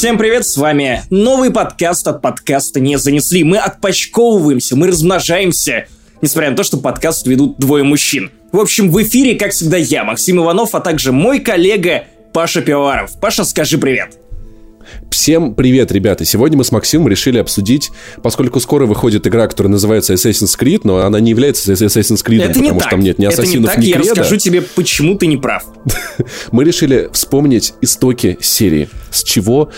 Всем привет, с вами новый подкаст от подкаста «Не занесли». Мы отпочковываемся, мы размножаемся, несмотря на то, что подкаст ведут двое мужчин. В общем, в эфире, как всегда, я, Максим Иванов, а также мой коллега Паша Пивоваров. Паша, скажи привет. Всем привет, ребята! Сегодня мы с Максимом решили обсудить, поскольку скоро выходит игра, которая называется Assassin's Creed, но она не является Assassin's Creed, Это потому не что так. там нет ни Это не так, ни я креда. расскажу тебе, почему ты не прав. Мы решили вспомнить истоки серии, с чего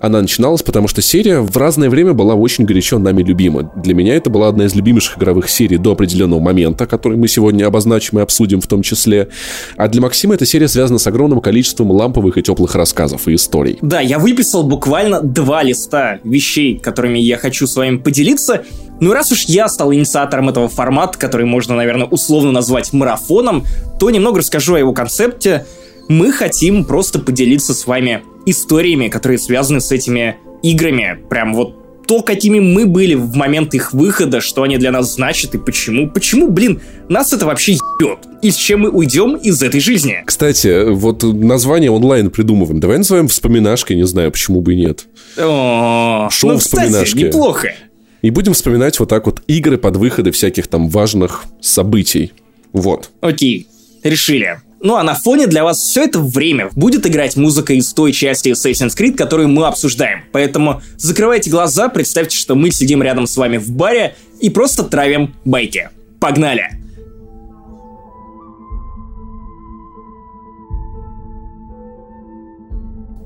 она начиналась, потому что серия в разное время была очень горячо нами любима. Для меня это была одна из любимейших игровых серий до определенного момента, который мы сегодня обозначим и обсудим в том числе. А для Максима эта серия связана с огромным количеством ламповых и теплых рассказов и историй. Да, я выписал буквально два листа вещей, которыми я хочу с вами поделиться. Ну и раз уж я стал инициатором этого формата, который можно, наверное, условно назвать марафоном, то немного расскажу о его концепте. Мы хотим просто поделиться с вами историями, которые связаны с этими играми. Прям вот то, какими мы были в момент их выхода, что они для нас значат и почему. Почему, блин, нас это вообще ебет? И с чем мы уйдем из этой жизни? Кстати, вот название онлайн придумываем. Давай назовем вспоминашкой, не знаю, почему бы и нет. О, Шоу ну, кстати, вспоминашки. неплохо. И будем вспоминать вот так вот игры под выходы всяких там важных событий. Вот. Окей, решили. Ну а на фоне для вас все это время будет играть музыка из той части Assassin's Creed, которую мы обсуждаем. Поэтому закрывайте глаза, представьте, что мы сидим рядом с вами в баре и просто травим байки. Погнали!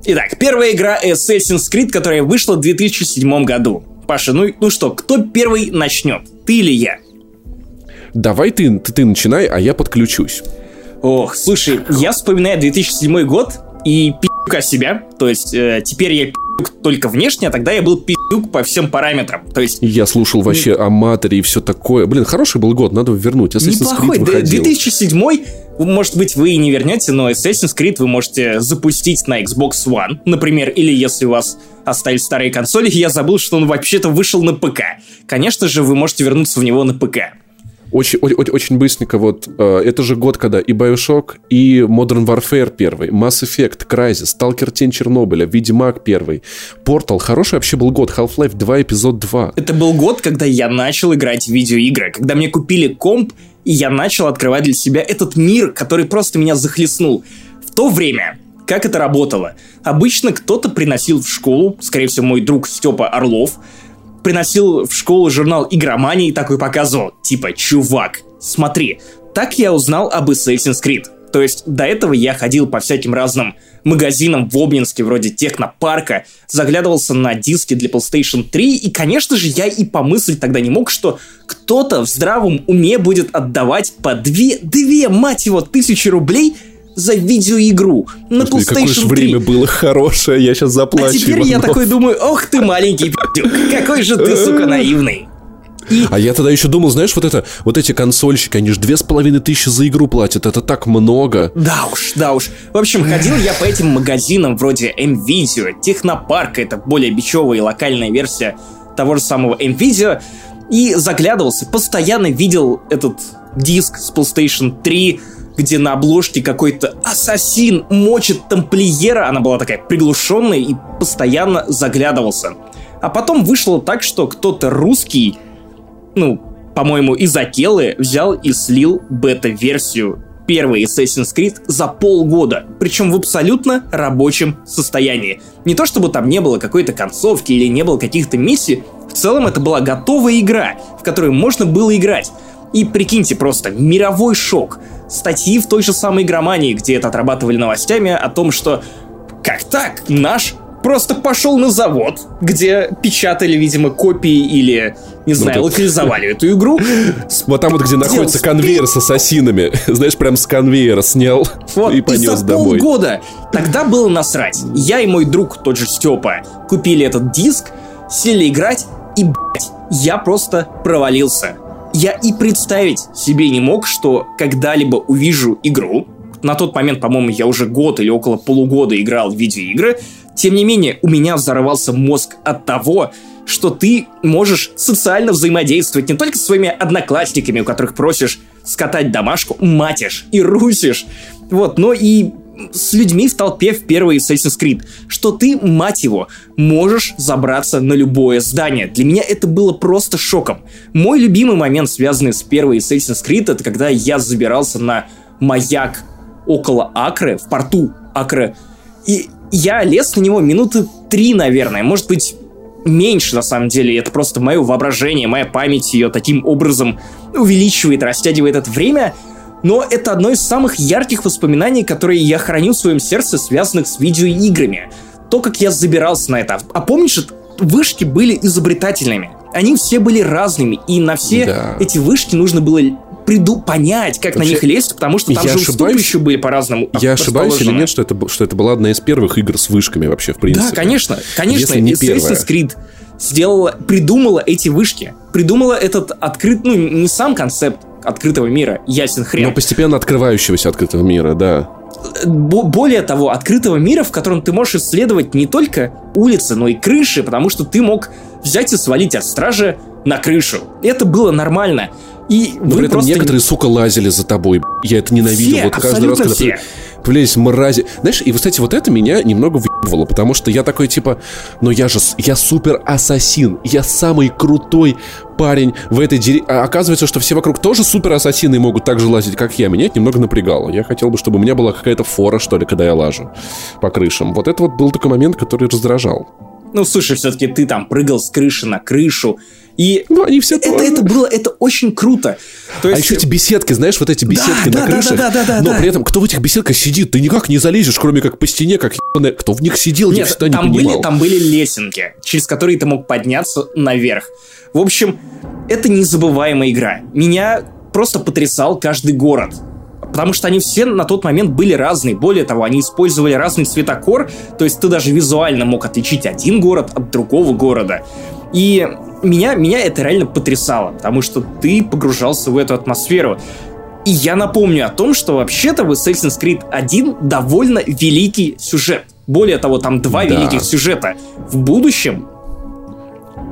Итак, первая игра Assassin's Creed, которая вышла в 2007 году. Паша, ну, ну что, кто первый начнет? Ты или я? Давай ты, ты, ты начинай, а я подключусь. Ох, слушай, я вспоминаю 2007 год и пи***ка себя. То есть э, теперь я пи***к только внешне, а тогда я был пи***к по всем параметрам. То есть Я слушал вообще о Матере и все такое. Блин, хороший был год, надо вернуть. Assassin's неплохой. Creed Д- выходил. 2007 может быть, вы и не вернете, но Assassin's Creed вы можете запустить на Xbox One, например, или если у вас остались старые консоли, я забыл, что он вообще-то вышел на ПК. Конечно же, вы можете вернуться в него на ПК. Очень, очень, очень быстренько вот. э, это же год, когда и Bioshock, и Modern Warfare первый, Mass Effect, Crysis, Stalker Тень Чернобыля, Ведьмак первый, Portal. Хороший вообще был год. Half-Life 2, эпизод 2. Это был год, когда я начал играть в видеоигры, когда мне купили комп, и я начал открывать для себя этот мир, который просто меня захлестнул. В то время, как это работало? Обычно кто-то приносил в школу, скорее всего, мой друг Степа Орлов, приносил в школу журнал «Игромания» и такой показывал, типа, чувак, смотри, так я узнал об Assassin's Creed. То есть до этого я ходил по всяким разным магазинам в Обнинске, вроде Технопарка, заглядывался на диски для PlayStation 3, и, конечно же, я и помыслить тогда не мог, что кто-то в здравом уме будет отдавать по две, две, мать его, тысячи рублей за видеоигру на Господи, какое же PlayStation 3. время было хорошее, я сейчас заплачу. А теперь я Иванов. такой думаю, ох ты маленький пи***к, какой же ты, сука, наивный. И А я тогда еще думал, знаешь, вот это, вот эти консольщики, они же две с половиной тысячи за игру платят, это так много. Да уж, да уж. В общем, ходил я по этим магазинам вроде M-Video, Технопарка, это более бичевая и локальная версия того же самого M-Video, и заглядывался, постоянно видел этот диск с PlayStation 3, где на обложке какой-то ассасин мочит тамплиера, она была такая приглушенная, и постоянно заглядывался. А потом вышло так, что кто-то русский, ну, по-моему, из Акелы взял и слил бета-версию первой Assassin's Creed за полгода, причем в абсолютно рабочем состоянии. Не то чтобы там не было какой-то концовки или не было каких-то миссий, в целом это была готовая игра, в которую можно было играть. И прикиньте просто, мировой шок. Статьи в той же самой игромании, где это отрабатывали новостями о том, что как так, наш просто пошел на завод, где печатали, видимо, копии или, не знаю, тут- локализовали эту игру. Вот там вот, где находится конвейер с ассасинами, знаешь, прям с конвейера снял Вот, и и понес за домой. полгода. Тогда было насрать. Я и мой друг, тот же Степа, купили этот диск, сели играть, и, блядь, я просто провалился. Я и представить себе не мог, что когда-либо увижу игру. На тот момент, по-моему, я уже год или около полугода играл в видеоигры. Тем не менее, у меня взорвался мозг от того, что ты можешь социально взаимодействовать не только со своими одноклассниками, у которых просишь скатать домашку, матишь и русишь, вот, но и с людьми в толпе в первый Assassin's Creed, что ты, мать его, можешь забраться на любое здание. Для меня это было просто шоком. Мой любимый момент, связанный с первой Assassin's Creed, это когда я забирался на маяк около Акры, в порту Акры, и я лез на него минуты три, наверное, может быть, меньше, на самом деле. Это просто мое воображение, моя память ее таким образом увеличивает, растягивает это время. Но это одно из самых ярких воспоминаний, которые я храню в своем сердце, связанных с видеоиграми. То, как я забирался на это. А помнишь, вышки были изобретательными. Они все были разными, и на все да. эти вышки нужно было приду понять, как Вообще, на них лезть, потому что там же уступы еще были по-разному Я ошибаюсь или нет, что это, что это была одна из первых игр с вышками вообще, в принципе? Да, конечно, конечно. не Assassin's Creed сделала, придумала эти вышки. Придумала этот открыт, ну, не сам концепт открытого мира, ясен хрен. Но постепенно открывающегося открытого мира, да. Более того, открытого мира, в котором ты можешь исследовать не только улицы, но и крыши, потому что ты мог взять и свалить от стражи на крышу. Это было нормально. И Но при этом просто... некоторые, сука, лазили за тобой. Я это ненавидел. Все, вот каждый раз, когда все. появлялись мрази. Знаешь, и, кстати, вот это меня немного въебывало, потому что я такой, типа, ну я же, я супер ассасин, я самый крутой парень в этой деревне. А оказывается, что все вокруг тоже супер ассасины и могут так же лазить, как я. Меня это немного напрягало. Я хотел бы, чтобы у меня была какая-то фора, что ли, когда я лажу по крышам. Вот это вот был такой момент, который раздражал. Ну, слушай, все-таки ты там прыгал с крыши на крышу, и ну, они все это, тоже. это было, это очень круто. То есть... А еще эти беседки, знаешь, вот эти беседки да, на да, крышах. Да, да, да, да, но да. при этом, кто в этих беседках сидит, ты никак не залезешь, кроме как по стене, как ебаная. Кто в них сидел, Нет, я всегда там не понимал. Были, там были лесенки, через которые ты мог подняться наверх. В общем, это незабываемая игра. Меня просто потрясал каждый город. Потому что они все на тот момент были разные. Более того, они использовали разный цветокор, то есть ты даже визуально мог отличить один город от другого города. И меня, меня это реально потрясало, потому что ты погружался в эту атмосферу. И я напомню о том, что вообще-то в Assassin's Creed 1 довольно великий сюжет. Более того, там два да. великих сюжета. В будущем,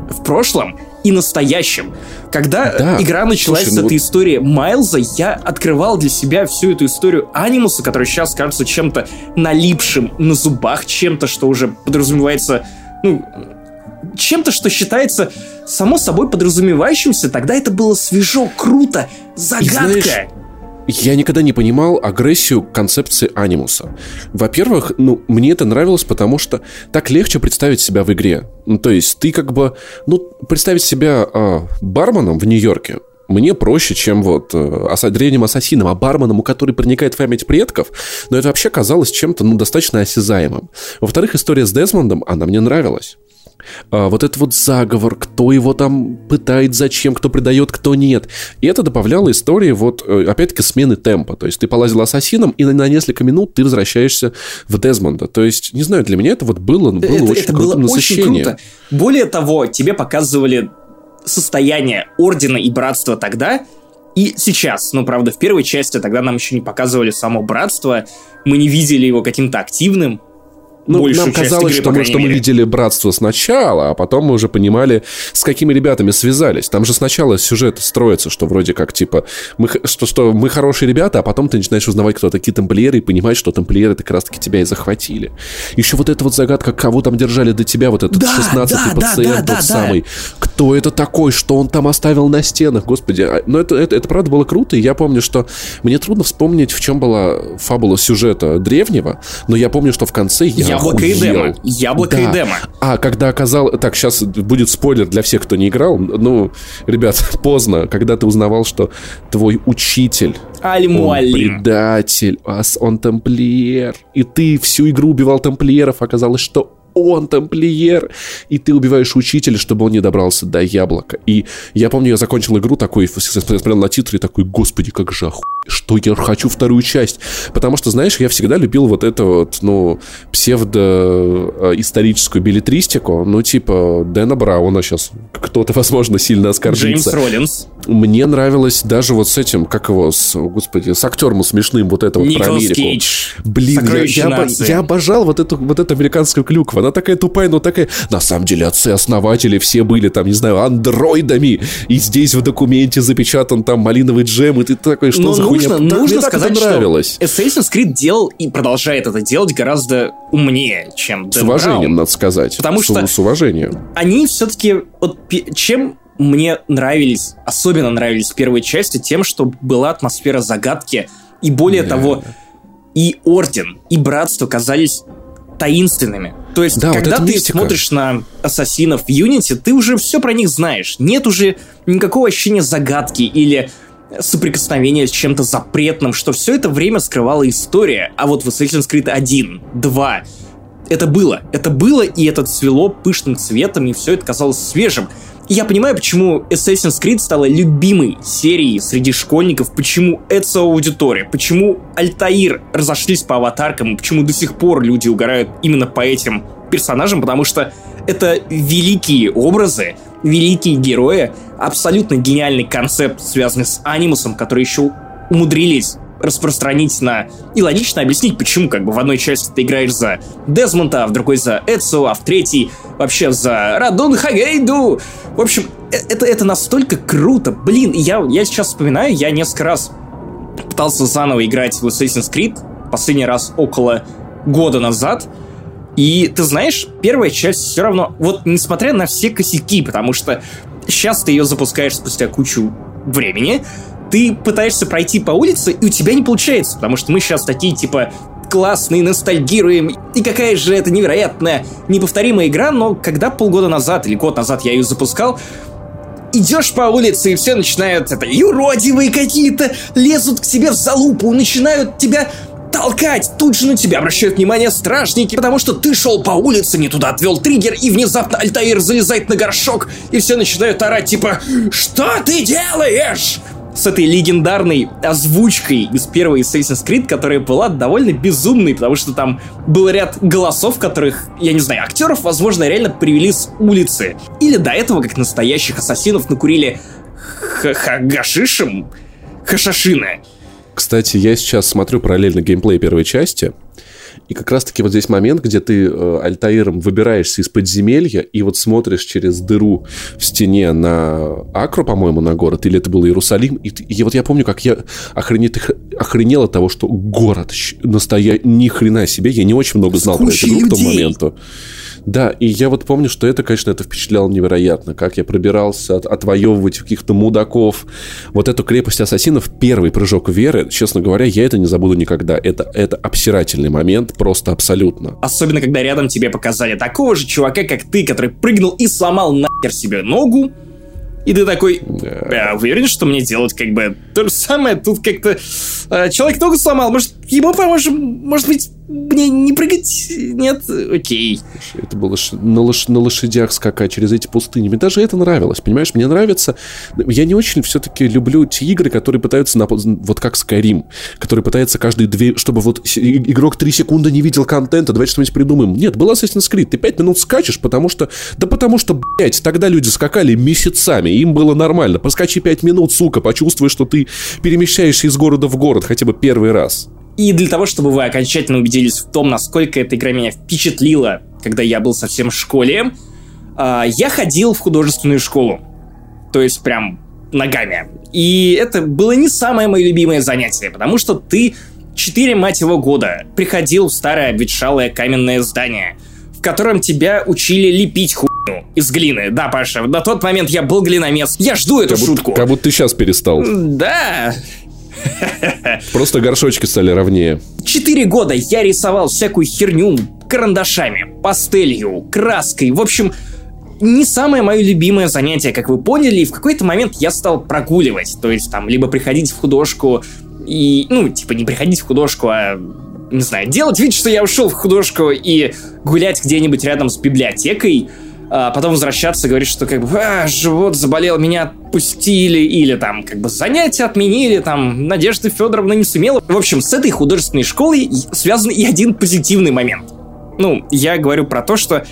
в прошлом и настоящем. Когда да. игра началась Слушай, с ну этой вот... истории Майлза, я открывал для себя всю эту историю Анимуса, который сейчас кажется чем-то налипшим на зубах, чем-то, что уже подразумевается, ну, чем-то, что считается само собой подразумевающимся, тогда это было свежо, круто, загадка. И знаешь, я никогда не понимал агрессию концепции анимуса. Во-первых, ну, мне это нравилось, потому что так легче представить себя в игре. Ну, то есть ты как бы, ну, представить себя а, барменом в Нью-Йорке, мне проще, чем вот э, древним ассасином, а барменом, у который проникает в память предков, но это вообще казалось чем-то, ну, достаточно осязаемым. Во-вторых, история с Дезмондом, она мне нравилась. А, вот этот вот заговор, кто его там пытает, зачем, кто предает, кто нет. И это добавляло истории вот, э, опять-таки, смены темпа. То есть ты полазил ассасином, и на, на несколько минут ты возвращаешься в Дезмонда. То есть, не знаю, для меня это вот было, было это, очень это было насыщение. очень круто. Более того, тебе показывали состояние Ордена и Братства тогда, и сейчас, ну, правда, в первой части тогда нам еще не показывали само братство, мы не видели его каким-то активным, ну, нам казалось, игры, что, мы, что мы видели братство сначала, а потом мы уже понимали, с какими ребятами связались. Там же сначала сюжет строится, что вроде как, типа, мы, что, что мы хорошие ребята, а потом ты начинаешь узнавать, кто такие тамплиеры, и понимать, что тамплиеры как раз-таки тебя и захватили. Еще вот эта вот загадка, кого там держали до тебя, вот этот да, 16-й да, пациент, да, да, тот да, самый. Да. Кто это такой, что он там оставил на стенах, господи. А, но это, это, это правда было круто, и я помню, что мне трудно вспомнить, в чем была фабула сюжета древнего, но я помню, что в конце я Яблоко и демо. Яблоко да. и демо. А когда оказал... Так, сейчас будет спойлер для всех, кто не играл. Ну, ребят, поздно. Когда ты узнавал, что твой учитель... Аль-Муалим. предатель, он тамплиер. И ты всю игру убивал тамплиеров. Оказалось, что он тамплиер, и ты убиваешь учителя, чтобы он не добрался до яблока. И я помню, я закончил игру такой, смотрел на титры и такой, господи, как же оху... что я хочу вторую часть. Потому что, знаешь, я всегда любил вот эту вот, ну, псевдо-историческую билетристику, ну, типа Дэна Брауна сейчас кто-то, возможно, сильно оскорбится. Джеймс Роллинс. Мне нравилось даже вот с этим, как его, с, господи, с актером смешным вот это вот Николас про Америку. Кейдж. Блин, я, я, я обожал вот эту, вот эту американскую клюкву Она такая тупая, но такая... На самом деле, отцы-основатели все были там, не знаю, андроидами. И здесь в документе запечатан там малиновый джем, и ты такой, что Но за нужно, хуйня? Так нужно так сказать, это нравилось. что Assassin's Creed делал и продолжает это делать гораздо умнее, чем С Dan уважением, Brown. надо сказать. Потому С- что- С уважением. Они все-таки... Вот чем мне нравились, особенно нравились первые части, тем, что была атмосфера загадки, и более Да. того, и Орден, и Братство казались таинственными. То есть, Да, вот когда эта ты мистика. смотришь на ассасинов в Unity, ты уже все про них знаешь. Нет уже никакого ощущения загадки или соприкосновения с чем-то запретным, что все это время скрывала история. А вот в Assassin's Creed 1, 2, это было. Это было, и это цвело пышным цветом, и все это казалось свежим. Я понимаю, почему Assassin's Creed стала любимой серией среди школьников, почему это аудитория, почему Альтаир разошлись по аватаркам, почему до сих пор люди угорают именно по этим персонажам, потому что это великие образы, великие герои, абсолютно гениальный концепт, связанный с анимусом, который еще умудрились распространить на... И логично объяснить, почему как бы в одной части ты играешь за Дезмонта, а в другой за Эцу, а в третьей вообще за Радун Хагейду. В общем, э- это, это настолько круто. Блин, я, я сейчас вспоминаю, я несколько раз пытался заново играть в Assassin's Creed, последний раз около года назад, и ты знаешь, первая часть все равно, вот несмотря на все косяки, потому что сейчас ты ее запускаешь спустя кучу времени, ты пытаешься пройти по улице, и у тебя не получается, потому что мы сейчас такие, типа, классные, ностальгируем, и какая же это невероятная, неповторимая игра, но когда полгода назад или год назад я ее запускал, идешь по улице, и все начинают это юродивые какие-то, лезут к тебе в залупу, начинают тебя толкать. Тут же на тебя обращают внимание стражники, потому что ты шел по улице, не туда отвел триггер, и внезапно Альтаир залезает на горшок, и все начинают орать, типа «Что ты делаешь?» С этой легендарной озвучкой из первой Assassin's Creed, которая была довольно безумной, потому что там был ряд голосов, которых, я не знаю, актеров, возможно, реально привели с улицы. Или до этого, как настоящих ассасинов, накурили х- ха- гашишем, хашашина. Кстати, я сейчас смотрю параллельно геймплей первой части, и как раз-таки вот здесь момент, где ты э, Альтаиром выбираешься из подземелья и вот смотришь через дыру в стене на Акру, по-моему, на город, или это был Иерусалим, и, и вот я помню, как я охренеть, охренел от того, что город щ- настоя... ни хрена себе, я не очень много знал про эту кучей игру к тому людей. моменту. Да, и я вот помню, что это, конечно, это впечатляло невероятно, как я пробирался от- отвоевывать у каких-то мудаков. Вот эту крепость ассасинов, первый прыжок веры, честно говоря, я это не забуду никогда. Это, это обсирательный момент, просто абсолютно. Особенно, когда рядом тебе показали такого же чувака, как ты, который прыгнул и сломал нахер себе ногу. И ты такой, «А, уверен, что мне делать как бы то же самое? Тут как-то э, человек ногу сломал, может, ему поможем? Может быть, мне не прыгать? Нет? Окей. Это было на, лош- на лошадях скакать через эти пустыни. Мне даже это нравилось, понимаешь? Мне нравится... Я не очень все-таки люблю те игры, которые пытаются... нап- Вот как Skyrim, который пытается каждые две... Чтобы вот игрок три секунды не видел контента, давайте что-нибудь придумаем. Нет, был Assassin's Creed. Ты пять минут скачешь, потому что... Да потому что, блядь, тогда люди скакали месяцами, им было нормально. Поскачи пять минут, сука, почувствуй, что ты перемещаешься из города в город хотя бы первый раз. И для того, чтобы вы окончательно убедились в том, насколько эта игра меня впечатлила, когда я был совсем в школе, а, я ходил в художественную школу. То есть прям ногами. И это было не самое мое любимое занятие, потому что ты 4, мать его, года приходил в старое обветшалое каменное здание, в котором тебя учили лепить хуйню из глины. Да, Паша, на тот момент я был глиномес. Я жду эту Как будто, шутку. как будто ты сейчас перестал. Да, Просто горшочки стали ровнее. Четыре года я рисовал всякую херню карандашами, пастелью, краской. В общем, не самое мое любимое занятие, как вы поняли. И в какой-то момент я стал прогуливать. То есть там либо приходить в художку и... Ну, типа не приходить в художку, а... Не знаю, делать вид, что я ушел в художку и гулять где-нибудь рядом с библиотекой, а потом возвращаться и говорить, что как бы а, живот заболел, меня отпустили, или там как бы занятия отменили, там Надежда Федоровна не сумела. В общем, с этой художественной школой связан и один позитивный момент. Ну, я говорю про то, что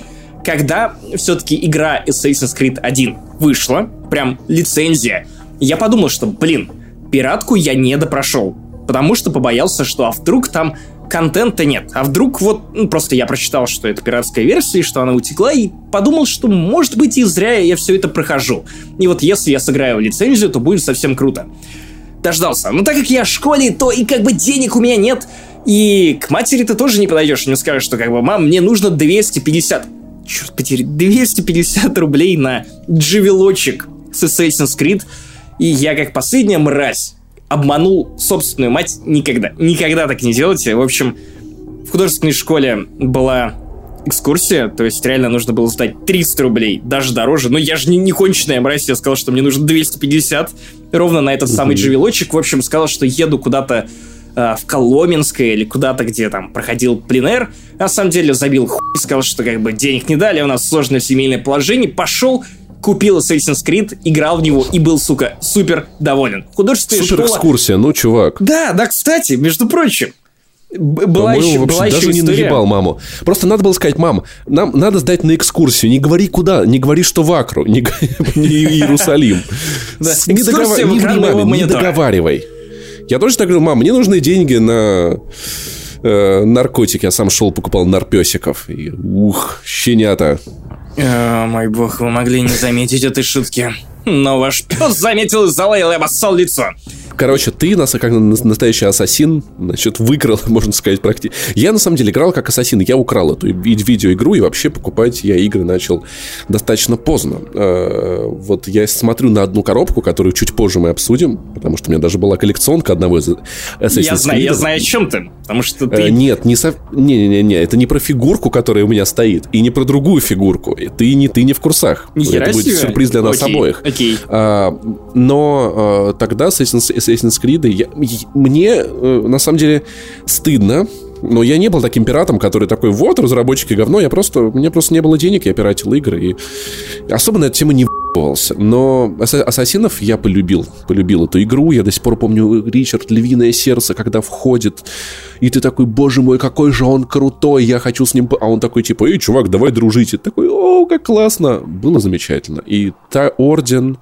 когда все-таки игра Assassin's Creed 1 вышла, прям лицензия, я подумал, что, блин, пиратку я не допрошел, потому что побоялся, что а вдруг там контента нет. А вдруг вот, ну, просто я прочитал, что это пиратская версия, и что она утекла, и подумал, что, может быть, и зря я все это прохожу. И вот если я сыграю в лицензию, то будет совсем круто. Дождался. Но так как я в школе, то и как бы денег у меня нет, и к матери ты тоже не подойдешь не скажешь, что как бы, мам, мне нужно 250... Черт потери, 250 рублей на дживелочек с Assassin's Creed, и я как последняя мразь обманул собственную мать никогда. Никогда так не делайте. В общем, в художественной школе была экскурсия, то есть реально нужно было сдать 300 рублей, даже дороже. Но я же не, не конченая мразь, я сказал, что мне нужно 250, ровно на этот самый джавелочек. В общем, сказал, что еду куда-то э, в Коломенское или куда-то, где там проходил пленэр. На самом деле забил хуй, сказал, что как бы денег не дали, у нас сложное семейное положение. Пошел, купил Assassin's Creed, играл в него и был, сука, супер доволен. Художественная Супер школа... экскурсия, ну, чувак. Да, да, кстати, между прочим, была По-моему, еще, вообще была даже еще не история... наебал маму. Просто надо было сказать, мам, нам надо сдать на экскурсию. Не говори куда, не говори, что в Акру, не, Иерусалим. Не, договаривай. Я тоже так говорю, мам, мне нужны деньги на э, наркотики. Я сам шел, покупал нарпесиков. И, ух, щенята. Э, мой бог, вы могли не заметить этой шутки. Но ваш пес заметил и залаял и обоссал лицо. Короче, ты, нас, как на- настоящий ассасин, значит, выкрал, можно сказать, практически. Я, на самом деле, играл как ассасин. Я украл эту ви- видеоигру, и вообще покупать я игры начал достаточно поздно. Э, Вот я смотрю на одну коробку, которую чуть позже мы обсудим, потому что у меня даже была коллекционка одного из Assassin's Я знаю, я Creed. знаю, о чем ты. Потому что Э, ты... Нет, не со... Не-не-не, это не про фигурку, которая у меня стоит, и не про другую фигурку. И Ты не, ты не в курсах. Это будет сюрприз для нас Окей, обоих. Окей. А, но а, тогда Assassin's, Assassin's Creed я- и- мне э, на самом деле стыдно. Но я не был таким пиратом, который такой, вот, разработчики говно, я просто, у меня просто не было денег, я пиратил игры, и особо на эту тему не въебывался. Но Ассасинов я полюбил, полюбил эту игру, я до сих пор помню Ричард, Львиное Сердце, когда входит, и ты такой, боже мой, какой же он крутой, я хочу с ним... по-» А он такой, типа, эй, чувак, давай дружить. И такой, о, как классно. Было замечательно. И та Орден,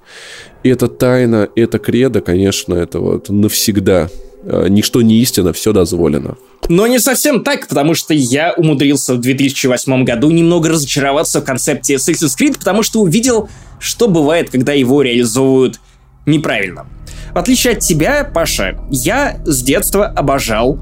это тайна, это кредо, конечно, это вот навсегда. Э, Ничто не истина, все дозволено. Но не совсем так, потому что я умудрился в 2008 году немного разочароваться в концепте Assassin's Creed, потому что увидел, что бывает, когда его реализовывают неправильно. В отличие от тебя, Паша, я с детства обожал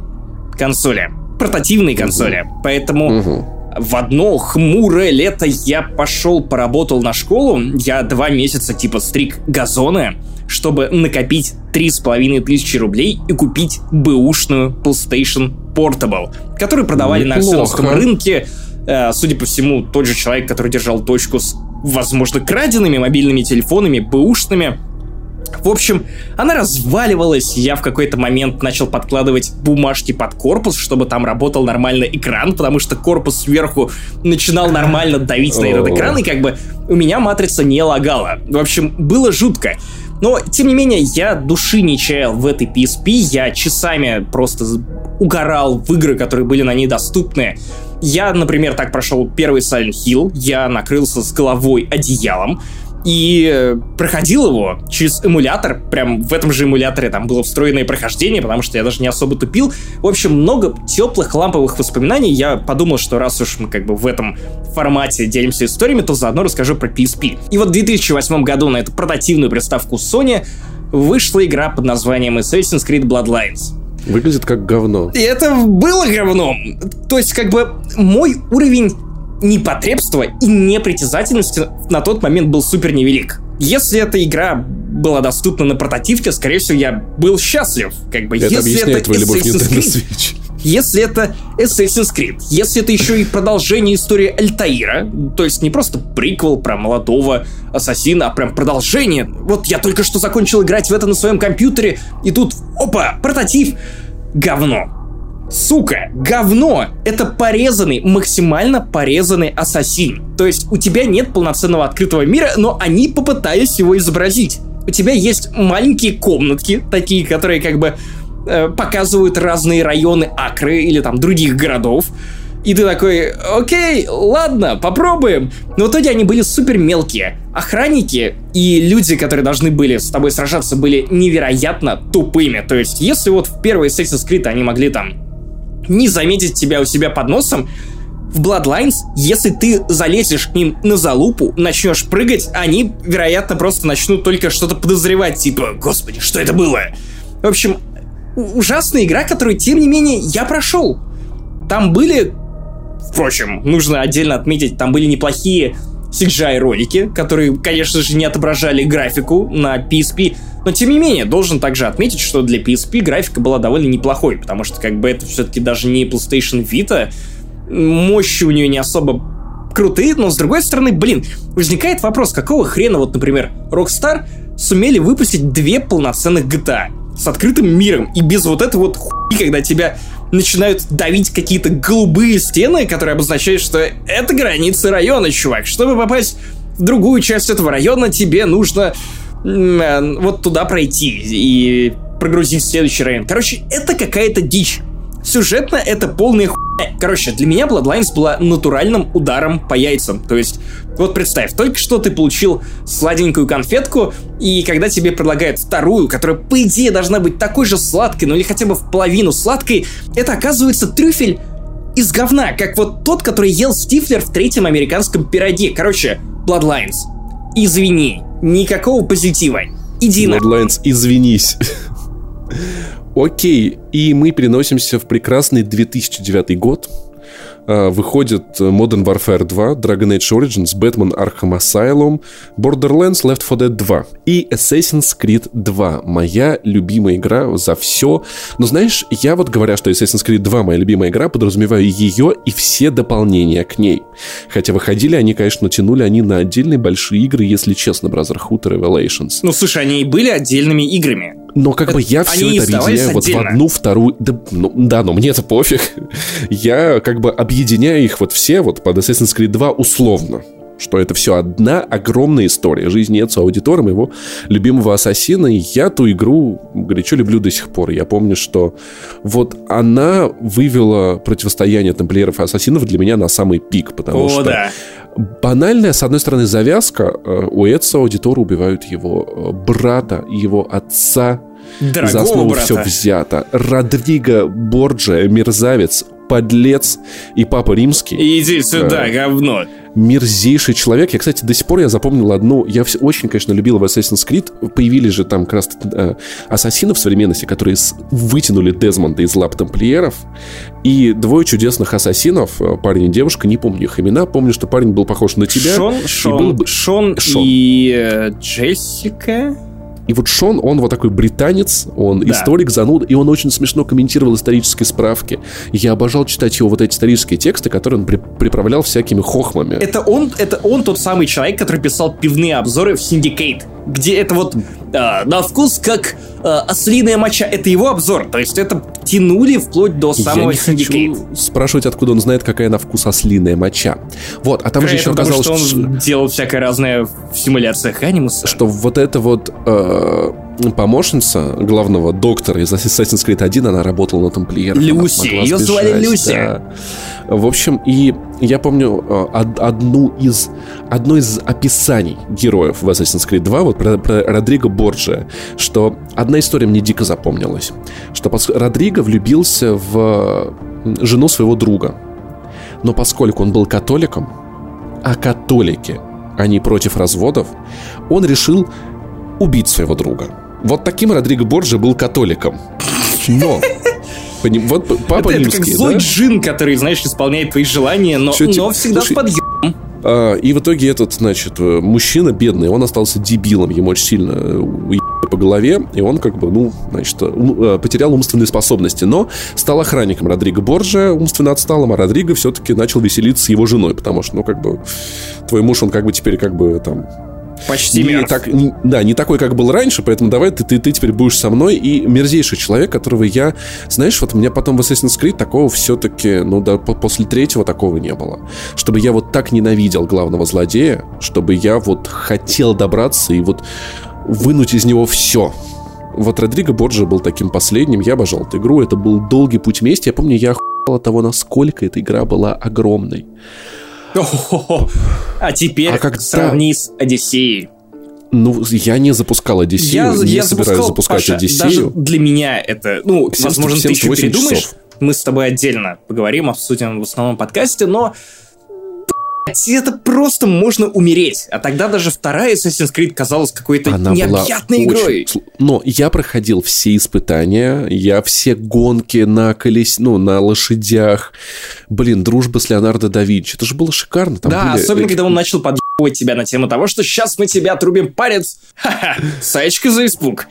консоли. Портативные консоли. Поэтому в одно хмурое лето я пошел, поработал на школу. Я два месяца типа стриг газоны, чтобы накопить три с половиной тысячи рублей и купить бэушную PlayStation Portable, которую продавали на Неплохо. акционном рынке. Э, Судя по всему, тот же человек, который держал точку с, возможно, краденными мобильными телефонами, бэушными, в общем, она разваливалась, я в какой-то момент начал подкладывать бумажки под корпус, чтобы там работал нормально экран, потому что корпус сверху начинал нормально давить на этот экран, и как бы у меня матрица не лагала. В общем, было жутко. Но, тем не менее, я души не чаял в этой PSP, я часами просто угорал в игры, которые были на ней доступны. Я, например, так прошел первый Silent Hill, я накрылся с головой одеялом, и э, проходил его через эмулятор, прям в этом же эмуляторе там было встроенное прохождение, потому что я даже не особо тупил. В общем, много теплых ламповых воспоминаний. Я подумал, что раз уж мы как бы в этом формате делимся историями, то заодно расскажу про PSP. И вот в 2008 году на эту портативную приставку Sony вышла игра под названием Assassin's Creed Bloodlines. Выглядит как говно. И это было говном. То есть, как бы, мой уровень непотребства и непритязательности на тот момент был супер невелик. Если эта игра была доступна на портативке, скорее всего, я был счастлив. Как бы, Это если объясняет это твою любовь Nintendo Creed, Switch. если это Assassin's Creed, если это еще и продолжение истории Альтаира, то есть не просто приквел про молодого ассасина, а прям продолжение. Вот я только что закончил играть в это на своем компьютере, и тут, опа, портатив, говно. Сука, говно! Это порезанный, максимально порезанный ассасин. То есть у тебя нет полноценного открытого мира, но они попытались его изобразить. У тебя есть маленькие комнатки, такие, которые как бы э, показывают разные районы Акры или там других городов. И ты такой, окей, ладно, попробуем. Но в итоге они были супер мелкие. Охранники и люди, которые должны были с тобой сражаться, были невероятно тупыми. То есть, если вот в первой Assassin's Creed они могли там не заметить тебя у себя под носом. В Bloodlines, если ты залезешь к ним на залупу, начнешь прыгать, они, вероятно, просто начнут только что-то подозревать, типа, господи, что это было? В общем, ужасная игра, которую, тем не менее, я прошел. Там были, впрочем, нужно отдельно отметить, там были неплохие CGI-ролики, которые, конечно же, не отображали графику на PSP, но, тем не менее, должен также отметить, что для PSP графика была довольно неплохой, потому что, как бы, это все-таки даже не PlayStation Vita, мощи у нее не особо крутые, но, с другой стороны, блин, возникает вопрос, какого хрена, вот, например, Rockstar сумели выпустить две полноценных GTA с открытым миром и без вот этой вот хуйни, когда тебя начинают давить какие-то голубые стены, которые обозначают, что это границы района, чувак. Чтобы попасть в другую часть этого района, тебе нужно вот туда пройти и прогрузить следующий район. Короче, это какая-то дичь. Сюжетно это полная хуйня. Короче, для меня Bloodlines была натуральным ударом по яйцам. То есть, вот представь, только что ты получил сладенькую конфетку, и когда тебе предлагают вторую, которая, по идее, должна быть такой же сладкой, ну или хотя бы в половину сладкой, это оказывается трюфель из говна, как вот тот, который ел Стифлер в третьем американском пироге. Короче, Bloodlines. Извини, никакого позитива. Иди на... Bloodlines, извинись. Окей, и мы переносимся в прекрасный 2009 год. А, выходит Modern Warfare 2, Dragon Age Origins, Batman Arkham Asylum, Borderlands Left 4 Dead 2 и Assassin's Creed 2. Моя любимая игра за все. Но знаешь, я вот говоря, что Assassin's Creed 2 моя любимая игра, подразумеваю ее и все дополнения к ней. Хотя выходили они, конечно, тянули они на отдельные большие игры, если честно, Brotherhood и Revelations. Ну, слушай, они и были отдельными играми. Но как бы я все это объединяю вот в одну, вторую... Да, ну, да, но мне это пофиг. я как бы объединяю их вот все вот под Assassin's Creed 2 условно что это все одна огромная история жизни Эцу Аудитора, моего любимого ассасина, и я ту игру горячо люблю до сих пор. Я помню, что вот она вывела противостояние тамплиеров и ассасинов для меня на самый пик, потому О, что да. Банальная, с одной стороны, завязка, э, у Эцу Аудитора убивают его э, брата, его отца, Дорогого За основу брата. все взято. Родриго Борджа, мерзавец, подлец и папа римский. Иди сюда, э, говно. Мерзейший человек. Я, кстати, до сих пор я запомнил одну... Я все, очень, конечно, любил в Assassin's Creed. Появились же там как раз э, ассасины в современности, которые с, вытянули Дезмонда из лап тамплиеров. И двое чудесных ассасинов, э, парень и девушка, не помню их имена. Помню, что парень был похож на тебя. Шон, Шон, был... Шон, Шон и э, Джессика. И вот Шон, он вот такой британец, он да. историк, зануд, и он очень смешно комментировал исторические справки. Я обожал читать его вот эти исторические тексты, которые он при приправлял всякими хохмами. Это он, это он тот самый человек, который писал пивные обзоры в Syndicate, где это вот э, на вкус как э, ослиная моча. Это его обзор, то есть это тянули вплоть до самого Я не Syndicate. хочу спрашивать, откуда он знает, какая на вкус ослиная моча. Вот, а там Вероятно, же еще оказалось, что он делал всякое разное в симуляциях анимуса. Что вот это вот э, помощница главного доктора из Assassin's Creed 1, она работала на тамплиерах. Люси, ее звали Люси. Да. В общем, и я помню э, одну из, одно из описаний героев в Assassin's Creed 2, вот про, про Родриго Борджа, что одна история мне дико запомнилась, что Родриго влюбился в жену своего друга, но поскольку он был католиком, а католики, они против разводов, он решил убить своего друга. Вот таким Родриго Борджа был католиком. Но Поним... Вот папа это, римский, это как злой да? джин, который, знаешь, исполняет твои желания, но, Чё, но всегда слушай, с подъемом. А, и в итоге этот, значит, э, мужчина бедный, он остался дебилом, ему очень сильно уебали по голове, и он как бы, ну, значит, э, потерял умственные способности, но стал охранником Родриго Борджа, умственно отсталым, а Родриго все-таки начал веселиться с его женой, потому что, ну, как бы, твой муж, он как бы теперь как бы там Почти не мертв. Так, не, да, не такой, как был раньше, поэтому давай ты, ты, ты теперь будешь со мной. И мерзейший человек, которого я... Знаешь, вот у меня потом в Assassin's Creed такого все-таки, ну да, после третьего такого не было. Чтобы я вот так ненавидел главного злодея, чтобы я вот хотел добраться и вот вынуть из него все. Вот Родриго Борджа был таким последним, я обожал эту игру, это был долгий путь вместе. Я помню, я охуел от того, насколько эта игра была огромной. А теперь а когда... сравни с Одиссеей. Ну, я не запускал Одиссею, я, не я собираюсь запускал, запускать Паша, Одиссею. Даже для меня это, ну, 70, возможно, ты еще передумаешь. Часов. мы с тобой отдельно поговорим, обсудим в основном подкасте, но это просто можно умереть. А тогда даже вторая Assassin's Creed казалась какой-то Она необъятной игрой. Очень... Но я проходил все испытания, я все гонки на колес... ну, на лошадях. Блин, дружба с Леонардо да Винчи. Это же было шикарно. Там да, были... особенно, когда он начал подъебывать тебя на тему того, что сейчас мы тебя отрубим палец. Ха-ха, саечка за испуг.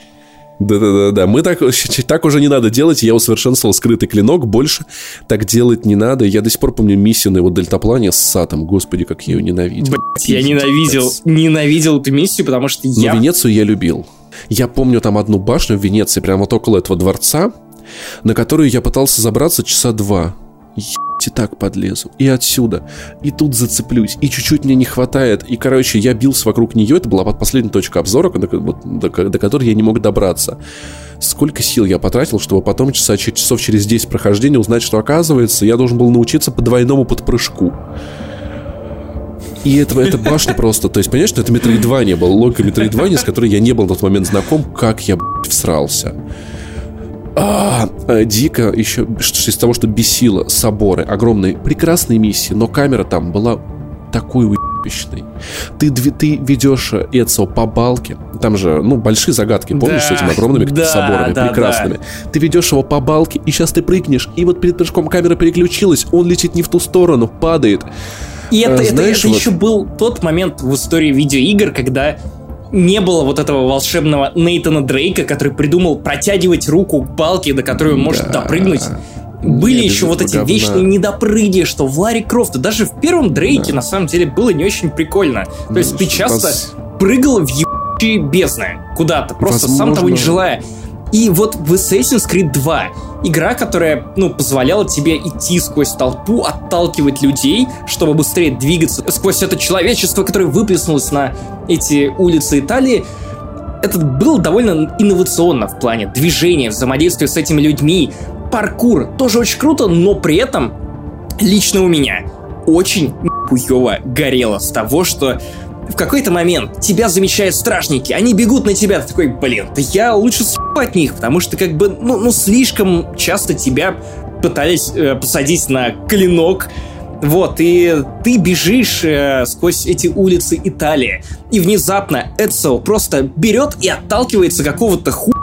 Да-да-да, мы так, так уже не надо делать, я усовершенствовал скрытый клинок, больше так делать не надо. Я до сих пор помню миссию на его дельтаплане с Сатом, господи, как я ее ненавидел. Блять, я ненавидел, ненавидел эту миссию, потому что я... Но Венецию я любил. Я помню там одну башню в Венеции, прямо вот около этого дворца, на которую я пытался забраться часа два и так подлезу, и отсюда, и тут зацеплюсь, и чуть-чуть мне не хватает, и, короче, я бился вокруг нее, это была последняя точка обзора, до, до, до которой я не мог добраться. Сколько сил я потратил, чтобы потом часа, часов через 10 прохождения узнать, что, оказывается, я должен был научиться по двойному подпрыжку. И это, это башня просто, то есть, понимаешь, что это Метроидвания был, логика Метроидвания, с которой я не был на тот момент знаком, как я, блядь, всрался. А, дико еще из того, что бесило соборы, огромные, прекрасные миссии, но камера там была такой уебищной. Ты, ты ведешь Эцио по балке, там же, ну, большие загадки, помнишь, да, с этими огромными да, соборами, да, прекрасными. Да. Ты ведешь его по балке, и сейчас ты прыгнешь, и вот перед прыжком камера переключилась, он летит не в ту сторону, падает. И это, а, знаешь, это, это вот... еще был тот момент в истории видеоигр, когда не было вот этого волшебного Нейтана Дрейка, который придумал протягивать руку к балке, до которой он может да. допрыгнуть. Были Нет, еще вот эти говна. вечные недопрыги, что в Ларри Крофт, даже в первом Дрейке да. на самом деле было не очень прикольно. То есть ты часто вас... прыгал в ебучие бездны куда-то, просто Возможно... сам того не желая. И вот в Assassin's Creed 2 игра, которая, ну, позволяла тебе идти сквозь толпу, отталкивать людей, чтобы быстрее двигаться сквозь это человечество, которое выплеснулось на эти улицы Италии, это было довольно инновационно в плане движения, взаимодействия с этими людьми. Паркур тоже очень круто, но при этом лично у меня очень хуево горело с того, что в какой-то момент тебя замечают стражники, они бегут на тебя, ты такой, блин, да я лучше съебу от них, потому что как бы, ну, ну слишком часто тебя пытались э, посадить на клинок, вот, и ты бежишь э, сквозь эти улицы Италии, и внезапно Эцио просто берет и отталкивается какого-то хуя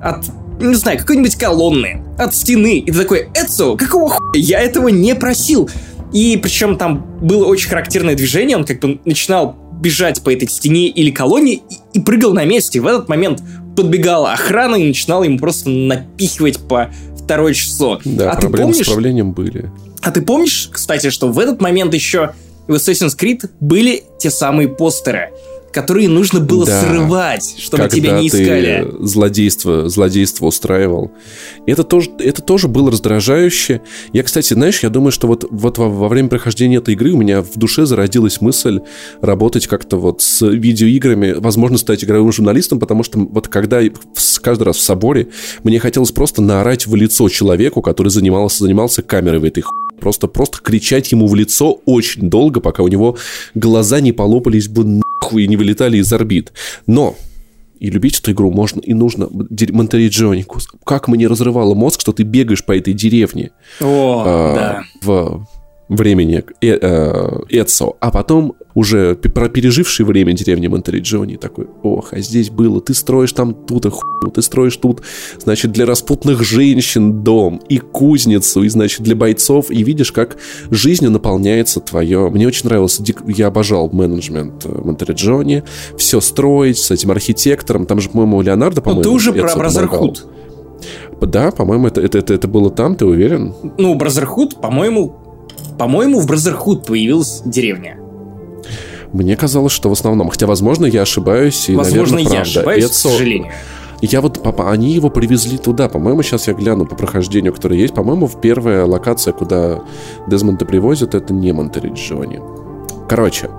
от, не знаю, какой-нибудь колонны, от стены, и ты такой, Эцио, какого хуя? Я этого не просил. И причем там было очень характерное движение, он как бы начинал бежать по этой стене или колонне и, и прыгал на месте. В этот момент подбегала охрана и начинала ему просто напихивать по второе число. Да, а проблемы ты помнишь, с управлением были. А ты помнишь, кстати, что в этот момент еще в Assassin's Creed были те самые постеры? Которые нужно было да, срывать, чтобы тебя не искали. Ты злодейство, злодейство устраивал. Это тоже, это тоже было раздражающе. Я, кстати, знаешь, я думаю, что вот, вот во, во время прохождения этой игры у меня в душе зародилась мысль работать как-то вот с видеоиграми, возможно, стать игровым журналистом, потому что вот когда каждый раз в соборе мне хотелось просто наорать в лицо человеку, который занимался, занимался камерой в этой хуйне просто, просто кричать ему в лицо очень долго, пока у него глаза не полопались бы нахуй и не вылетали из орбит. Но и любить эту игру можно и нужно. Монтериджонику. Как мне разрывало мозг, что ты бегаешь по этой деревне. О, а, да. В времени э, э, Эдсо, а потом уже про переживший время деревни Монтериджони такой, ох, а здесь было, ты строишь там тут, хуйню, ты строишь тут, значит, для распутных женщин дом, и кузницу, и, значит, для бойцов, и видишь, как жизнью наполняется твое... Мне очень нравилось, я обожал менеджмент э, Монтериджони, все строить с этим архитектором, там же, по-моему, Леонардо, по-моему... Ну, ты уже про Brotherhood. Да, по-моему, это, это, это, это было там, ты уверен? Ну, Brotherhood, по-моему, по-моему, в Brotherhood появилась деревня. Мне казалось, что в основном. Хотя, возможно, я ошибаюсь. И, возможно, наверное, я ошибаюсь, Эцо... к сожалению. Я вот, папа, они его привезли туда. По-моему, сейчас я гляну по прохождению, которое есть. По-моему, в первая локация, куда Дезмонда привозят, это не Монтериджони. Короче,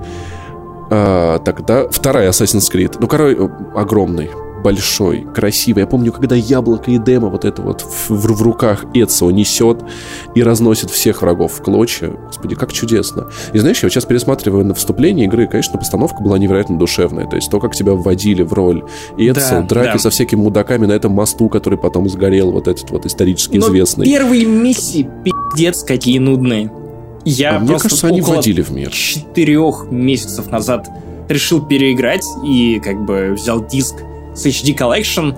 э, тогда вторая Assassin's Creed. Ну, короче, огромный большой, красивый. Я помню, когда яблоко и демо вот это вот в, в, в руках Эцио несет и разносит всех врагов в клочья. Господи, как чудесно. И знаешь, я вот сейчас пересматриваю на вступление игры, конечно, постановка была невероятно душевная. То есть то, как тебя вводили в роль Эцио, да, драки да. со всякими мудаками на этом мосту, который потом сгорел, вот этот вот исторически Но известный. первые миссии пиздец какие нудные. Я а мне кажется, они вводили в мир. четырех месяцев назад решил переиграть и как бы взял диск с HD Collection.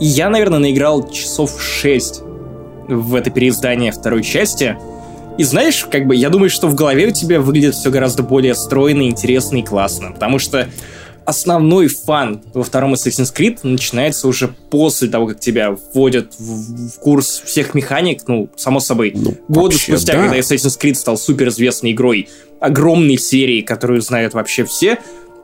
И я, наверное, наиграл часов 6 в это переиздание второй части. И знаешь, как бы я думаю, что в голове у тебя выглядит все гораздо более стройно, интересно и классно. Потому что основной фан во втором Assassin's Creed начинается уже после того, как тебя вводят в, в курс всех механик, ну, само собой. Ну, Годы вообще, спустя, да. когда Assassin's Creed стал суперизвестной игрой, огромной серией, которую знают вообще все,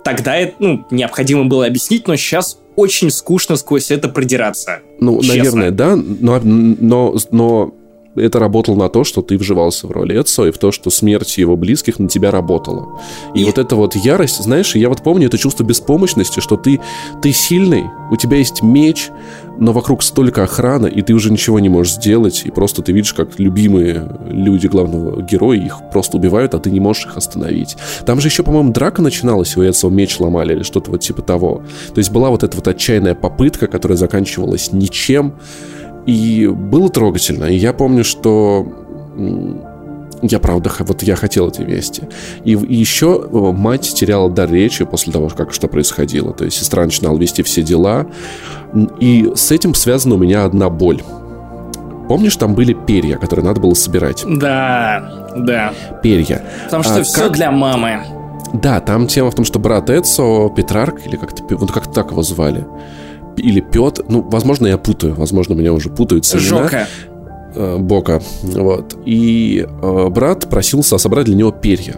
тогда это, ну, необходимо было объяснить, но сейчас очень скучно сквозь это продираться. Ну, честно. наверное, да, но, но, но это работало на то, что ты вживался в роль Эдсо, и в то, что смерть его близких на тебя работала. И, и вот эта вот ярость, знаешь, я вот помню это чувство беспомощности, что ты, ты сильный, у тебя есть меч, но вокруг столько охраны, и ты уже ничего не можешь сделать, и просто ты видишь, как любимые люди главного героя их просто убивают, а ты не можешь их остановить. Там же еще, по-моему, драка начиналась, у Эдсо меч ломали или что-то вот типа того. То есть была вот эта вот отчаянная попытка, которая заканчивалась ничем, и было трогательно. И я помню, что я правда, вот я хотел этой вести. И, и еще э, мать теряла дар речи после того, как что происходило. То есть сестра начинала вести все дела. И с этим связана у меня одна боль. Помнишь, там были перья, которые надо было собирать? Да, да. Перья. Потому что а, все как... для мамы. Да, там тема в том, что брат Эдсо, Петрарк, или как-то вот как так его звали, или Петр, ну, возможно, я путаю, возможно, меня уже путают с Жока. Э, Бока, вот. И э, брат просился собрать для него перья.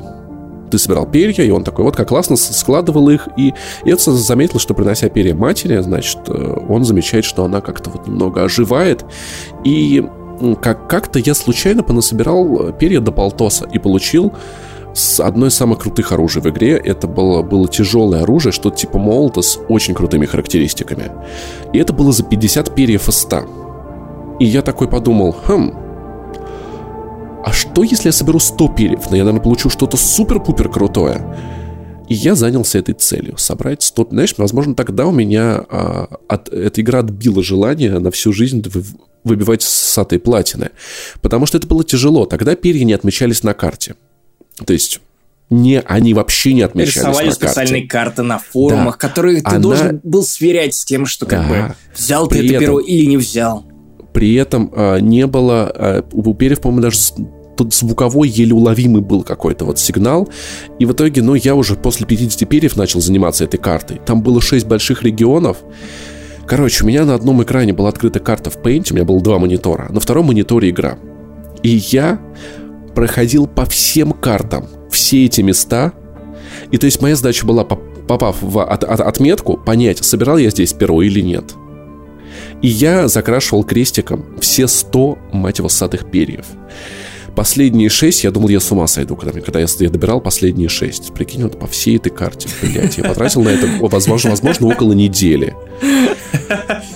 Ты собирал перья, и он такой, вот как классно складывал их, и Эдсон заметил, что принося перья матери, значит, э, он замечает, что она как-то вот немного оживает, и как- как-то я случайно понасобирал э, перья до полтоса и получил с одной из самых крутых оружий в игре. Это было, было тяжелое оружие, что-то типа молота с очень крутыми характеристиками. И это было за 50 перьев из 100. И я такой подумал, хм, а что если я соберу 100 перьев? Но я, наверное, получу что-то супер-пупер крутое. И я занялся этой целью. Собрать 100... Знаешь, возможно, тогда у меня а, от, эта игра отбила желание на всю жизнь выбивать сатой платины. Потому что это было тяжело. Тогда перья не отмечались на карте. То есть не, они вообще не отмечались Рисовали на специальные карты на форумах, да. которые ты Она... должен был сверять с тем, что как да. бы взял ты это этом, перо или не взял. При этом а, не было... А, у перьев, по-моему, даже тут звуковой еле уловимый был какой-то вот сигнал. И в итоге, ну, я уже после 50 перьев начал заниматься этой картой. Там было 6 больших регионов. Короче, у меня на одном экране была открыта карта в Paint, у меня было два монитора. На втором мониторе игра. И я проходил по всем картам все эти места. И то есть моя задача была, попав в от, от, отметку, понять, собирал я здесь перо или нет. И я закрашивал крестиком все 100, мать его, сатых перьев. Последние шесть, я думал, я с ума сойду, когда, когда я, я добирал последние шесть. Прикинь, вот по всей этой карте, блядь. Я потратил на это, возможно, возможно около недели.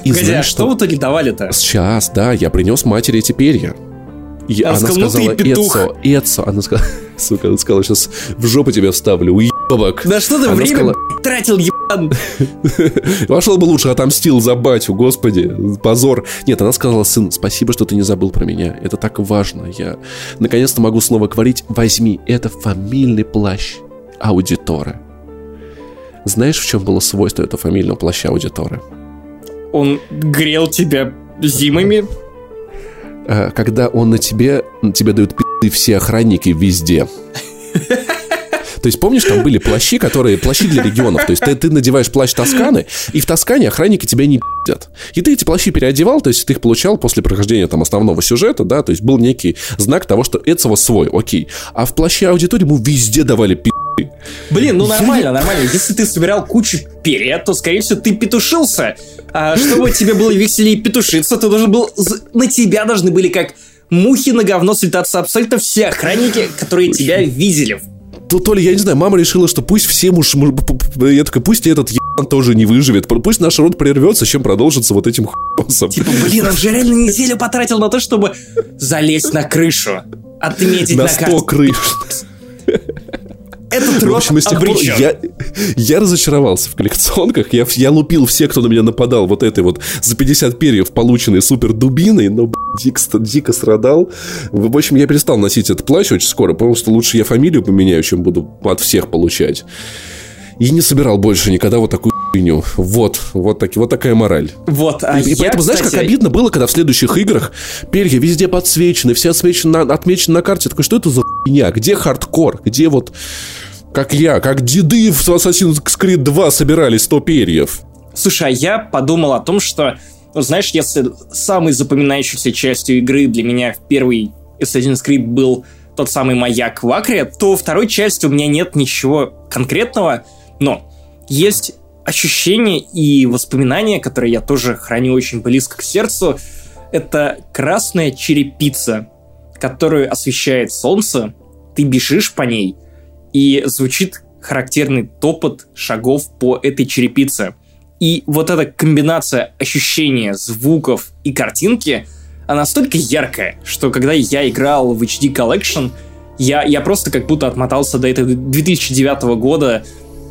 И Погоди, знаешь, а что в итоге давали-то? Сейчас, да, я принес матери эти перья. И она, она сказала, сказала Эцо, Эцо, она сказала, сука, она сказала, сейчас в жопу тебя вставлю, уебок. Да что ты она время сказала, тратил, ебан. Вошел бы лучше, отомстил за батю, господи, позор. Нет, она сказала, сын, спасибо, что ты не забыл про меня, это так важно, я наконец-то могу снова говорить, возьми, это фамильный плащ аудиторы. Знаешь, в чем было свойство этого фамильного плаща аудиторы? Он грел тебя зимами, когда он на тебе, на тебе дают пи***ы все охранники везде. То есть, помнишь, там были плащи, которые... Плащи для регионов. То есть, ты, ты надеваешь плащ Тосканы, и в Тоскане охранники тебя не пи***ят. И ты эти плащи переодевал, то есть, ты их получал после прохождения там основного сюжета, да, то есть, был некий знак того, что Эцева свой, окей. А в плаще аудитории ему везде давали пи***. Блин, ну нормально, нормально. Если ты собирал кучу перьев, то, скорее всего, ты петушился. А чтобы тебе было веселее петушиться, ты должен был... На тебя должны были как мухи на говно слетаться абсолютно все охранники, которые тебя видели то, то ли, я не знаю, мама решила, что пусть все муж... Я такой, пусть этот ебан тоже не выживет. Пусть наш род прервется, чем продолжится вот этим хуесом. Типа, блин, он же реально неделю потратил на то, чтобы залезть на крышу. Отметить на, на 100 крыш. Этот род в общем, с тех пор я, я разочаровался в коллекционках. Я, я лупил всех, кто на меня нападал вот этой вот за 50 перьев полученной супер дубиной, но дико, дико страдал. В общем, я перестал носить этот плащ очень скоро, потому что лучше я фамилию поменяю, чем буду от всех получать. И не собирал больше никогда вот такую хуйню. Вот, вот, таки, вот такая мораль. Вот, а и, я, и поэтому, кстати... знаешь, как обидно было, когда в следующих играх перья везде подсвечены, все отмечены, отмечены на карте. Такой, что это за хуйня? Где хардкор? Где вот как я, как деды в Assassin's Creed 2 собирали 100 перьев. Слушай, а я подумал о том, что, ну, знаешь, если самой запоминающейся частью игры для меня в первый Assassin's Creed был тот самый маяк в Акре, то второй части у меня нет ничего конкретного, но есть ощущения и воспоминания, которые я тоже храню очень близко к сердцу. Это красная черепица, которую освещает солнце, ты бежишь по ней, и звучит характерный топот шагов по этой черепице. И вот эта комбинация ощущения, звуков и картинки, она настолько яркая, что когда я играл в HD Collection, я, я просто как будто отмотался до этого 2009 года,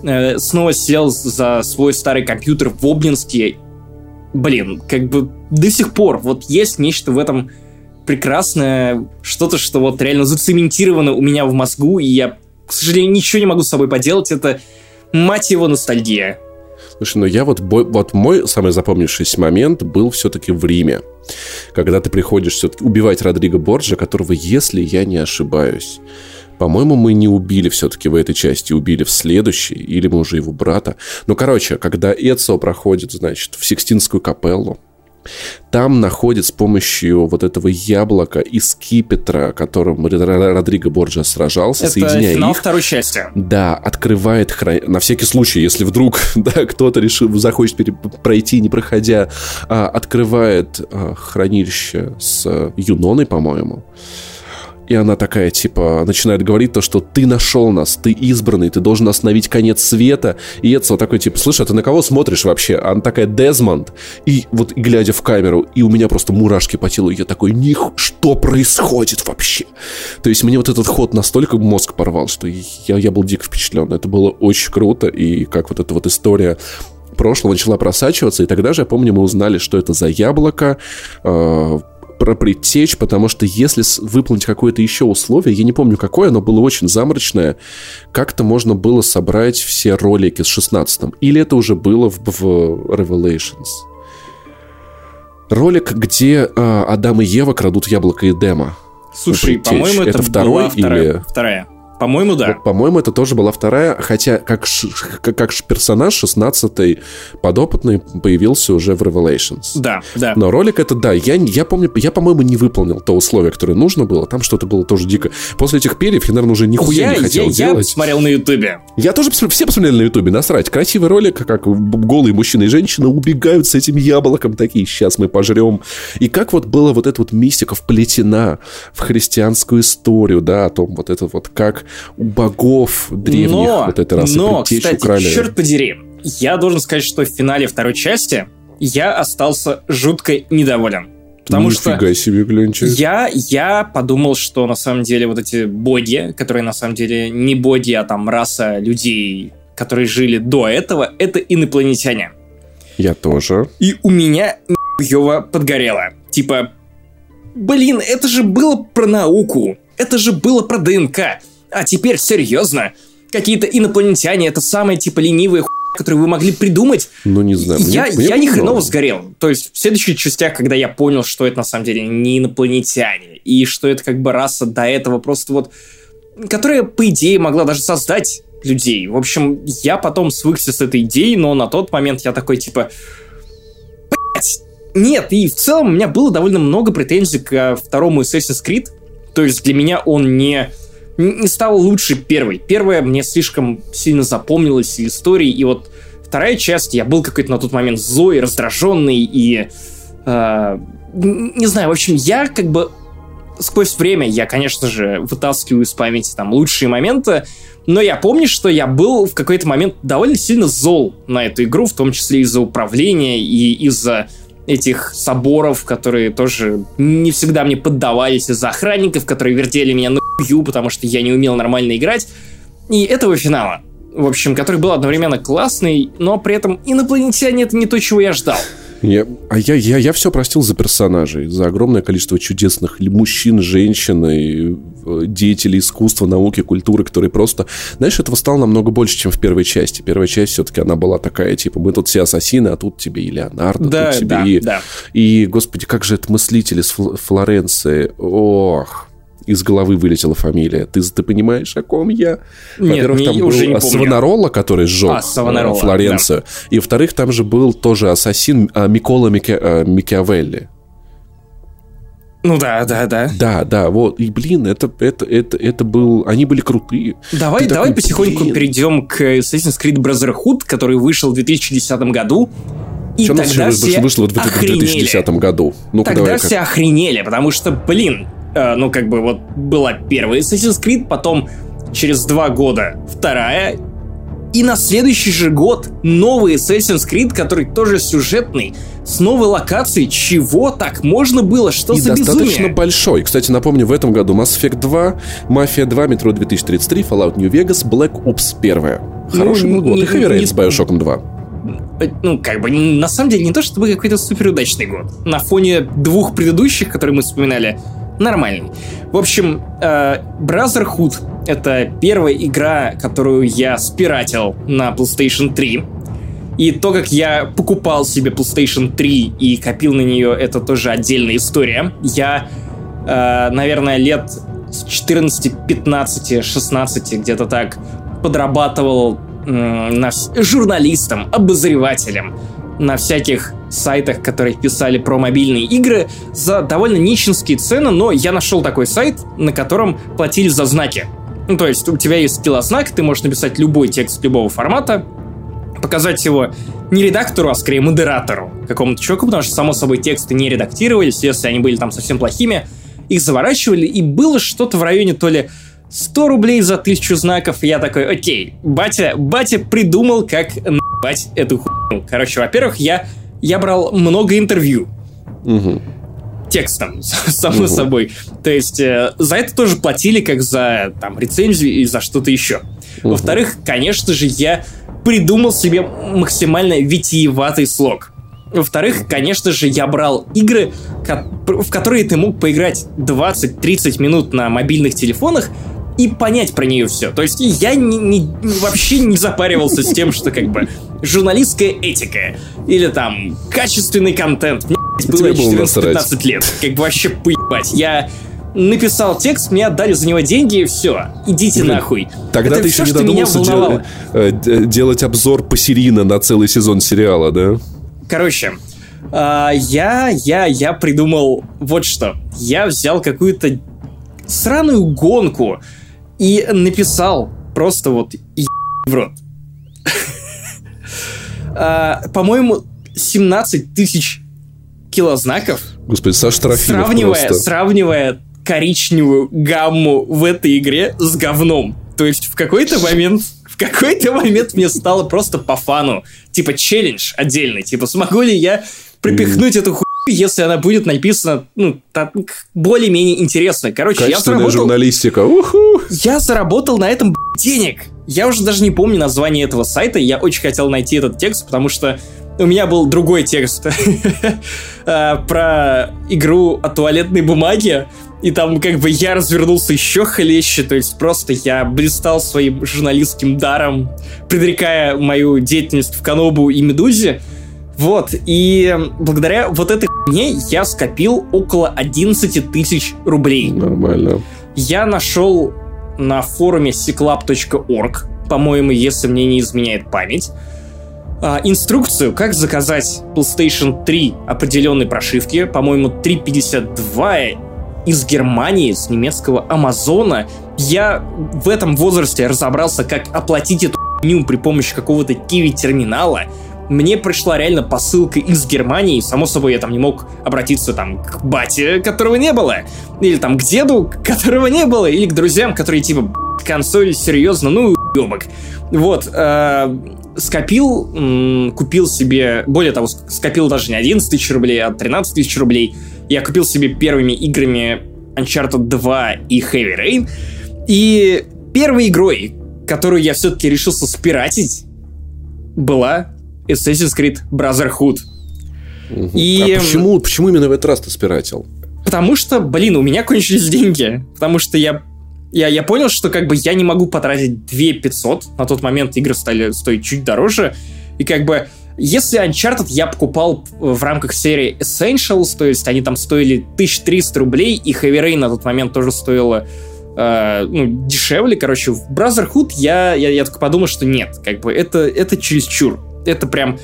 э, снова сел за свой старый компьютер в Обнинске. Блин, как бы до сих пор вот есть нечто в этом прекрасное, что-то, что вот реально зацементировано у меня в мозгу, и я к сожалению, ничего не могу с собой поделать. Это, мать его, ностальгия. Слушай, ну я вот, вот мой самый запомнившийся момент был все-таки в Риме. Когда ты приходишь все-таки убивать Родриго Борджа, которого, если я не ошибаюсь, по-моему, мы не убили все-таки в этой части, убили в следующей, или мы уже его брата. Ну, короче, когда Эцио проходит, значит, в Сикстинскую капеллу, там находит с помощью вот этого яблока и скипетра, которым Родриго Борджа сражался, Это соединяя финал их. второй части. Да, открывает храм... На всякий случай, если вдруг да, кто-то решил, захочет пере... пройти, не проходя, а, открывает а, хранилище с Юноной, по-моему. И она такая, типа, начинает говорить то, что ты нашел нас, ты избранный, ты должен остановить конец света. И Эдсо такой, типа, слышь, а ты на кого смотришь вообще? Она такая, Дезмонд. И вот, глядя в камеру, и у меня просто мурашки по телу, я такой, них, что происходит вообще? То есть мне вот этот ход настолько мозг порвал, что я, я был дико впечатлен. Это было очень круто, и как вот эта вот история прошлого начала просачиваться, и тогда же, я помню, мы узнали, что это за яблоко, э, про предтечь, потому что если выполнить какое-то еще условие, я не помню какое, оно было очень заморочное, как-то можно было собрать все ролики с 16 Или это уже было в, в Revelations? Ролик, где э, Адам и Ева крадут яблоко и демо. Слушай, по-моему, это, это второй вторая, или... Вторая. По-моему, да. Вот, по-моему, это тоже была вторая, хотя как, как, как персонаж 16-й подопытный появился уже в Revelations. Да, да. Но ролик это, да, я, я помню, я, по-моему, не выполнил то условие, которое нужно было, там что-то было тоже дико. После этих перьев я, наверное, уже нихуя я, не хотел я, делать. Я смотрел на ютубе. Я тоже все посмотрели на ютубе, насрать. Красивый ролик, как голые мужчины и женщины убегают с этим яблоком, такие, сейчас мы пожрем. И как вот была вот эта вот мистика вплетена в христианскую историю, да, о том вот это вот, как у богов древних но, вот этой расы но, кстати, украли. черт подери, я должен сказать, что в финале второй части я остался жутко недоволен. Потому Нифига что себе, гляньте. я, я подумал, что на самом деле вот эти боги, которые на самом деле не боги, а там раса людей, которые жили до этого, это инопланетяне. Я тоже. И у меня нихуево подгорело. Типа, блин, это же было про науку. Это же было про ДНК. А теперь серьезно? Какие-то инопланетяне, это самые типа ленивые ху... которые вы могли придумать. Ну, не знаю. Я, мне, я мне ни хреново сгорел. То есть в следующих частях, когда я понял, что это на самом деле не инопланетяне, и что это как бы раса до этого просто вот... Которая, по идее, могла даже создать людей. В общем, я потом свыкся с этой идеей, но на тот момент я такой, типа... Нет, и в целом у меня было довольно много претензий к второму Assassin's Creed. То есть для меня он не не стал лучше первой. Первая мне слишком сильно запомнилась историей, и вот вторая часть, я был какой-то на тот момент злой, раздраженный, и... Э, не знаю, в общем, я как бы сквозь время я, конечно же, вытаскиваю из памяти там лучшие моменты, но я помню, что я был в какой-то момент довольно сильно зол на эту игру, в том числе из-за управления и из-за этих соборов, которые тоже не всегда мне поддавались, из-за охранников, которые вертели меня на хую, потому что я не умел нормально играть. И этого финала, в общем, который был одновременно классный, но при этом инопланетяне это не то, чего я ждал. Я, а я, я, я все простил за персонажей, за огромное количество чудесных мужчин, женщин и э, деятелей искусства, науки, культуры, которые просто... Знаешь, этого стало намного больше, чем в первой части. Первая часть все-таки она была такая, типа, мы тут все ассасины, а тут тебе и Леонардо, да, тут тебе да, и... Да. И, господи, как же это мыслители с Флоренции. Ох, из головы вылетела фамилия. Ты, ты понимаешь, о ком я? Во-первых, не, там уже был не помню. Савонарола, который сжег А, Савонарола, э, Флоренцию. Да. И, во-вторых, там же был тоже ассасин а, Микола Мики... а, Микиавелли. Ну да, да, да. Да, да, вот. И, блин, это, это, это, это был... Они были крутые. Давай, Ты давай такой, потихоньку блин. перейдем к Assassin's Creed Brotherhood, который вышел в 2010 году. И нас тогда все вышло в охренели. 2010 году? Ну-ка, Тогда давай. все охренели, потому что, блин, э, ну как бы вот была первая Assassin's Creed, потом через два года вторая, и на следующий же год новый Assassin's Creed, который тоже сюжетный, с новой локацией. Чего так можно было? Что И за достаточно безумие? большой. Кстати, напомню, в этом году Mass Effect 2, Mafia 2, Metro 2033, Fallout New Vegas, Black Ops 1. Хороший Ну, был год. не- И Heavy Rain с Bioshock 2. Э, Ну, как бы, на самом деле, не то чтобы какой-то суперудачный год. На фоне двух предыдущих, которые мы вспоминали, нормальный. В общем, э, Brotherhood — это первая игра, которую я спиратил на PlayStation 3. И то, как я покупал себе PlayStation 3 и копил на нее, это тоже отдельная история. Я, э, наверное, лет с 14, 15, 16, где-то так, подрабатывал м, на журналистом, обозревателем на всяких сайтах, которые писали про мобильные игры за довольно нищенские цены, но я нашел такой сайт, на котором платили за знаки. Ну, то есть у тебя есть скиллознак, ты можешь написать любой текст любого формата, показать его не редактору, а скорее модератору, какому-то человеку, потому что, само собой, тексты не редактировались, если они были там совсем плохими, их заворачивали, и было что-то в районе то ли 100 рублей за тысячу знаков, и я такой, окей, батя, батя придумал, как наебать эту хуйню. Короче, во-первых, я, я брал много интервью, Мгм. текстом, само Мгм. собой. То есть э, за это тоже платили, как за там рецензию и за что-то еще. Во-вторых, конечно же, я придумал себе максимально витиеватый слог. Во-вторых, конечно же, я брал игры, в которые ты мог поиграть 20-30 минут на мобильных телефонах и понять про нее все. То есть я не- не- вообще не запаривался с тем, что как бы журналистская этика или там качественный контент. Мне было Тебе было насрать. 14-15 лет. Как бы вообще поебать. Я написал текст, мне отдали за него деньги, и все. Идите Блин, нахуй. Тогда Это ты всё, еще не додумался дел- э, д- делать обзор посерийно на целый сезон сериала, да? Короче, а, я, я, я придумал вот что. Я взял какую-то сраную гонку и написал просто вот «Е- в рот. А, По-моему, 17 тысяч килознаков, Господи, Саш Трофимов сравнивая, просто. сравнивая коричневую гамму в этой игре с говном. То есть в какой-то момент, в какой-то момент мне стало просто по фану. Типа челлендж отдельный. Типа смогу ли я припихнуть эту хуйню, если она будет написана, ну, так, более-менее интересно. Короче, я заработал, журналистика. Уху! я заработал на этом денег. Я уже даже не помню название этого сайта. Я очень хотел найти этот текст, потому что у меня был другой текст э, про игру о туалетной бумаге. И там как бы я развернулся еще хлеще, то есть просто я блистал своим журналистским даром, предрекая мою деятельность в Канобу и Медузе. Вот, и благодаря вот этой хуйне я скопил около 11 тысяч рублей. Нормально. Я нашел на форуме cyclub.org, по-моему, если мне не изменяет память, а, инструкцию, как заказать PlayStation 3 определенной прошивки, по-моему, 3.52 из Германии, с немецкого Амазона. Я в этом возрасте разобрался, как оплатить эту хуйню при помощи какого-то киви-терминала. Мне пришла реально посылка из Германии, само собой, я там не мог обратиться там к бате, которого не было, или там к деду, которого не было, или к друзьям, которые типа, консоль, серьезно, ну, ебок. Вот, э, скопил, купил себе, более того, скопил даже не 11 тысяч рублей, а 13 тысяч рублей. Я купил себе первыми играми Uncharted 2 и Heavy Rain. И первой игрой, которую я все-таки решился спиратить, была Assassin's Creed Brotherhood. И... А почему, почему именно в этот раз ты спиратил? Потому что, блин, у меня кончились деньги. Потому что я, я, я понял, что как бы я не могу потратить 2 500. На тот момент игры стали стоить чуть дороже. И как бы если Uncharted я покупал в рамках серии Essentials, то есть они там стоили 1300 рублей, и Heavy Rain на тот момент тоже стоило э, ну, дешевле, короче, в Brotherhood я, я, я только подумал, что нет, как бы это, это чересчур. Это прям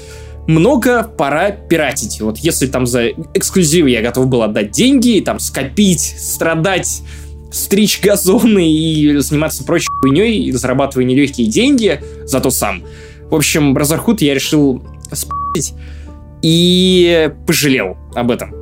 много, пора пиратить. Вот если там за эксклюзивы я готов был отдать деньги, там скопить, страдать, стричь газоны и заниматься прочей хуйней, и зарабатывая нелегкие деньги, зато сам. В общем, Brotherhood я решил спить и пожалел об этом.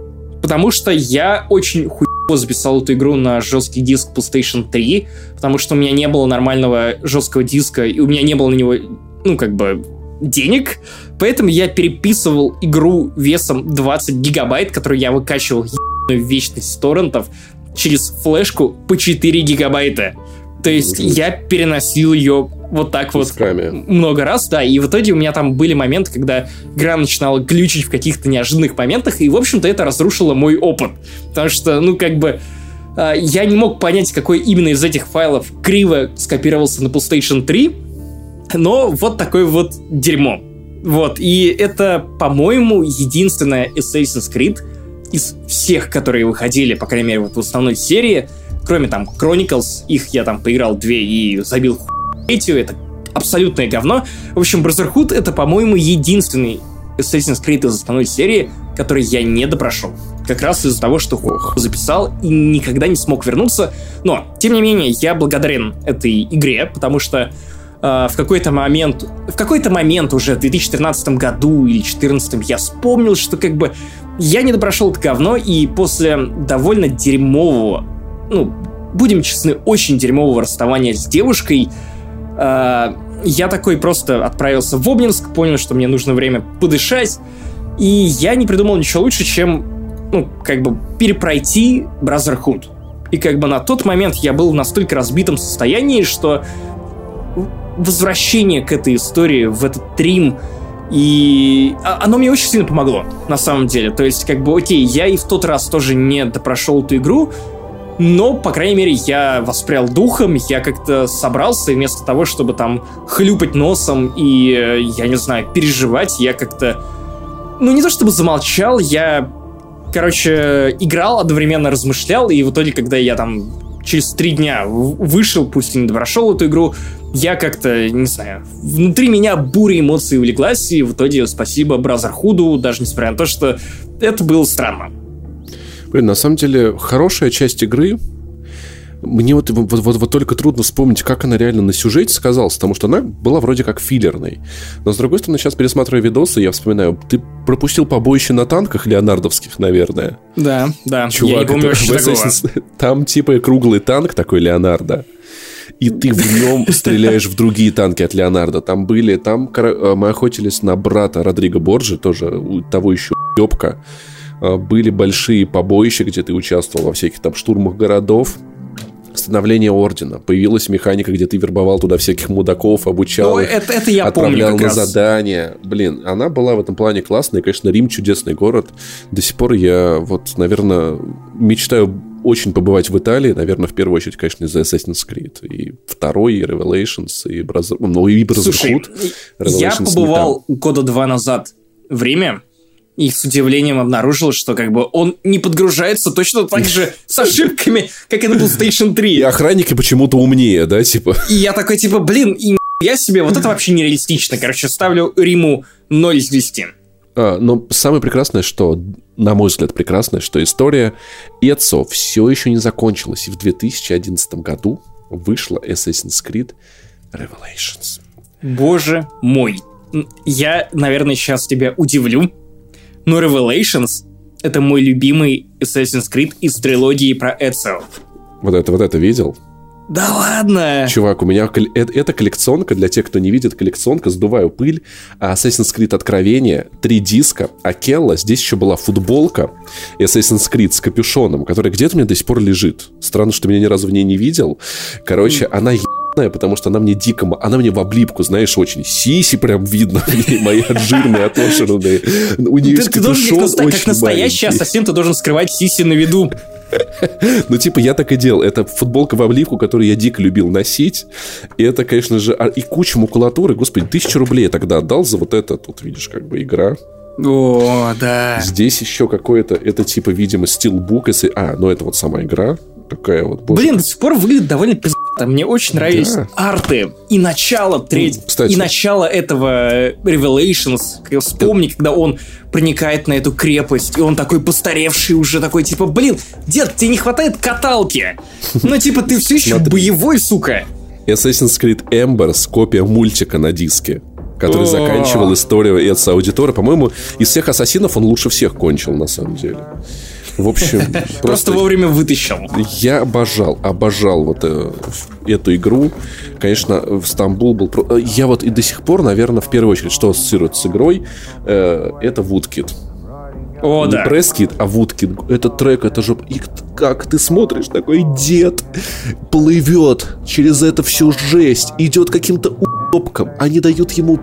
Потому что я очень хуево записал эту игру на жесткий диск PlayStation 3, потому что у меня не было нормального жесткого диска, и у меня не было на него, ну, как бы, денег, поэтому я переписывал игру весом 20 гигабайт, которую я выкачивал в вечность с торрентов, через флешку по 4 гигабайта. То есть я переносил ее вот так Кусками. вот много раз, да, и в итоге у меня там были моменты, когда игра начинала глючить в каких-то неожиданных моментах, и, в общем-то, это разрушило мой опыт. Потому что, ну, как бы, э, я не мог понять, какой именно из этих файлов криво скопировался на PlayStation 3, но вот такое вот дерьмо. Вот, и это, по-моему, единственная Assassin's Creed из всех, которые выходили, по крайней мере, вот в основной серии, кроме там Chronicles, их я там поиграл две и забил третью, это абсолютное говно. В общем, Brotherhood это, по-моему, единственный Assassin's Creed из основной серии, который я не допрошел. Как раз из-за того, что Ох. записал и никогда не смог вернуться. Но, тем не менее, я благодарен этой игре, потому что в какой-то момент, в какой-то момент уже в 2013 году или 2014 я вспомнил, что как бы я не допрошел это говно, и после довольно дерьмового, ну, будем честны, очень дерьмового расставания с девушкой, Э, я такой просто отправился в Обнинск, понял, что мне нужно время подышать, и я не придумал ничего лучше, чем, ну, как бы перепройти Brotherhood. И как бы на тот момент я был в настолько разбитом состоянии, что возвращение к этой истории, в этот трим, и а, оно мне очень сильно помогло, на самом деле. То есть, как бы, окей, я и в тот раз тоже не допрошел эту игру, но, по крайней мере, я воспрял духом, я как-то собрался, и вместо того, чтобы там хлюпать носом и, э, я не знаю, переживать, я как-то... Ну, не то чтобы замолчал, я, короче, играл, одновременно размышлял, и в итоге, когда я там через три дня вышел, пусть и не прошел эту игру, я как-то, не знаю, внутри меня буря эмоций улеглась, и в итоге спасибо Бразерхуду, даже несмотря на то, что это было странно. Блин, на самом деле, хорошая часть игры, мне вот, вот, вот, вот только трудно вспомнить, как она реально на сюжете сказалась, потому что она была вроде как филлерной. Но, с другой стороны, сейчас пересматривая видосы, я вспоминаю, ты пропустил побоище на танках леонардовских, наверное. Да, да. Чувак, я не помню это, там типа круглый танк такой Леонардо и ты в нем стреляешь в другие танки от Леонардо. Там были, там э, мы охотились на брата Родриго Борджи, тоже у того еще ебка. А, были большие побоища, где ты участвовал во всяких там штурмах городов, становление ордена. Появилась механика, где ты вербовал туда всяких мудаков, обучал ну, их, это, это я отправлял помню на раз. задания. Блин, она была в этом плане классная. И, конечно, Рим чудесный город. До сих пор я вот, наверное, мечтаю очень побывать в Италии, наверное, в первую очередь, конечно, из-за Assassin's Creed. И второй, и Revelations, и Brother... Ну, и Brotherhood. Слушай, я побывал года два назад в Риме, и с удивлением обнаружил, что как бы он не подгружается точно так же с ошибками, как и на PlayStation 3. И охранники почему-то умнее, да, типа? И я такой, типа, блин, и я себе, вот это вообще нереалистично. Короче, ставлю Риму 0 из 10. А, но самое прекрасное, что, на мой взгляд, прекрасное, что история Эцо все еще не закончилась. И в 2011 году вышла Assassin's Creed Revelations. Боже мой. я, наверное, сейчас тебя удивлю, но Revelations — это мой любимый Assassin's Creed из трилогии про Эцио. Вот это, вот это видел? Да ладно! Чувак, у меня это, это коллекционка, для тех, кто не видит, коллекционка, сдуваю пыль, Assassin's Creed Откровение, три диска, Акелла, здесь еще была футболка Assassin's Creed с капюшоном, которая где-то у меня до сих пор лежит. Странно, что меня ни разу в ней не видел. Короче, mm. она потому что она мне дико... Она мне в облипку, знаешь, очень. Сиси прям видно мои жирные, отошенные. У нее ты, должен, как, настоящий ассасин, ты должен скрывать сиси на виду. Ну, типа, я так и делал. Это футболка в обливку, которую я дико любил носить. И это, конечно же, а, и куча макулатуры. Господи, тысячу рублей я тогда отдал за вот это. Тут, видишь, как бы игра. О, да. Здесь еще какое-то, это типа, видимо, стилбук. Если... А, ну это вот сама игра такая вот. Боже. Блин, до сих пор выглядит довольно пиздато. Мне очень нравились да. арты и начало треть, Кстати. и начало этого Revelations. Вспомни, когда он проникает на эту крепость, и он такой постаревший уже, такой, типа, блин, дед, тебе не хватает каталки. Ну, типа, ты все еще боевой, сука. Assassin's Creed Embers, копия мультика на диске который заканчивал историю Эдса Аудитора. По-моему, из всех ассасинов он лучше всех кончил, на самом деле. В общем, просто, вовремя вытащил. Я обожал, обожал вот э, эту игру. Конечно, в Стамбул был... Э, я вот и до сих пор, наверное, в первую очередь, что ассоциирует с игрой, э, это Woodkid. О, Не да. Пресскит, а Woodkid. Этот трек, это же... И как ты смотришь, такой дед плывет через это всю жесть, идет каким-то уебком, они дают ему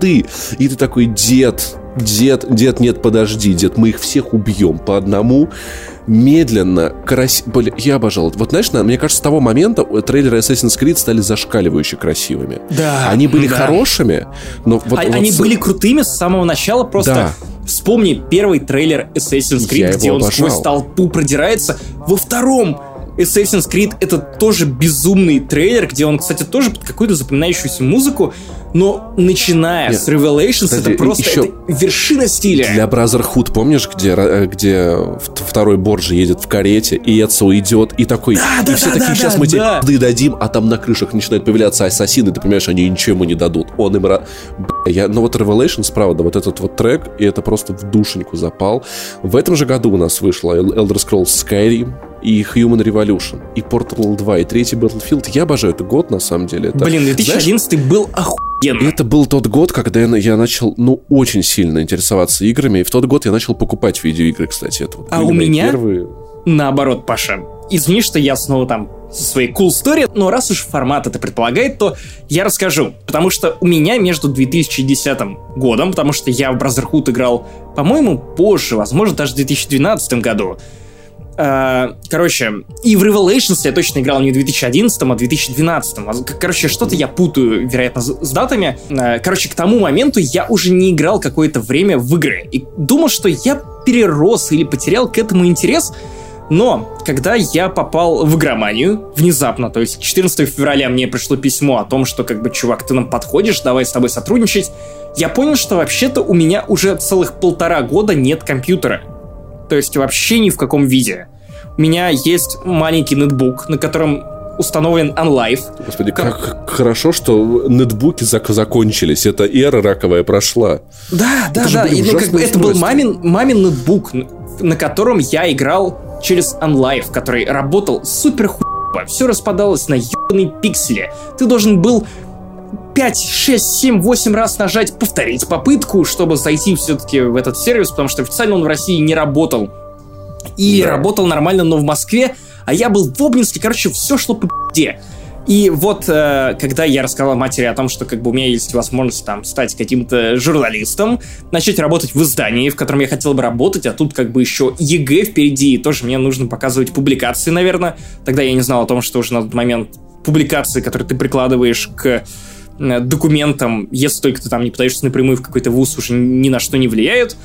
пи***ды. И ты такой, дед, Дед, дед, нет, подожди, дед, мы их всех убьем по одному, медленно, красиво. Блин, я обожал. Вот знаешь, мне кажется, с того момента трейлеры Assassin's Creed стали зашкаливающе красивыми. Да. Они были да. хорошими, но вот... А, вот они были крутыми с самого начала, просто... Да. Вспомни первый трейлер Assassin's Creed, где он обожал. сквозь толпу продирается. Во втором Assassin's Creed это тоже безумный трейлер, где он, кстати, тоже под какую-то запоминающуюся музыку, но начиная Нет. с Revelations, Кстати, это просто еще это вершина стиля. Для Brotherhood, помнишь, где, э, где второй Борджи едет в карете, и Эдсо идет, и такой, да, да, и все да, такие, да, сейчас да, мы да. тебе дадим, а там на крышах начинают появляться ассасины, ты понимаешь, они ничего ему не дадут. Он им... Я, ну вот Revelations, правда, вот этот вот трек, и это просто в душеньку запал. В этом же году у нас вышла Elder Scrolls Skyrim, и Human Revolution, и Portal 2, и третий Battlefield. Я обожаю этот год, на самом деле. Это, Блин, 2011 знаешь, был охуенно. Это был тот год, когда я, я начал, ну, очень сильно интересоваться играми, и в тот год я начал покупать видеоигры, кстати. Это вот а у меня первые... наоборот, Паша. Извини, что я снова там со своей cool story, но раз уж формат это предполагает, то я расскажу. Потому что у меня между 2010 годом, потому что я в Brotherhood играл, по-моему, позже, возможно, даже в 2012 году, короче, и в Revelations я точно играл не в 2011, а в 2012. Короче, что-то я путаю, вероятно, с датами. Э, короче, к тому моменту я уже не играл какое-то время в игры. И думал, что я перерос или потерял к этому интерес. Но, когда я попал в игроманию, внезапно, то есть 14 февраля мне пришло письмо о том, что, как бы, чувак, ты нам подходишь, давай с тобой сотрудничать, я понял, что вообще-то у меня уже целых полтора года нет компьютера то есть вообще ни в каком виде. У меня есть маленький нетбук, на котором установлен OnLive. Господи, как, как хорошо, что нетбуки зак закончились. Это эра раковая прошла. Да, да, это да. И, ну, как бы это был мамин, мамин нетбук, на котором я играл через OnLive, который работал супер хуево. Все распадалось на ебаные пиксели. Ты должен был 5, 6, 7, 8 раз нажать повторить попытку, чтобы зайти все-таки в этот сервис, потому что официально он в России не работал. И да. работал нормально, но в Москве, а я был в Обнинске, короче, все шло по пизде. И вот, э, когда я рассказал матери о том, что как бы у меня есть возможность там стать каким-то журналистом, начать работать в издании, в котором я хотел бы работать, а тут как бы еще ЕГЭ впереди, и тоже мне нужно показывать публикации, наверное. Тогда я не знал о том, что уже на тот момент публикации, которые ты прикладываешь к документам, если только ты там не пытаешься напрямую в какой-то вуз, уже ни на что не влияют.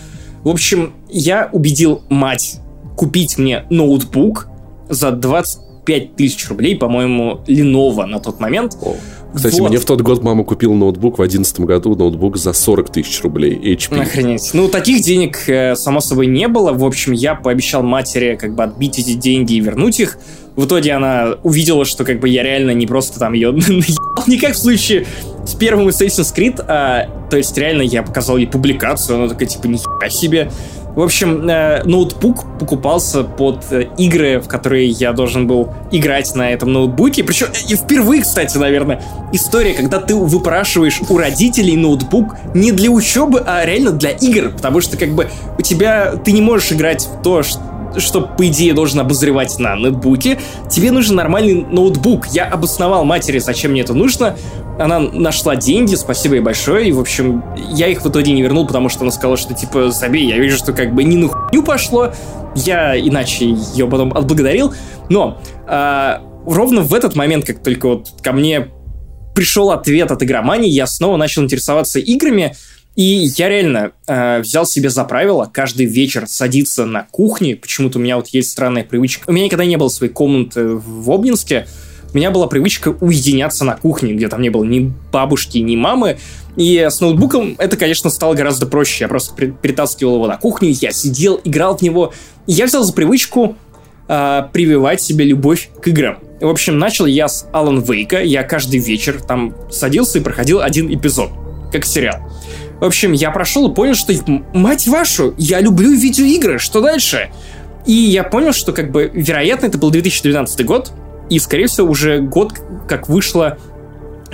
В общем, я убедил мать купить мне ноутбук за 25 тысяч рублей, по-моему, Lenovo на тот момент. О. Кстати, вот. мне в тот год мама купила ноутбук, в 2011 году ноутбук за 40 тысяч рублей, HP. Охренеть. Ну, таких денег, э, само собой, не было. В общем, я пообещал матери как бы отбить эти деньги и вернуть их. В итоге она увидела, что как бы я реально не просто там ее не как в случае с первым Assassin's Creed, а, то есть реально я показал ей публикацию, она такая типа нихера себе. В общем, э, ноутбук покупался под э, игры, в которые я должен был играть на этом ноутбуке. Причем и впервые, кстати, наверное, история, когда ты выпрашиваешь у родителей ноутбук не для учебы, а реально для игр. Потому что как бы у тебя ты не можешь играть в то, что что, по идее, должен обозревать на ноутбуке, тебе нужен нормальный ноутбук. Я обосновал матери, зачем мне это нужно. Она нашла деньги, спасибо ей большое. И, в общем, я их в итоге не вернул, потому что она сказала, что, типа, забей, я вижу, что как бы не на хуйню пошло. Я иначе ее потом отблагодарил. Но а, ровно в этот момент, как только вот ко мне пришел ответ от игромании, я снова начал интересоваться играми, и я реально э, взял себе за правило каждый вечер садиться на кухне. Почему-то у меня вот есть странная привычка. У меня никогда не было своей комнаты в Обнинске. У меня была привычка уединяться на кухне, где там не было ни бабушки, ни мамы. И с ноутбуком это, конечно, стало гораздо проще. Я просто перетаскивал его на кухню, я сидел, играл в него. И я взял за привычку э, прививать себе любовь к играм. В общем, начал я с Алан Вейка. Я каждый вечер там садился и проходил один эпизод, как сериал. В общем, я прошел и понял, что, мать вашу, я люблю видеоигры, что дальше? И я понял, что, как бы, вероятно, это был 2012 год, и, скорее всего, уже год, как вышла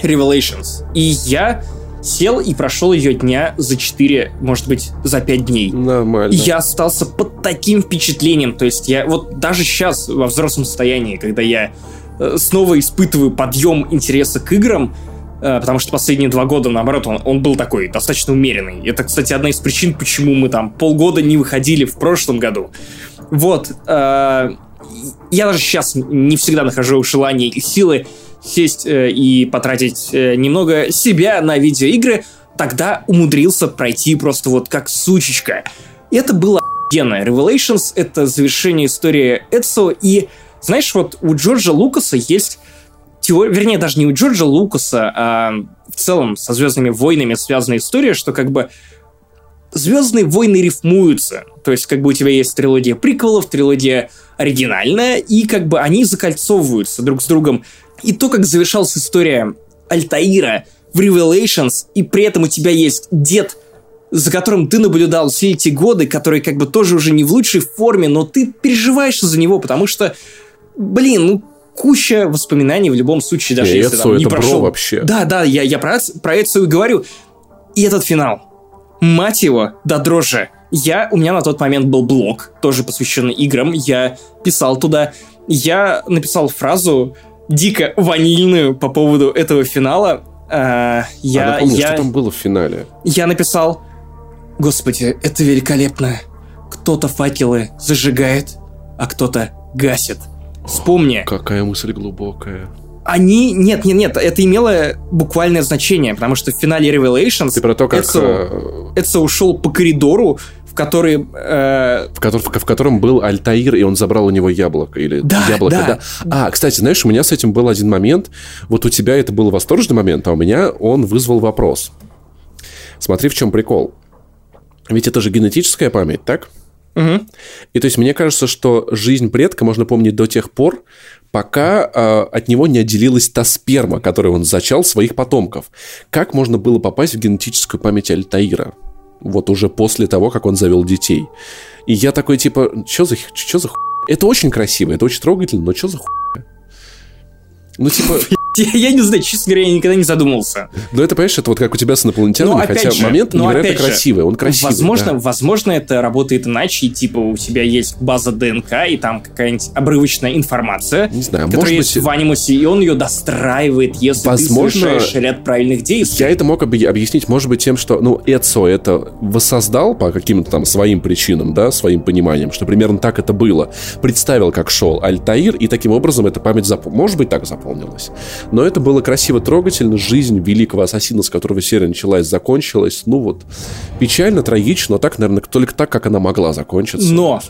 Revelations. И я сел и прошел ее дня за 4, может быть, за 5 дней. Нормально. И я остался под таким впечатлением. То есть я вот даже сейчас во взрослом состоянии, когда я э, снова испытываю подъем интереса к играм, Э, потому что последние два года, наоборот, он, он был такой достаточно умеренный. Это, кстати, одна из причин, почему мы там полгода не выходили в прошлом году. Вот. Э, я даже сейчас не всегда нахожу желание и силы сесть э, и потратить немного себя на видеоигры, тогда умудрился пройти просто вот как сучечка. И это было офигенно. Revelations — это завершение истории Эдсо, и знаешь, вот у Джорджа Лукаса есть теория, вернее, даже не у Джорджа Лукаса, а в целом со Звездными войнами связана история, что как бы Звездные войны рифмуются. То есть, как бы у тебя есть трилогия приквелов, трилогия оригинальная, и как бы они закольцовываются друг с другом. И то, как завершалась история Альтаира в Revelations, и при этом у тебя есть дед, за которым ты наблюдал все эти годы, который как бы тоже уже не в лучшей форме, но ты переживаешь за него, потому что, блин, ну куча воспоминаний в любом случае, даже если там не прошел. вообще. Да, да, я, я про, про Эцу и говорю. И этот финал. Мать его, да дрожжи. Я, у меня на тот момент был блог, тоже посвященный играм. Я писал туда. Я написал фразу дико ванильную по поводу этого финала. А, я, а напомню, я, что там было в финале? Я написал, господи, это великолепно. Кто-то факелы зажигает, а кто-то гасит. Вспомни. Какая мысль глубокая. Они... Нет, нет, нет, это имело буквальное значение, потому что в финале Revelations... Ты про то, как... Эцо, э, Эцо ушел по коридору, в который... Э... В, котор, в, в котором был Альтаир, и он забрал у него яблоко. Или да, яблоко, да. да. А, кстати, знаешь, у меня с этим был один момент. Вот у тебя это был восторженный момент, а у меня он вызвал вопрос. Смотри, в чем прикол. Ведь это же генетическая память, так? Угу. И то есть мне кажется, что жизнь предка можно помнить до тех пор, пока э, от него не отделилась та сперма, которую он зачал своих потомков. Как можно было попасть в генетическую память Альтаира? Вот уже после того, как он завел детей. И я такой, типа, что за, что за ху... Это очень красиво, это очень трогательно, но что за ху... Ну, типа... Я не знаю, честно говоря, я никогда не задумывался. Но это, понимаешь, это вот как у тебя с инопланетянами, но, хотя же, момент но невероятно красивый, он красивый. Возможно, да. возможно, это работает иначе, и типа у тебя есть база ДНК, и там какая-нибудь обрывочная информация, не знаю, которая есть быть... в анимусе, и он ее достраивает, если возможно, ты совершаешь ряд правильных действий. Я это мог объяснить, может быть, тем, что, ну, Эцо это воссоздал по каким-то там своим причинам, да, своим пониманием, что примерно так это было. Представил, как шел Альтаир, и таким образом эта память запомнилась. Может быть, так запомнилась. Но это было красиво, трогательно. Жизнь великого ассасина, с которого серия началась, закончилась. Ну вот, печально, трагично, но так, наверное, только так, как она могла закончиться. Но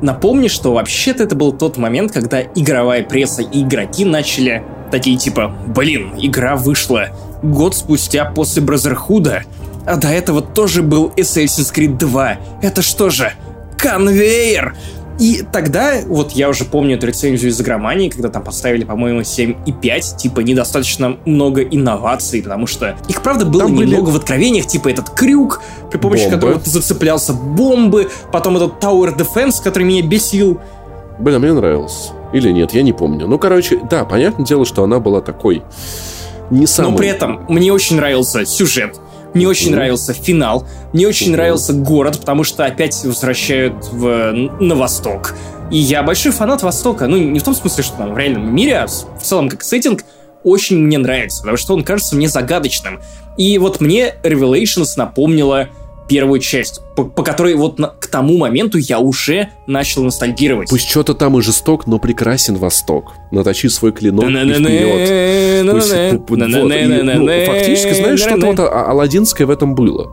Напомни, что вообще-то это был тот момент, когда игровая пресса и игроки начали такие типа «Блин, игра вышла год спустя после Бразерхуда, а до этого тоже был Assassin's Creed 2. Это что же, конвейер?» И тогда, вот я уже помню эту рецензию из игромании, когда там поставили, по-моему, 7,5, типа недостаточно много инноваций, потому что их, правда, было там немного были... в откровениях, типа этот крюк, при помощи Бомбы. которого ты зацеплялся, бомбы, потом этот Tower Defense, который меня бесил. Блин, а мне нравился. Или нет, я не помню. Ну, короче, да, понятное дело, что она была такой не самый... Но при этом мне очень нравился сюжет, мне очень нравился финал, мне очень нравился город, потому что опять возвращают в, на восток. И я большой фанат Востока. Ну, не в том смысле, что там в реальном мире, а в целом как сеттинг очень мне нравится, потому что он кажется мне загадочным. И вот мне Revelations напомнила первую часть, по, по которой вот на, к тому моменту я уже начал ностальгировать. Пусть что-то там и жесток, но прекрасен Восток. Наточи свой клинок и вперед. Фактически, знаешь, что-то вот аладдинское в этом было.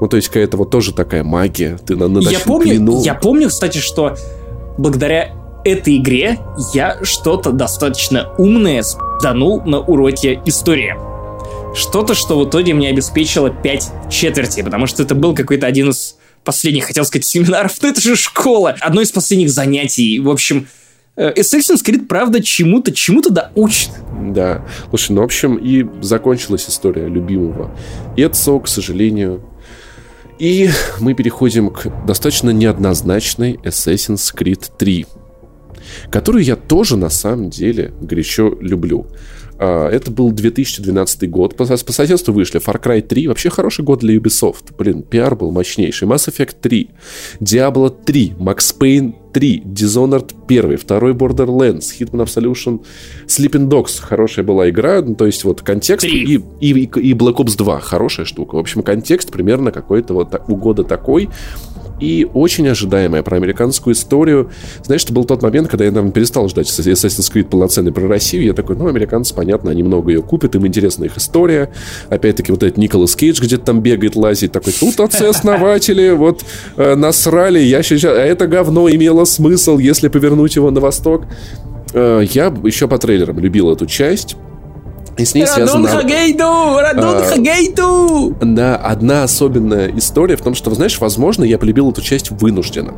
Ну, то есть какая-то вот тоже такая магия. Ты на, на я помню, клинок. Я помню, кстати, что благодаря этой игре я что-то достаточно умное спданул на уроке истории что-то, что в итоге мне обеспечило 5 четверти, потому что это был какой-то один из последних, хотел сказать, семинаров, но это же школа, одно из последних занятий. В общем, э, Assassin's Creed, правда, чему-то, чему-то да учит. Да. Слушай, ну, в общем, и закончилась история любимого Эдсо, к сожалению. И мы переходим к достаточно неоднозначной Assassin's Creed 3, которую я тоже, на самом деле, горячо люблю. А, это был 2012 год. По, по соседству вышли Far Cry 3. Вообще хороший год для Ubisoft. Блин, пиар был мощнейший. Mass Effect 3. Diablo 3. Max Payne 3. Dishonored 1. Второй Borderlands. Hitman Absolution. Sleeping Dogs. Хорошая была игра. Ну, то есть вот контекст. И, и, и Black Ops 2. Хорошая штука. В общем, контекст примерно какой-то вот у года такой и очень ожидаемая про американскую историю. Знаешь, это был тот момент, когда я там перестал ждать Assassin's Creed полноценный про Россию. Я такой, ну, американцы, понятно, они много ее купят, им интересна их история. Опять-таки, вот этот Николас Кейдж где-то там бегает, лазит, такой, тут отцы-основатели, вот э, насрали, я сейчас... А это говно имело смысл, если повернуть его на восток. Э, я еще по трейлерам любил эту часть. И с ней связана... Хагейду! Радун а, Хагейду! Да, одна особенная история в том, что, знаешь, возможно, я полюбил эту часть вынужденно.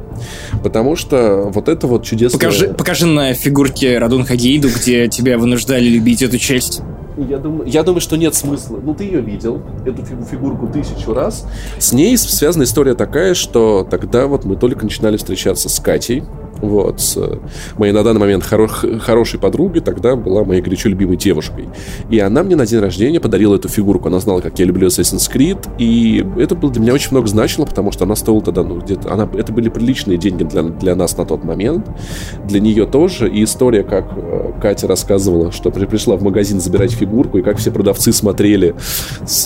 Потому что вот это вот чудесное... Покажи, покажи на фигурке Радун Хагейду, где тебя вынуждали любить эту часть. Я думаю, я думаю, что нет смысла. Ну, ты ее видел, эту фигурку тысячу раз. С ней связана история такая, что тогда вот мы только начинали встречаться с Катей, вот, с моей на данный момент хоро- хорошей подругой, тогда была моей горячо любимой девушкой. И она мне на день рождения подарила эту фигурку. Она знала, как я люблю Assassin's Creed, и это было для меня очень много значило, потому что она стоила тогда, ну, где-то... Она, это были приличные деньги для, для нас на тот момент, для нее тоже. И история, как э, Катя рассказывала, что при, пришла в магазин забирать фигурку, и как все продавцы смотрели,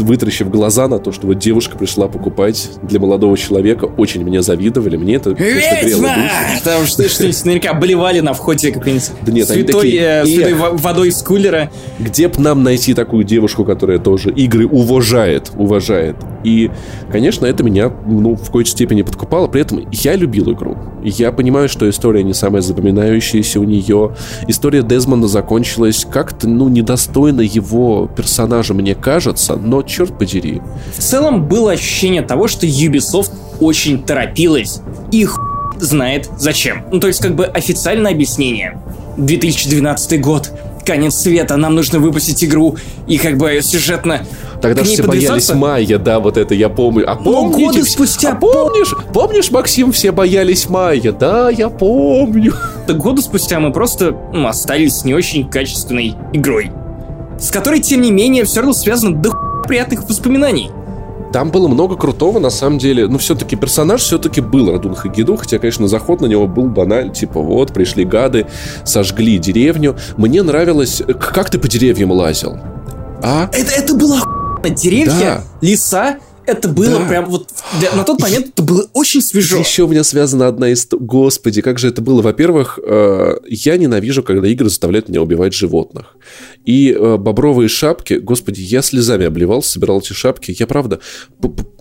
вытращив глаза на то, что вот девушка пришла покупать для молодого человека, очень мне завидовали. Мне это, конечно, грело душу. Потому что что-нибудь наверняка обливали на входе какой-нибудь да нет, святой, такие, э, святой водой из кулера. Где б нам найти такую девушку, которая тоже игры уважает, уважает. И, конечно, это меня, ну, в какой-то степени подкупало. При этом я любил игру. Я понимаю, что история не самая запоминающаяся у нее. История Дезмонда закончилась как-то, ну, недостойно его персонажа, мне кажется, но черт подери. В целом было ощущение того, что Ubisoft очень торопилась. Их знает зачем. Ну, то есть, как бы официальное объяснение. 2012 год, конец света, нам нужно выпустить игру, и как бы сюжетно Тогда же все боялись Майя, да, вот это я помню. А помните, годы спустя... А помнишь, помнишь, Максим, все боялись Майя? Да, я помню. Так годы спустя мы просто ну, остались с не очень качественной игрой, с которой, тем не менее, все равно связано до приятных воспоминаний. Там было много крутого, на самом деле. Но все-таки персонаж все-таки был Радун Хагиду, хотя, конечно, заход на него был баналь. Типа, вот, пришли гады, сожгли деревню. Мне нравилось... Как ты по деревьям лазил? А? Это, это было деревья, да. леса, это было да. прям вот для, на тот момент это было очень свежо. Еще у меня связана одна из... Господи, как же это было? Во-первых, э, я ненавижу, когда игры заставляют меня убивать животных. И э, бобровые шапки, господи, я слезами обливался, собирал эти шапки. Я правда...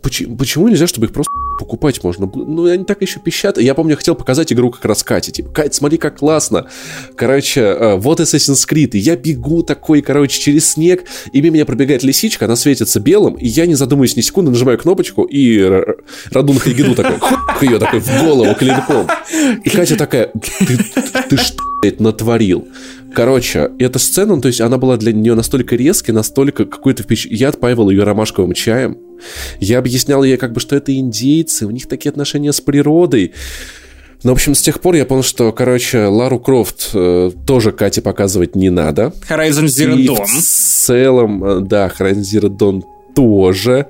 Почему нельзя, чтобы их просто покупать можно? Ну, они так еще пищат. Я помню, я хотел показать игру как раз Кате. Типа, Кать, смотри, как классно. Короче, э, вот Assassin's Creed. И я бегу такой, короче, через снег. И мимо меня пробегает лисичка, она светится белым. И я, не задумываясь ни секунды, нажимаю кнопочку, и Радун Хайгиду такой, ее такой в голову клинком. И Катя такая, ты, ты что, блядь, натворил? Короче, эта сцена, то есть она была для нее настолько резкой, настолько какой-то впечатление. Я отпаивал ее ромашковым чаем. Я объяснял ей, как бы, что это индейцы, у них такие отношения с природой. Ну, в общем, с тех пор я понял, что, короче, Лару Крофт э, тоже Кате показывать не надо. Horizon Zero И Dawn. в целом, э, да, Horizon Zero Dawn тоже.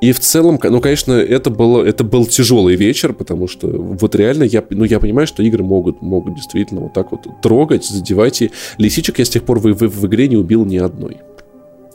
И в целом, ну, конечно, это, было, это был тяжелый вечер, потому что вот реально я, ну, я понимаю, что игры могут, могут действительно вот так вот трогать, задевать. И лисичек я с тех пор в, в, в игре не убил ни одной.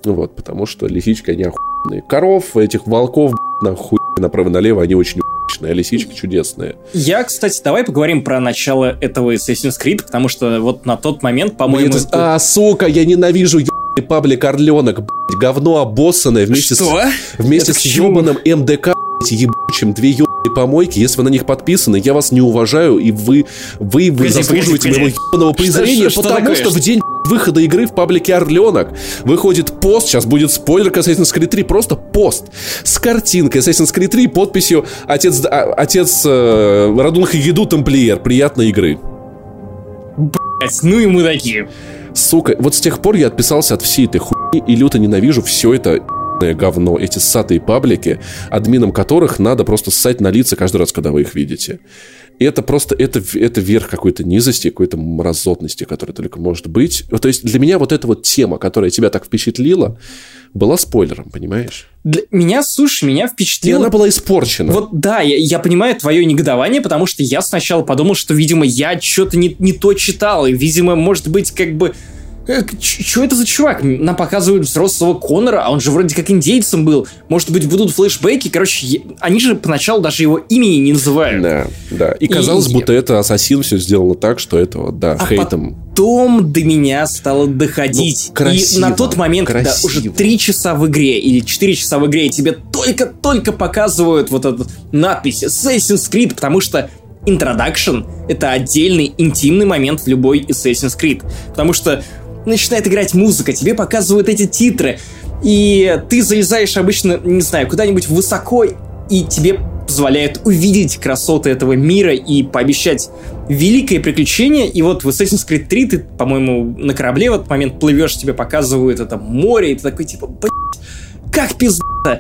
Вот, потому что лисички, они охуенные. Коров, этих волков, нахуй, направо-налево, они очень охуенные, а лисички чудесные. Я, кстати, давай поговорим про начало этого Assassin's Creed, потому что вот на тот момент, по-моему... Блин, А, сука, я ненавижу ебаный паблик Орленок, блядь, говно обоссанное вместе Что? с, вместе Это с ебаным МДК, блядь, ебучим, две ебаные помойки. Если вы на них подписаны, я вас не уважаю, и вы, вы, вы Погоди, заслуживаете погоди, моего ебаного презрения, что потому такое? что в день выхода игры в паблике Орленок выходит пост, сейчас будет спойлер к Assassin's Creed 3, просто пост с картинкой Assassin's Creed 3 подписью «Отец, а, отец э, Радун Хагиду Тамплиер, приятной игры». Блять, ну и мудаки. Сука, вот с тех пор я отписался от всей этой хуйни и люто ненавижу все это говно, эти ссатые паблики, админам которых надо просто ссать на лица каждый раз, когда вы их видите. И это просто, это, это верх какой-то низости, какой-то мразотности, которая только может быть. То есть для меня вот эта вот тема, которая тебя так впечатлила, была спойлером, понимаешь? Для меня, слушай, меня И впечатлило... она была испорчена. Вот да, я, я понимаю твое негодование, потому что я сначала подумал, что, видимо, я что-то не, не то читал, и, видимо, может быть, как бы... Что это за чувак? Нам показывают взрослого Конора, а он же вроде как индейцем был. Может быть, будут флешбеки. Короче, я- они же поначалу даже его имени не называют. Да, да. И казалось, И- будто это ассасин все сделано так, что это вот, да, А хейтом. Потом до меня стало доходить. Ну, красиво, и на тот момент, когда красиво. уже 3 часа в игре или 4 часа в игре, и тебе только-только показывают вот эту надпись Assassin's Creed, потому что Introduction — это отдельный интимный момент в любой Assassin's Creed. Потому что начинает играть музыка, тебе показывают эти титры, и ты залезаешь обычно, не знаю, куда-нибудь высоко, и тебе позволяют увидеть красоты этого мира и пообещать великое приключение. И вот в Assassin's Creed 3 ты, по-моему, на корабле в этот момент плывешь, тебе показывают это море, и ты такой типа, как пизда.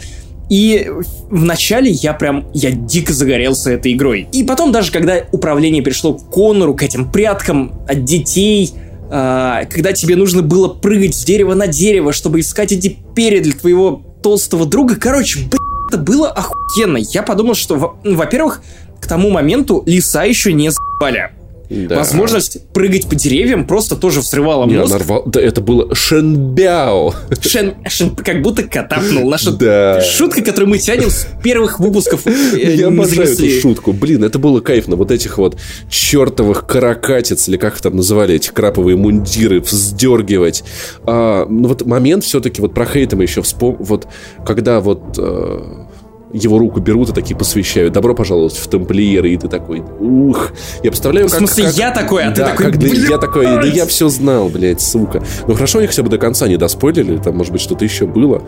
И в начале я прям, я дико загорелся этой игрой. И потом даже, когда управление пришло к Конору, к этим пряткам от детей, а, когда тебе нужно было прыгать с дерева на дерево, чтобы искать эти перья для твоего толстого друга, короче, блядь, это было охуенно. Я подумал, что, ну, во-первых, к тому моменту леса еще не за***ли. Да. Возможность прыгать по деревьям просто тоже взрывала мозг. она рвала- Да, это было Шенбяо. Шен, Шен как будто катапнул. Наша Да. шутка, которую мы тянем с первых выпусков. э, Я обожаю эту занесли. шутку. Блин, это было кайфно. Вот этих вот чертовых каракатиц, или как их там называли, эти краповые мундиры, вздергивать. А, ну вот момент все-таки, вот про хейта мы еще вспом... Вот когда вот э, его руку берут и такие посвящают. Добро пожаловать в тамплиеры. И ты такой, ух. Я представляю, В как... смысле, как- я такой, а ты Да, такой, как- да, я такой, да я все знал, блядь, сука. Ну хорошо, они хотя бы до конца не доспойлили, там, может быть, что-то еще было.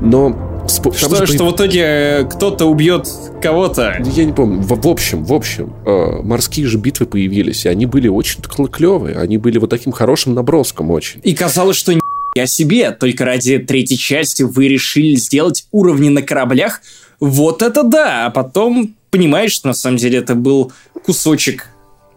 Но... спо- Что, же что в итоге э, кто-то убьет кого-то. я не помню. В, в общем, в общем, э, морские же битвы появились, и они были очень клевые. Они были вот таким хорошим наброском очень. И казалось, что я себе, только ради третьей части вы решили сделать уровни на кораблях. Вот это да! А потом понимаешь, что на самом деле это был кусочек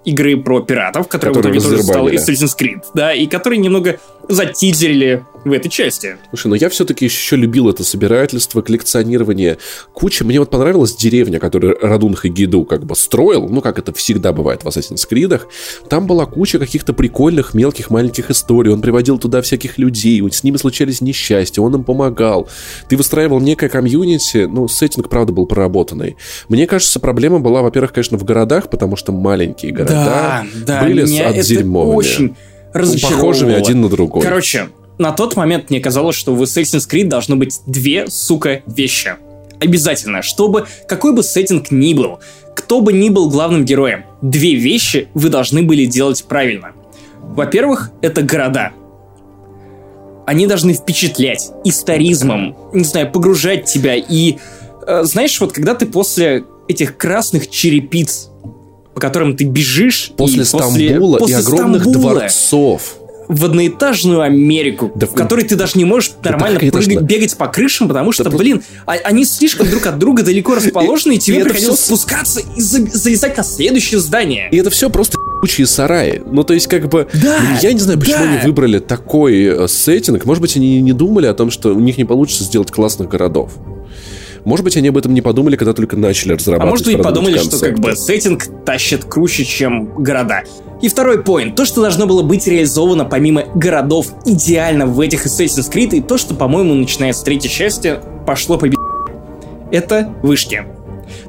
игры про пиратов, который, Который в итоге тоже стал. Assassin's Creed, да, и который немного затизерили в этой части. Слушай, ну я все-таки еще любил это собирательство, коллекционирование. Куча. Мне вот понравилась деревня, которую Радун Хагиду как бы строил, ну, как это всегда бывает в Assassin's Creed. Там была куча каких-то прикольных, мелких, маленьких историй. Он приводил туда всяких людей, с ними случались несчастья, он им помогал. Ты выстраивал некое комьюнити, ну, сеттинг, правда, был проработанный. Мне кажется, проблема была, во-первых, конечно, в городах, потому что маленькие города были с- меня это отдерьмовыми. очень разочаровывало. похожими один на другой. Короче, на тот момент мне казалось, что в Assassin's Creed должно быть две, сука, вещи. Обязательно, чтобы какой бы сеттинг ни был, кто бы ни был главным героем, две вещи вы должны были делать правильно. Во-первых, это города. Они должны впечатлять историзмом, не знаю, погружать тебя и э, знаешь, вот когда ты после этих красных черепиц, по которым ты бежишь... После и Стамбула после, и огромных Стамбула, дворцов в одноэтажную Америку, да, в которой ты даже не можешь нормально да, прыгать, бегать по крышам, потому что, да, блин, а, они слишком друг от друга далеко расположены, и тебе приходилось все... спускаться и залезать на следующее здание. И это все просто ебучие сараи. Ну, то есть, как бы... Да, я не знаю, почему да. они выбрали такой э, сеттинг. Может быть, они не думали о том, что у них не получится сделать классных городов. Может быть, они об этом не подумали, когда только начали разрабатывать. А может, и подумали, что как бы сеттинг тащит круче, чем города. И второй поинт. То, что должно было быть реализовано помимо городов идеально в этих Assassin's Creed, и то, что, по-моему, начиная с третьей части, пошло по Это вышки.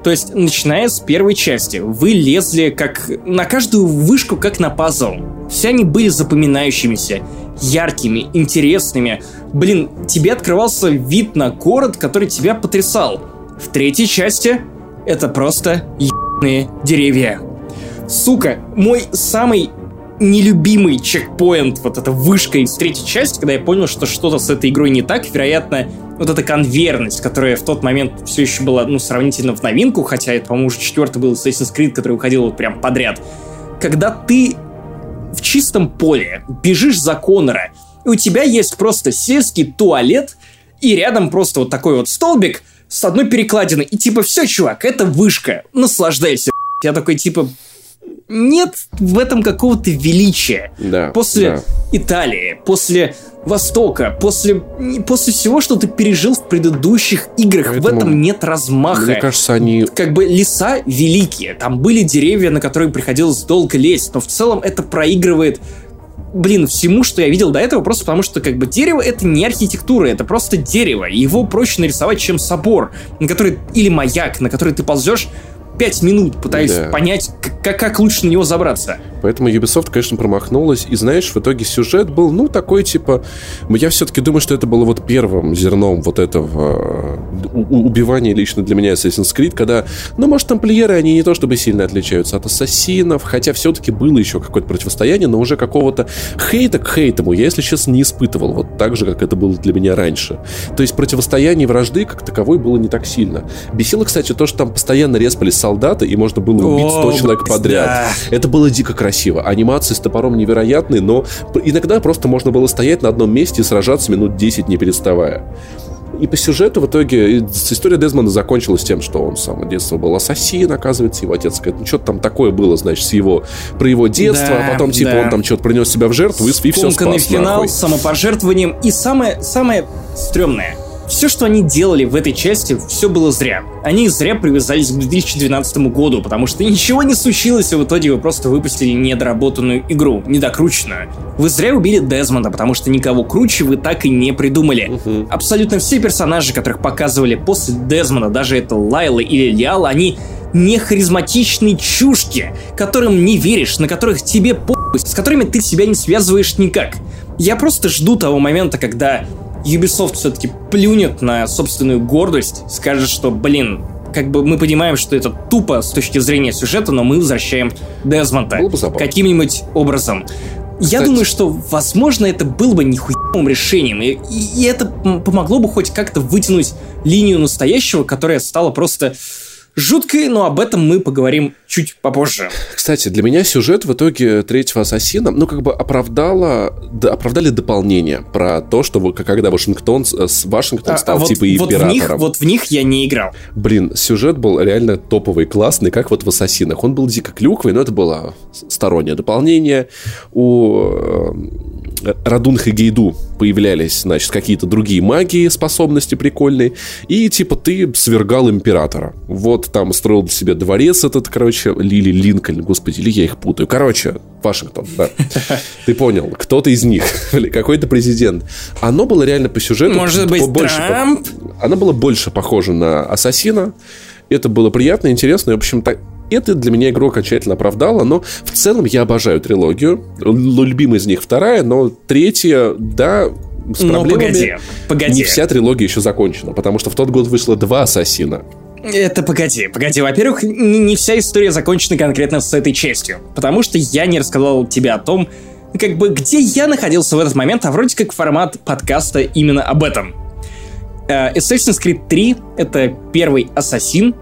То есть, начиная с первой части, вы лезли как на каждую вышку, как на пазл. Все они были запоминающимися, яркими, интересными. Блин, тебе открывался вид на город, который тебя потрясал. В третьей части это просто ебаные деревья. Сука, мой самый нелюбимый чекпоинт, вот эта вышка из третьей части, когда я понял, что что-то с этой игрой не так, вероятно, вот эта конверность, которая в тот момент все еще была, ну, сравнительно в новинку, хотя это, по-моему, уже четвертый был Assassin's Creed, который уходил вот прям подряд. Когда ты в чистом поле бежишь за Конора, и у тебя есть просто сельский туалет, и рядом просто вот такой вот столбик с одной перекладиной, и типа, все, чувак, это вышка, наслаждайся. Я такой, типа, нет в этом какого-то величия. Да, после да. Италии, после Востока, после, после всего, что ты пережил в предыдущих играх, Поэтому, в этом нет размаха. Мне кажется, они... Как бы леса великие, там были деревья, на которые приходилось долго лезть, но в целом это проигрывает блин, всему, что я видел до этого, просто потому что, как бы, дерево — это не архитектура, это просто дерево. Его проще нарисовать, чем собор, на который, или маяк, на который ты ползешь пять минут пытаюсь да. понять, как, как лучше на него забраться. Поэтому Ubisoft, конечно, промахнулась. И знаешь, в итоге сюжет был, ну, такой, типа... Я все-таки думаю, что это было вот первым зерном вот этого э, убивания лично для меня Assassin's Creed, когда, ну, может, тамплиеры, они не то чтобы сильно отличаются от ассасинов, хотя все-таки было еще какое-то противостояние, но уже какого-то хейта к хейтому я, если честно, не испытывал. Вот так же, как это было для меня раньше. То есть противостояние вражды как таковой было не так сильно. Бесило, кстати, то, что там постоянно респались солдаты, и можно было убить 100 человек подряд. Да. Это было дико красиво. Анимации с топором невероятные, но иногда просто можно было стоять на одном месте и сражаться минут 10, не переставая. И по сюжету в итоге история Дезмонда закончилась тем, что он с самого детства был ассасин, оказывается, его отец сказать, ну что-то там такое было, значит, с его, про его детство, да, а потом типа да. он там что-то принес себя в жертву и, и все спас. финал нахуй. с самопожертвованием. И самое, самое стрёмное, все, что они делали в этой части, все было зря. Они зря привязались к 2012 году, потому что ничего не случилось, и в итоге вы просто выпустили недоработанную игру, недокрученную. Вы зря убили Дезмонда, потому что никого круче вы так и не придумали. Угу. Абсолютно все персонажи, которых показывали после Дезмонда, даже это Лайла или Лиала, они не харизматичные чушки, которым не веришь, на которых тебе похуй, с которыми ты себя не связываешь никак. Я просто жду того момента, когда Ubisoft все-таки плюнет на собственную гордость, скажет, что, блин, как бы мы понимаем, что это тупо с точки зрения сюжета, но мы возвращаем Дезмонта каким-нибудь образом. Кстати. Я думаю, что, возможно, это было бы нихуевым решением, и, и это помогло бы хоть как-то вытянуть линию настоящего, которая стала просто жуткой, но об этом мы поговорим чуть попозже. Кстати, для меня сюжет в итоге третьего ассасина, ну, как бы оправдала, да, оправдали дополнение про то, что когда Вашингтон, Вашингтон а, стал а вот, типа вот императором. В них, вот в них я не играл. Блин, сюжет был реально топовый, классный, как вот в Ассасинах. Он был дико клюквый, но это было стороннее дополнение. У э, Радунх и Гейду появлялись, значит, какие-то другие магии, способности прикольные, и, типа, ты свергал императора. Вот там строил себе дворец этот, короче, Лили Линкольн, господи, или я их путаю. Короче, Вашингтон, да. Ты понял, кто-то из них, какой-то президент. Оно было реально по сюжету... Может быть, больше, Трамп? Оно было больше похоже на Ассасина, это было приятно, интересно. И, в общем, так, это для меня игру окончательно оправдало, но в целом я обожаю трилогию. Любимая из них вторая, но третья, да, с но проблемами. погоди, погоди. Не вся трилогия еще закончена, потому что в тот год вышло два Ассасина. Это погоди, погоди. Во-первых, не, не вся история закончена конкретно с этой частью, потому что я не рассказал тебе о том, как бы где я находился в этот момент, а вроде как формат подкаста именно об этом. э, Assassin's Creed 3 — это первый ассасин,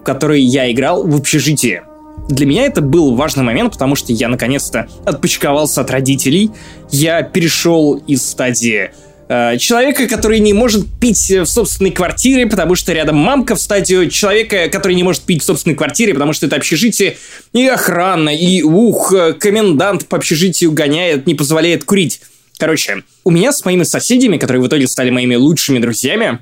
в который я играл в общежитии. Для меня это был важный момент, потому что я наконец-то отпочковался от родителей. Я перешел из стадии э, человека, который не может пить в собственной квартире, потому что рядом мамка, в стадию человека, который не может пить в собственной квартире, потому что это общежитие и охрана, и ух, комендант по общежитию гоняет, не позволяет курить. Короче, у меня с моими соседями, которые в итоге стали моими лучшими друзьями,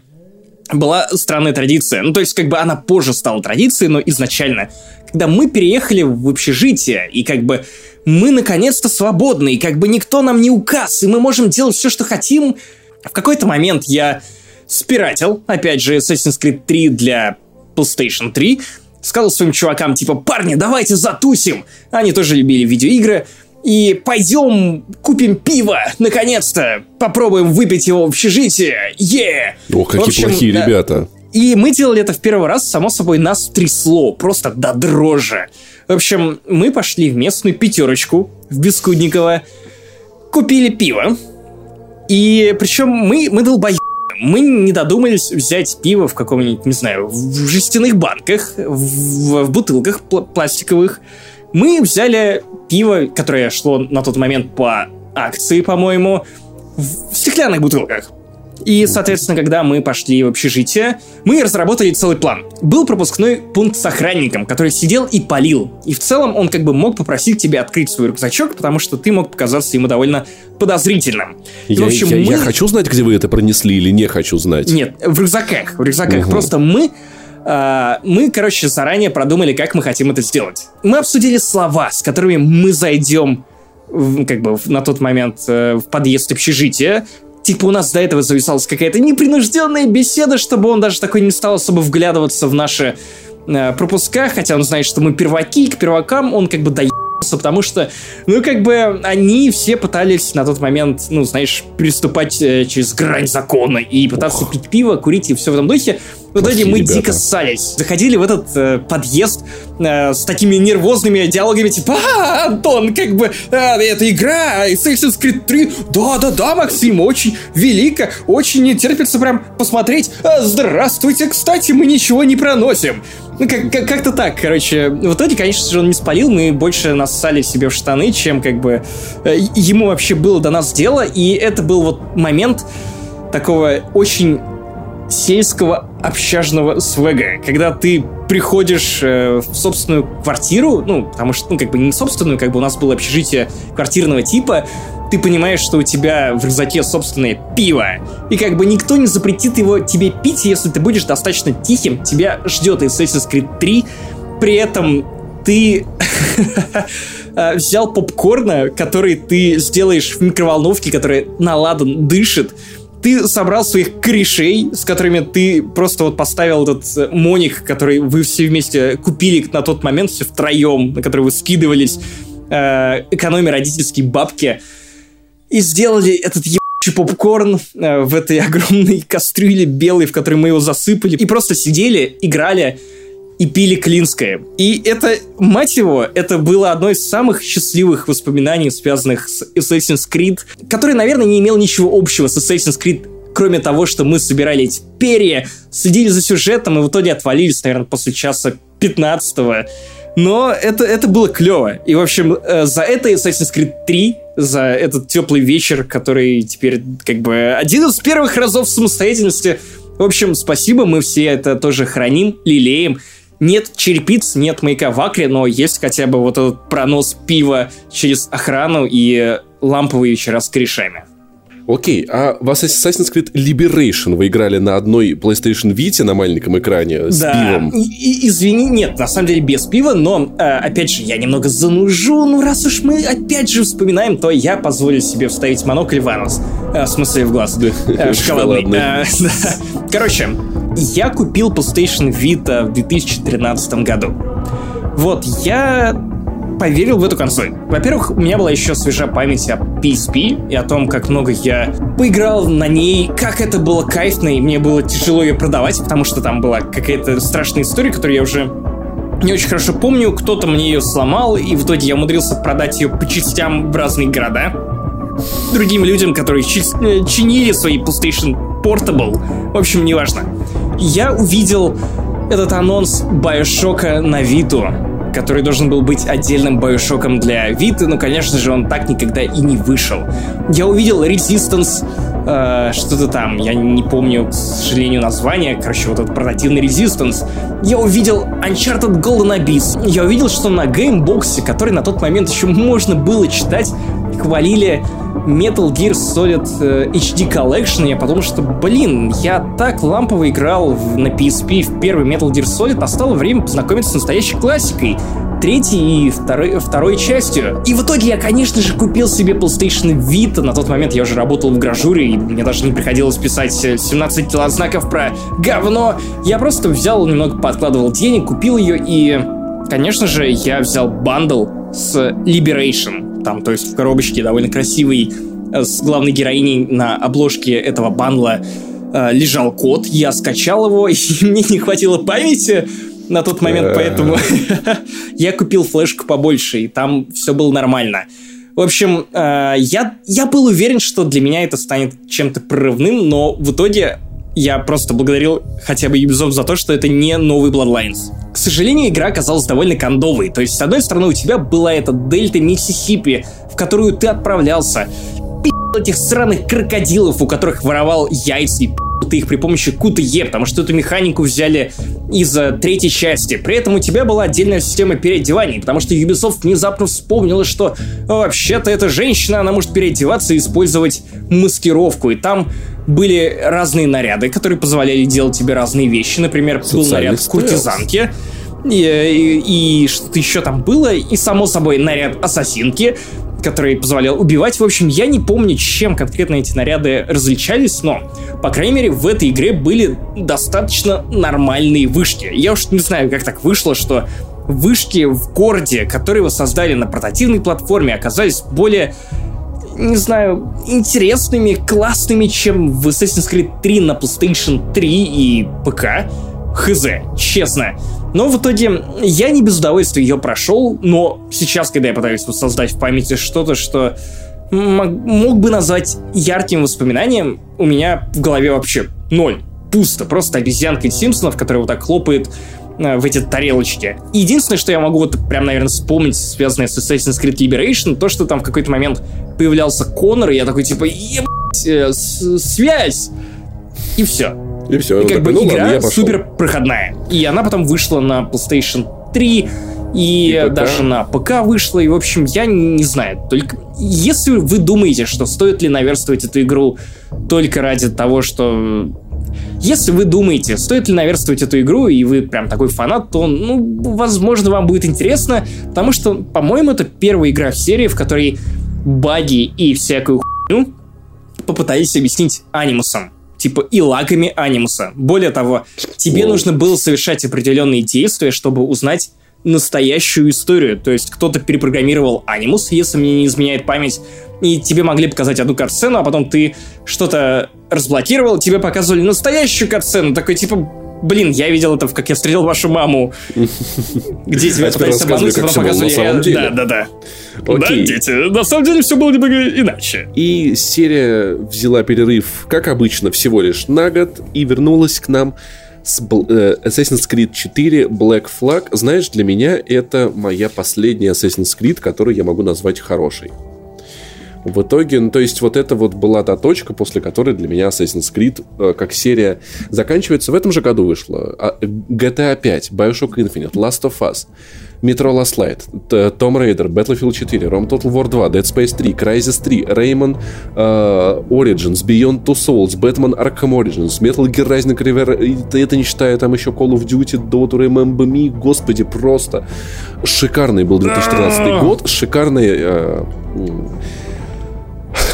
была странная традиция. Ну, то есть, как бы она позже стала традицией, но изначально когда мы переехали в общежитие, и как бы мы наконец-то свободны, и как бы никто нам не указ, и мы можем делать все, что хотим. В какой-то момент я спиратил, опять же, Assassin's Creed 3 для PlayStation 3, сказал своим чувакам, типа, парни, давайте затусим. Они тоже любили видеоигры. И пойдем купим пиво, наконец-то. Попробуем выпить его в общежитие. Е! Yeah! Ох, какие общем, плохие да, ребята. И мы делали это в первый раз, само собой, нас трясло, просто до дрожи. В общем, мы пошли в местную пятерочку в Бескудниково, купили пиво, и причем мы, мы долбоебы. Мы не додумались взять пиво в каком-нибудь, не знаю, в жестяных банках, в, в бутылках пл- пластиковых. Мы взяли пиво, которое шло на тот момент по акции, по-моему, в стеклянных бутылках. И, соответственно, когда мы пошли в общежитие, мы разработали целый план. Был пропускной пункт с охранником, который сидел и палил. И в целом он как бы мог попросить тебя открыть свой рюкзачок, потому что ты мог показаться ему довольно подозрительным. И, я, в общем, я, мы... я хочу знать, где вы это пронесли или не хочу знать? Нет, в рюкзаках. В рюкзаках. Угу. Просто мы мы, короче, заранее продумали, как мы хотим это сделать. Мы обсудили слова, с которыми мы зайдем как бы на тот момент э, в подъезд общежития, типа у нас до этого зависалась какая-то непринужденная беседа, чтобы он даже такой не стал особо вглядываться в наши э, пропуска, хотя он знает, что мы перваки, к первакам он как бы доебался, потому что, ну, как бы они все пытались на тот момент, ну, знаешь, приступать э, через грань закона и пытаться Ох. пить пиво, курить и все в этом духе. В итоге мы ребята. дико ссались. Заходили в этот э, подъезд э, с такими нервозными диалогами, типа, а, Антон, как бы, а, это игра, Assassin's Creed 3, да-да-да, Максим, очень велико, очень не терпится прям посмотреть. А, здравствуйте, кстати, мы ничего не проносим. Ну, как- как- как-то так, короче. В итоге, конечно же, он не спалил, мы больше нассали себе в штаны, чем как бы э, ему вообще было до нас дело, и это был вот момент такого очень сельского общажного свега, когда ты приходишь э, в собственную квартиру, ну, потому что, ну, как бы не собственную, как бы у нас было общежитие квартирного типа, ты понимаешь, что у тебя в рюкзаке собственное пиво, и как бы никто не запретит его тебе пить, если ты будешь достаточно тихим, тебя ждет Assassin's Creed 3, при этом ты э, взял попкорна, который ты сделаешь в микроволновке, которая наладан дышит, ты собрал своих корешей, с которыми ты просто вот поставил этот э, моник, который вы все вместе купили на тот момент, все втроем, на который вы скидывались, э, экономя родительские бабки, и сделали этот ебучий попкорн э, в этой огромной кастрюле белой, в которой мы его засыпали, и просто сидели, играли, и пили Клинское. И это, мать его, это было одно из самых счастливых воспоминаний, связанных с Assassin's Creed, который, наверное, не имел ничего общего с Assassin's Creed, кроме того, что мы собирали эти перья, следили за сюжетом и в итоге отвалились, наверное, после часа 15 -го. Но это, это было клево. И, в общем, э, за это Assassin's Creed 3, за этот теплый вечер, который теперь как бы один из первых разов самостоятельности. В общем, спасибо, мы все это тоже храним, лелеем. Нет черепиц, нет маяка в Акре, но есть хотя бы вот этот пронос пива через охрану и ламповые вечера с корешами. Окей, а в Assassin's Creed Liberation вы играли на одной PlayStation Vita на маленьком экране с да. пивом? И, и, извини, нет, на самом деле без пива, но, э, опять же, я немного занужу, ну раз уж мы опять же вспоминаем, то я позволю себе вставить монокль в анус. Э, в смысле, в глаз. Э, шоколадный. Э, Короче, я купил PlayStation Vita в 2013 году. Вот, я поверил в эту консоль. Во-первых, у меня была еще свежа память о PSP и о том, как много я поиграл на ней, как это было кайфно, и мне было тяжело ее продавать, потому что там была какая-то страшная история, которую я уже не очень хорошо помню. Кто-то мне ее сломал, и в итоге я умудрился продать ее по частям в разные города. другим людям, которые э, чинили свои PlayStation Portable. В общем, неважно. Я увидел этот анонс BioShock а на Виту который должен был быть отдельным BioShock ом для Виты, но, конечно же, он так никогда и не вышел. Я увидел Resistance, э, что-то там, я не помню, к сожалению, название, короче, вот этот портативный Resistance. Я увидел Uncharted Golden Abyss. Я увидел, что на геймбоксе, который на тот момент еще можно было читать, хвалили Metal Gear Solid э, HD Collection, я подумал, что, блин, я так лампово играл на PSP в первый Metal Gear Solid, настало время познакомиться с настоящей классикой третьей и второй, второй частью. И в итоге я, конечно же, купил себе PlayStation Vita. На тот момент я уже работал в гражуре, и мне даже не приходилось писать 17 э, килознаков про говно. Я просто взял, немного подкладывал денег, купил ее, и, конечно же, я взял bundle с Liberation там, то есть в коробочке довольно красивый э, с главной героиней на обложке этого бандла э, лежал код, я скачал его, и мне не хватило памяти на тот момент, поэтому я купил флешку побольше, и там все было нормально. В общем, э, я, я был уверен, что для меня это станет чем-то прорывным, но в итоге я просто благодарил хотя бы Ubisoft за то, что это не новый Bloodlines. К сожалению, игра оказалась довольно кондовой. То есть, с одной стороны, у тебя была эта дельта Миссисипи, в которую ты отправлялся, этих сраных крокодилов, у которых воровал яйца и ты их при помощи QTE, потому что эту механику взяли из uh, третьей части. При этом у тебя была отдельная система переодеваний, потому что Ubisoft внезапно вспомнила, что вообще-то эта женщина, она может переодеваться и использовать маскировку. И там были разные наряды, которые позволяли делать тебе разные вещи. Например, был наряд куртизанки, и, и, и что-то еще там было, и, само собой, наряд ассасинки, который позволял убивать. В общем, я не помню, чем конкретно эти наряды различались, но, по крайней мере, в этой игре были достаточно нормальные вышки. Я уж не знаю, как так вышло, что вышки в городе, которые вы создали на портативной платформе, оказались более не знаю, интересными, классными, чем в Assassin's Creed 3 на PlayStation 3 и ПК. Хз, честно. Но в итоге я не без удовольствия ее прошел, но сейчас, когда я пытаюсь воссоздать в памяти что-то, что мог бы назвать ярким воспоминанием, у меня в голове вообще ноль. Пусто. Просто обезьянка из Симпсонов, которая вот так хлопает э, в эти тарелочки. Единственное, что я могу вот прям, наверное, вспомнить, связанное с Assassin's Creed Liberation, то, что там в какой-то момент появлялся Конор, и я такой, типа, ебать, э, связь! И все. И все. И как бы ну, игра ладно, супер проходная. И она потом вышла на PlayStation 3, и, и даже на ПК вышла, и, в общем, я не знаю. Только если вы думаете, что стоит ли наверстывать эту игру только ради того, что... Если вы думаете, стоит ли наверстывать эту игру, и вы прям такой фанат, то, ну, возможно, вам будет интересно, потому что, по-моему, это первая игра в серии, в которой баги и всякую хуйню попытались объяснить анимусом типа и лагами анимуса. Более того, тебе Воу. нужно было совершать определенные действия, чтобы узнать настоящую историю. То есть кто-то перепрограммировал анимус, если мне не изменяет память, и тебе могли показать одну катсцену, а потом ты что-то разблокировал, тебе показывали настоящую катсцену, такой типа, блин, я видел это, как я встретил вашу маму. Где тебя пытались обмануть, потом показывали... Да, да, да. Окей. Да, дети, на самом деле все было немного иначе. И серия взяла перерыв, как обычно, всего лишь на год и вернулась к нам с э, Assassin's Creed 4 Black Flag. Знаешь, для меня это моя последняя Assassin's Creed, которую я могу назвать хорошей. В итоге, ну, то есть вот это вот была та точка, после которой для меня Assassin's Creed э, как серия заканчивается. В этом же году вышла а, GTA 5, Bioshock Infinite, Last of Us, Metro Last Light, Tomb Raider, Battlefield 4, Rome Total War 2, Dead Space 3, Crysis 3, Rayman uh, Origins, Beyond Two Souls, Batman Arkham Origins, Metal Gear Rising Rever, это не считая там еще Call of Duty, Dota, Remember Me, господи, просто шикарный был 2013 год, шикарный uh,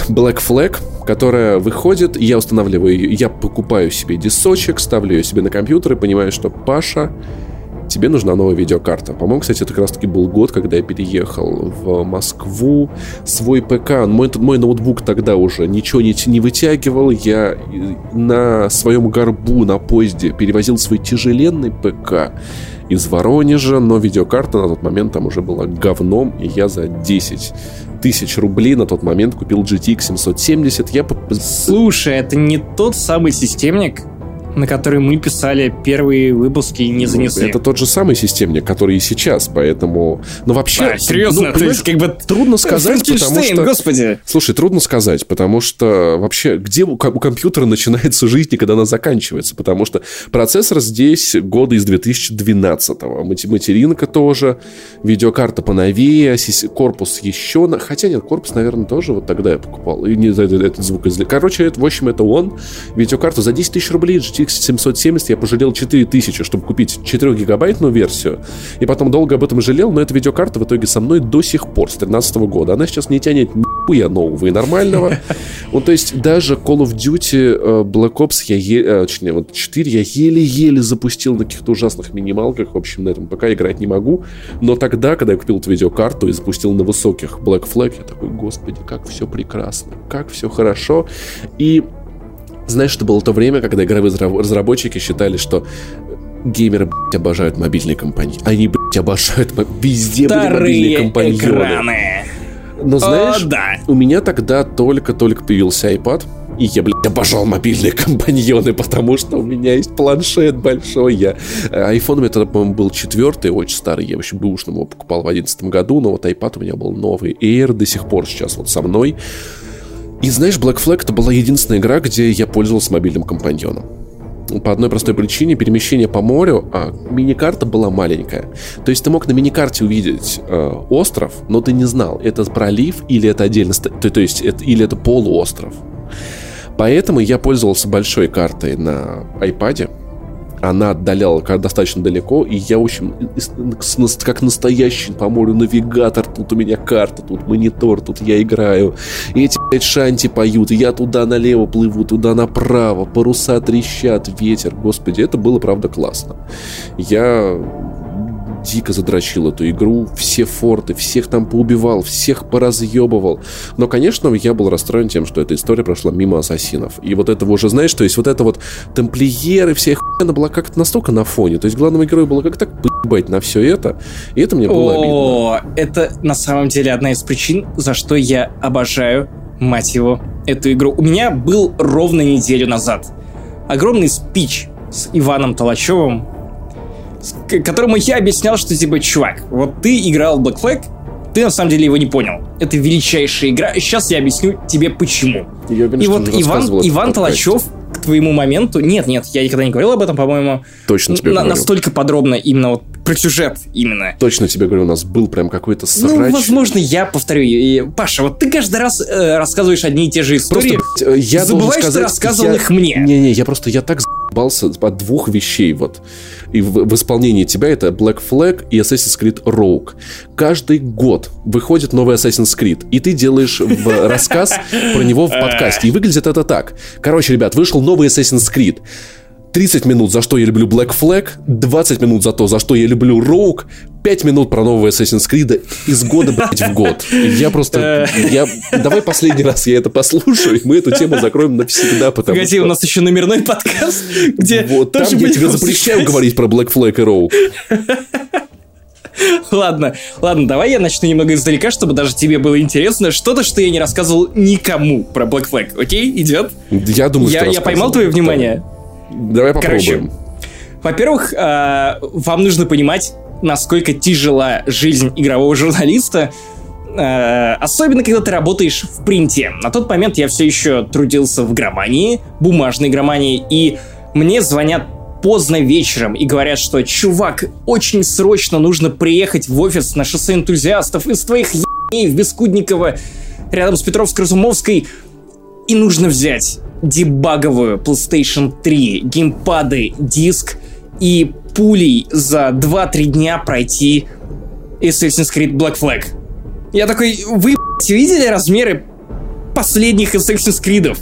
Black Flag, которая выходит, я устанавливаю ее, я покупаю себе дисочек, ставлю ее себе на компьютер и понимаю, что Паша, тебе нужна новая видеокарта. По-моему, кстати, это как раз-таки был год, когда я переехал в Москву. Свой ПК, мой, мой ноутбук тогда уже ничего не, не вытягивал. Я на своем горбу на поезде перевозил свой тяжеленный ПК из Воронежа, но видеокарта на тот момент там уже была говном, и я за 10 тысяч рублей на тот момент купил GTX 770. Я... Слушай, это не тот самый системник, на который мы писали первые выпуски и не занесли. Это тот же самый системник, который и сейчас, поэтому... Но вообще... Да, серьезно, ну, то есть как бы... Трудно сказать, потому что... господи! Слушай, трудно сказать, потому что вообще где у компьютера начинается жизнь и когда она заканчивается? Потому что процессор здесь года из 2012-го. Материнка тоже, видеокарта поновее, корпус еще... Хотя нет, корпус, наверное, тоже вот тогда я покупал. И не этот звук. Короче, это, в общем, это он. Видеокарту за 10 тысяч рублей GT GTX 770 я пожалел 4000, чтобы купить 4-гигабайтную версию. И потом долго об этом жалел, но эта видеокарта в итоге со мной до сих пор, с 2013 года. Она сейчас не тянет нихуя нового и нормального. Ну, то есть даже Call of Duty э, Black Ops я еле, э, точнее, вот 4 я еле-еле запустил на каких-то ужасных минималках. В общем, на этом пока играть не могу. Но тогда, когда я купил эту видеокарту и запустил на высоких Black Flag, я такой, господи, как все прекрасно, как все хорошо. И знаешь, это было то время, когда игровые разработчики считали, что геймеры, блядь, обожают мобильные компании. Они, блядь, обожают везде были мобильные компаньоны. экраны. Но знаешь, О, да. у меня тогда только-только появился iPad, и я, блядь, обожал мобильные компаньоны, потому что у меня есть планшет большой. Я... iPhone у меня тогда, по-моему, был четвертый, очень старый. Я вообще бэушным его покупал в одиннадцатом году, но вот iPad у меня был новый. Air до сих пор сейчас вот со мной. И знаешь, Black Flag это была единственная игра, где я пользовался мобильным компаньоном. По одной простой причине перемещение по морю, а мини-карта была маленькая. То есть ты мог на мини-карте увидеть э, остров, но ты не знал, это пролив или это отдельно, то, то есть это, или это полуостров. Поэтому я пользовался большой картой на iPad, она отдаляла достаточно далеко, и я, в общем, как настоящий по морю навигатор, тут у меня карта, тут монитор, тут я играю, и эти, блядь, шанти поют, я туда налево плыву, туда направо, паруса трещат, ветер, господи, это было, правда, классно. Я дико задрочил эту игру, все форты, всех там поубивал, всех поразъебывал. Но, конечно, я был расстроен тем, что эта история прошла мимо ассасинов. И вот этого уже, знаешь, то есть вот это вот тамплиеры, вся их она была как-то настолько на фоне. То есть главному герою было как так поебать на все это. И это мне было О, это на самом деле одна из причин, за что я обожаю, мать его, эту игру. У меня был ровно неделю назад огромный спич с Иваном Толачевым которому я объяснял, что типа, чувак, вот ты играл в Black Flag, ты на самом деле его не понял. Это величайшая игра, сейчас я объясню тебе почему. Я, конечно, и вот Иван, Иван Толачев к твоему моменту... Нет, нет, я никогда не говорил об этом, по-моему. Точно тебе на- говорил. Настолько подробно именно вот про сюжет именно. Точно тебе говорю, у нас был прям какой-то срач. Ну, возможно, я повторю. И, Паша, вот ты каждый раз э, рассказываешь одни и те же истории. Просто, блядь, я Забываешь, сказать, что рассказывал я... их мне. Не-не, я просто, я так заебался от двух вещей вот. И в, в исполнении тебя это Black Flag и Assassin's Creed Rogue. Каждый год выходит новый Assassin's Creed, и ты делаешь в рассказ про него в подкасте. И выглядит это так. Короче, ребят, вышел новый Assassin's Creed. 30 минут, за что я люблю Black Flag, 20 минут за то, за что я люблю Rogue, 5 минут про нового Assassin's Creed из года, блядь, в год. Я просто... Я, давай последний раз я это послушаю, и мы эту тему закроем навсегда, потому Погоди, что... у нас еще номерной подкаст, где Вот, там я тебе запрещаю говорить про Black Flag и Rogue. Ладно, ладно, давай я начну немного издалека, чтобы даже тебе было интересно. Что-то, что я не рассказывал никому про Black Flag, окей? Идет? Я думаю, я, что Я поймал твое внимание? Давай попробуем. Короче, во-первых, э, вам нужно понимать, насколько тяжела жизнь игрового журналиста, э, особенно когда ты работаешь в принте. На тот момент я все еще трудился в громании, бумажной громании, и мне звонят поздно вечером и говорят, что «Чувак, очень срочно нужно приехать в офис на шоссе энтузиастов из твоих ебней в Бескудниково рядом с Петровско-Разумовской и нужно взять дебаговую PlayStation 3, геймпады, диск и пулей за 2-3 дня пройти Assassin's Creed Black Flag. Я такой, вы, видели размеры последних Assassin's Creed?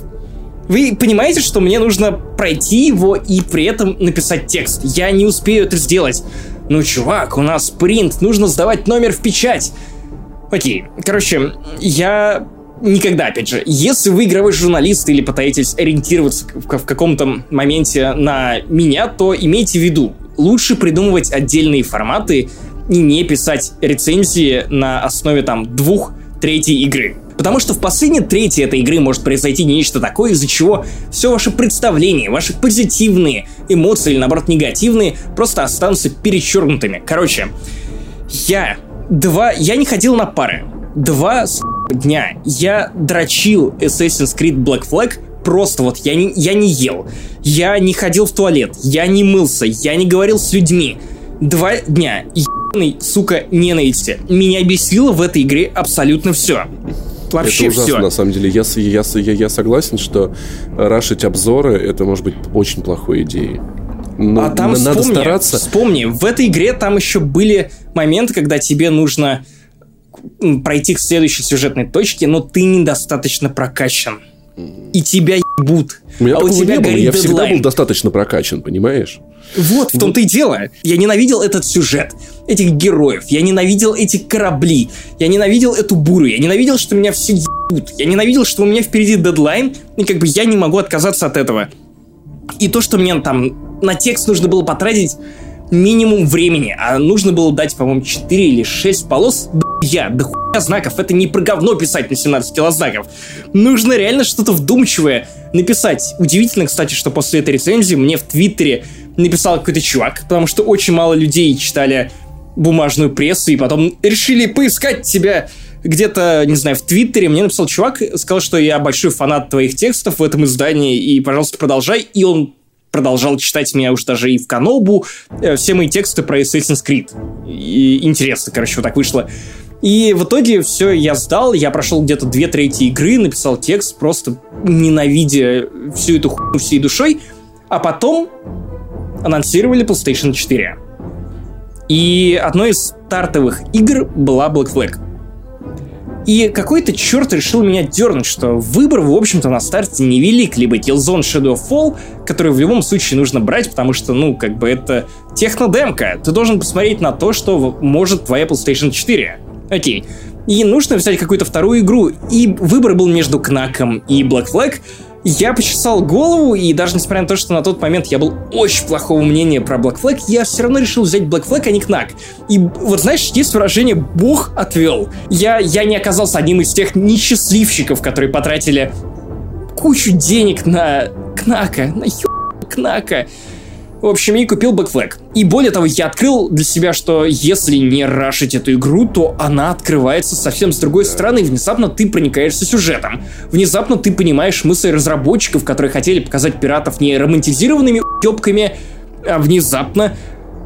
Вы понимаете, что мне нужно пройти его и при этом написать текст? Я не успею это сделать. Ну, чувак, у нас принт, нужно сдавать номер в печать. Окей, короче, я никогда, опять же, если вы игровой журналист или пытаетесь ориентироваться в, в каком-то моменте на меня, то имейте в виду, лучше придумывать отдельные форматы и не писать рецензии на основе там двух третьей игры. Потому что в последней трети этой игры может произойти нечто такое, из-за чего все ваши представления, ваши позитивные эмоции или наоборот негативные просто останутся перечеркнутыми. Короче, я два... Я не ходил на пары. Два дня я дрочил Assassin's Creed Black Flag просто вот я не, я не ел, я не ходил в туалет, я не мылся, я не говорил с людьми. Два дня ебаной, сука, ненависти. Меня бесило в этой игре абсолютно все. Вообще это ужасно, все. на самом деле. Я, я, я, я согласен, что рашить обзоры это может быть очень плохой идеей. Но а там надо вспомни, стараться. Вспомни, в этой игре там еще были моменты, когда тебе нужно пройти к следующей сюжетной точке, но ты недостаточно прокачан. И тебя ебут. У меня а у тебя не было. Я дедлайн. всегда был достаточно прокачан, понимаешь? Вот, в том-то и дело. Я ненавидел этот сюжет, этих героев, я ненавидел эти корабли, я ненавидел эту бурю, я ненавидел, что меня все ебут, я ненавидел, что у меня впереди дедлайн, и как бы я не могу отказаться от этого. И то, что мне там на текст нужно было потратить минимум времени, а нужно было дать, по-моему, 4 или 6 полос, я, да хуя знаков, это не про говно писать на 17 килознаков. Нужно реально что-то вдумчивое написать. Удивительно, кстати, что после этой рецензии мне в Твиттере написал какой-то чувак, потому что очень мало людей читали бумажную прессу и потом решили поискать тебя где-то, не знаю, в Твиттере. Мне написал чувак, сказал, что я большой фанат твоих текстов в этом издании, и, пожалуйста, продолжай. И он продолжал читать меня уж даже и в Канобу, э, все мои тексты про Assassin's Creed. И интересно, короче, вот так вышло. И в итоге все, я сдал, я прошел где-то две трети игры, написал текст, просто ненавидя всю эту хуйню всей душой. А потом анонсировали PlayStation 4. И одной из стартовых игр была Black Flag. И какой-то черт решил меня дернуть, что выбор, в общем-то, на старте невелик. Либо Killzone Shadow Fall, который в любом случае нужно брать, потому что, ну, как бы это технодемка. Ты должен посмотреть на то, что может твоя PlayStation 4. Окей. И нужно взять какую-то вторую игру. И выбор был между Кнаком и Black Flag я почесал голову, и даже несмотря на то, что на тот момент я был очень плохого мнения про Black Flag, я все равно решил взять Black Flag, а не Кнак. И вот знаешь, есть выражение «Бог отвел». Я, я не оказался одним из тех несчастливчиков, которые потратили кучу денег на Кнака, на ё... Кнака. В общем, и купил Backflag. И более того, я открыл для себя, что если не рашить эту игру, то она открывается совсем с другой стороны, и внезапно ты проникаешься сюжетом. Внезапно ты понимаешь мысли разработчиков, которые хотели показать пиратов не романтизированными ёбками, а внезапно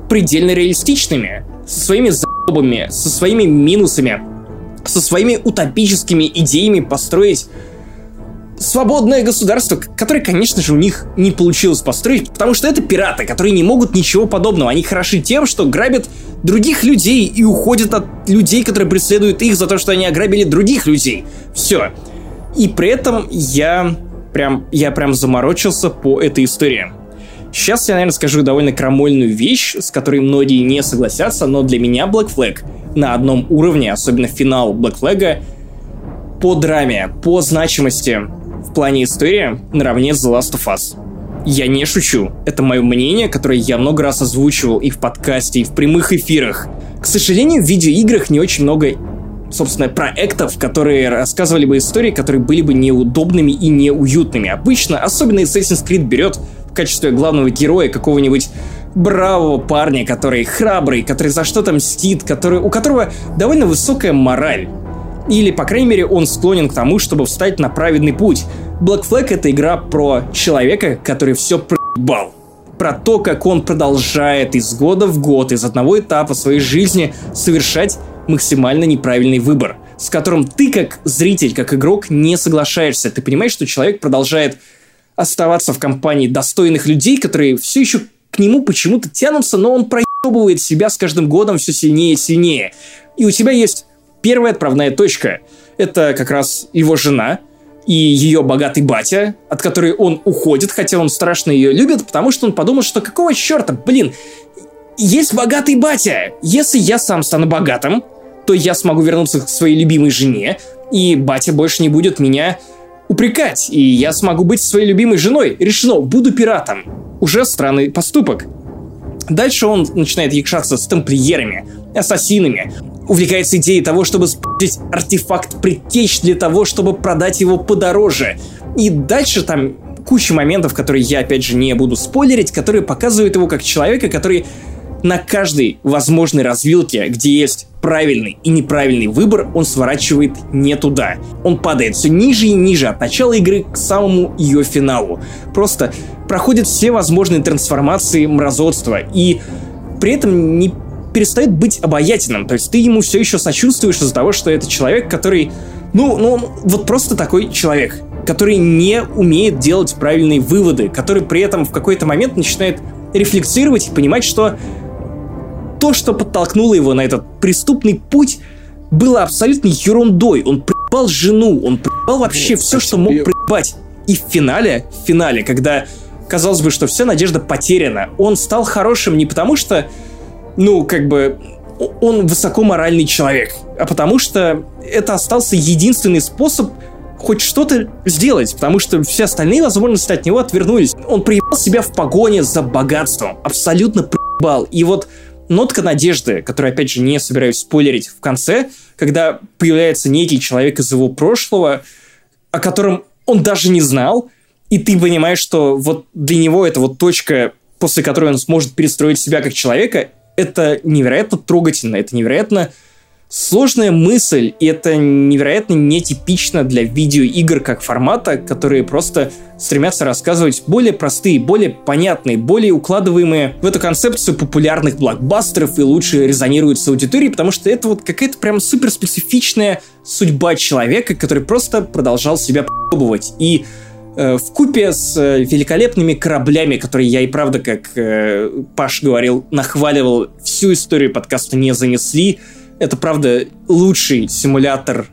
предельно реалистичными. Со своими заебами, со своими минусами, со своими утопическими идеями построить свободное государство, которое, конечно же, у них не получилось построить, потому что это пираты, которые не могут ничего подобного. Они хороши тем, что грабят других людей и уходят от людей, которые преследуют их за то, что они ограбили других людей. Все. И при этом я прям, я прям заморочился по этой истории. Сейчас я, наверное, скажу довольно крамольную вещь, с которой многие не согласятся, но для меня Black Flag на одном уровне, особенно финал Black Flag, по драме, по значимости, в плане истории наравне с The Last of Us. Я не шучу. Это мое мнение, которое я много раз озвучивал и в подкасте, и в прямых эфирах. К сожалению, в видеоиграх не очень много собственно, проектов, которые рассказывали бы истории, которые были бы неудобными и неуютными. Обычно, особенно Assassin's Creed берет в качестве главного героя какого-нибудь бравого парня, который храбрый, который за что-то мстит, который, у которого довольно высокая мораль. Или, по крайней мере, он склонен к тому, чтобы встать на праведный путь. Black Flag — это игра про человека, который все проебал. Про то, как он продолжает из года в год, из одного этапа своей жизни совершать максимально неправильный выбор, с которым ты, как зритель, как игрок, не соглашаешься. Ты понимаешь, что человек продолжает оставаться в компании достойных людей, которые все еще к нему почему-то тянутся, но он проебывает себя с каждым годом все сильнее и сильнее. И у тебя есть Первая отправная точка — это как раз его жена и ее богатый батя, от которой он уходит, хотя он страшно ее любит, потому что он подумал, что какого черта, блин, есть богатый батя. Если я сам стану богатым, то я смогу вернуться к своей любимой жене, и батя больше не будет меня упрекать, и я смогу быть своей любимой женой. Решено, буду пиратом. Уже странный поступок. Дальше он начинает якшаться с тамплиерами, ассасинами. Увлекается идеей того, чтобы спить артефакт предтеч для того, чтобы продать его подороже. И дальше там куча моментов, которые я, опять же, не буду спойлерить, которые показывают его как человека, который на каждой возможной развилке, где есть правильный и неправильный выбор, он сворачивает не туда. Он падает все ниже и ниже от начала игры к самому ее финалу. Просто проходит все возможные трансформации мразотства и при этом не перестает быть обаятельным. То есть ты ему все еще сочувствуешь из-за того, что это человек, который, ну, ну, вот просто такой человек, который не умеет делать правильные выводы, который при этом в какой-то момент начинает рефлексировать и понимать, что то, что подтолкнуло его на этот преступный путь, было абсолютно ерундой. Он приебал жену, он приебал вообще ну, все, что мог приебать. И в финале, в финале, когда казалось бы, что вся надежда потеряна, он стал хорошим не потому, что, ну, как бы, он высокоморальный человек, а потому что это остался единственный способ хоть что-то сделать, потому что все остальные возможности от него отвернулись. Он приебал себя в погоне за богатством, абсолютно приебал. И вот нотка надежды, которую, опять же, не собираюсь спойлерить в конце, когда появляется некий человек из его прошлого, о котором он даже не знал, и ты понимаешь, что вот для него это вот точка, после которой он сможет перестроить себя как человека, это невероятно трогательно, это невероятно сложная мысль, и это невероятно нетипично для видеоигр как формата, которые просто стремятся рассказывать более простые, более понятные, более укладываемые в эту концепцию популярных блокбастеров и лучше резонируют с аудиторией, потому что это вот какая-то прям суперспецифичная судьба человека, который просто продолжал себя пробовать. И в купе с э, великолепными кораблями, которые я и правда, как э, Паш говорил, нахваливал, всю историю подкаста не занесли, это, правда, лучший симулятор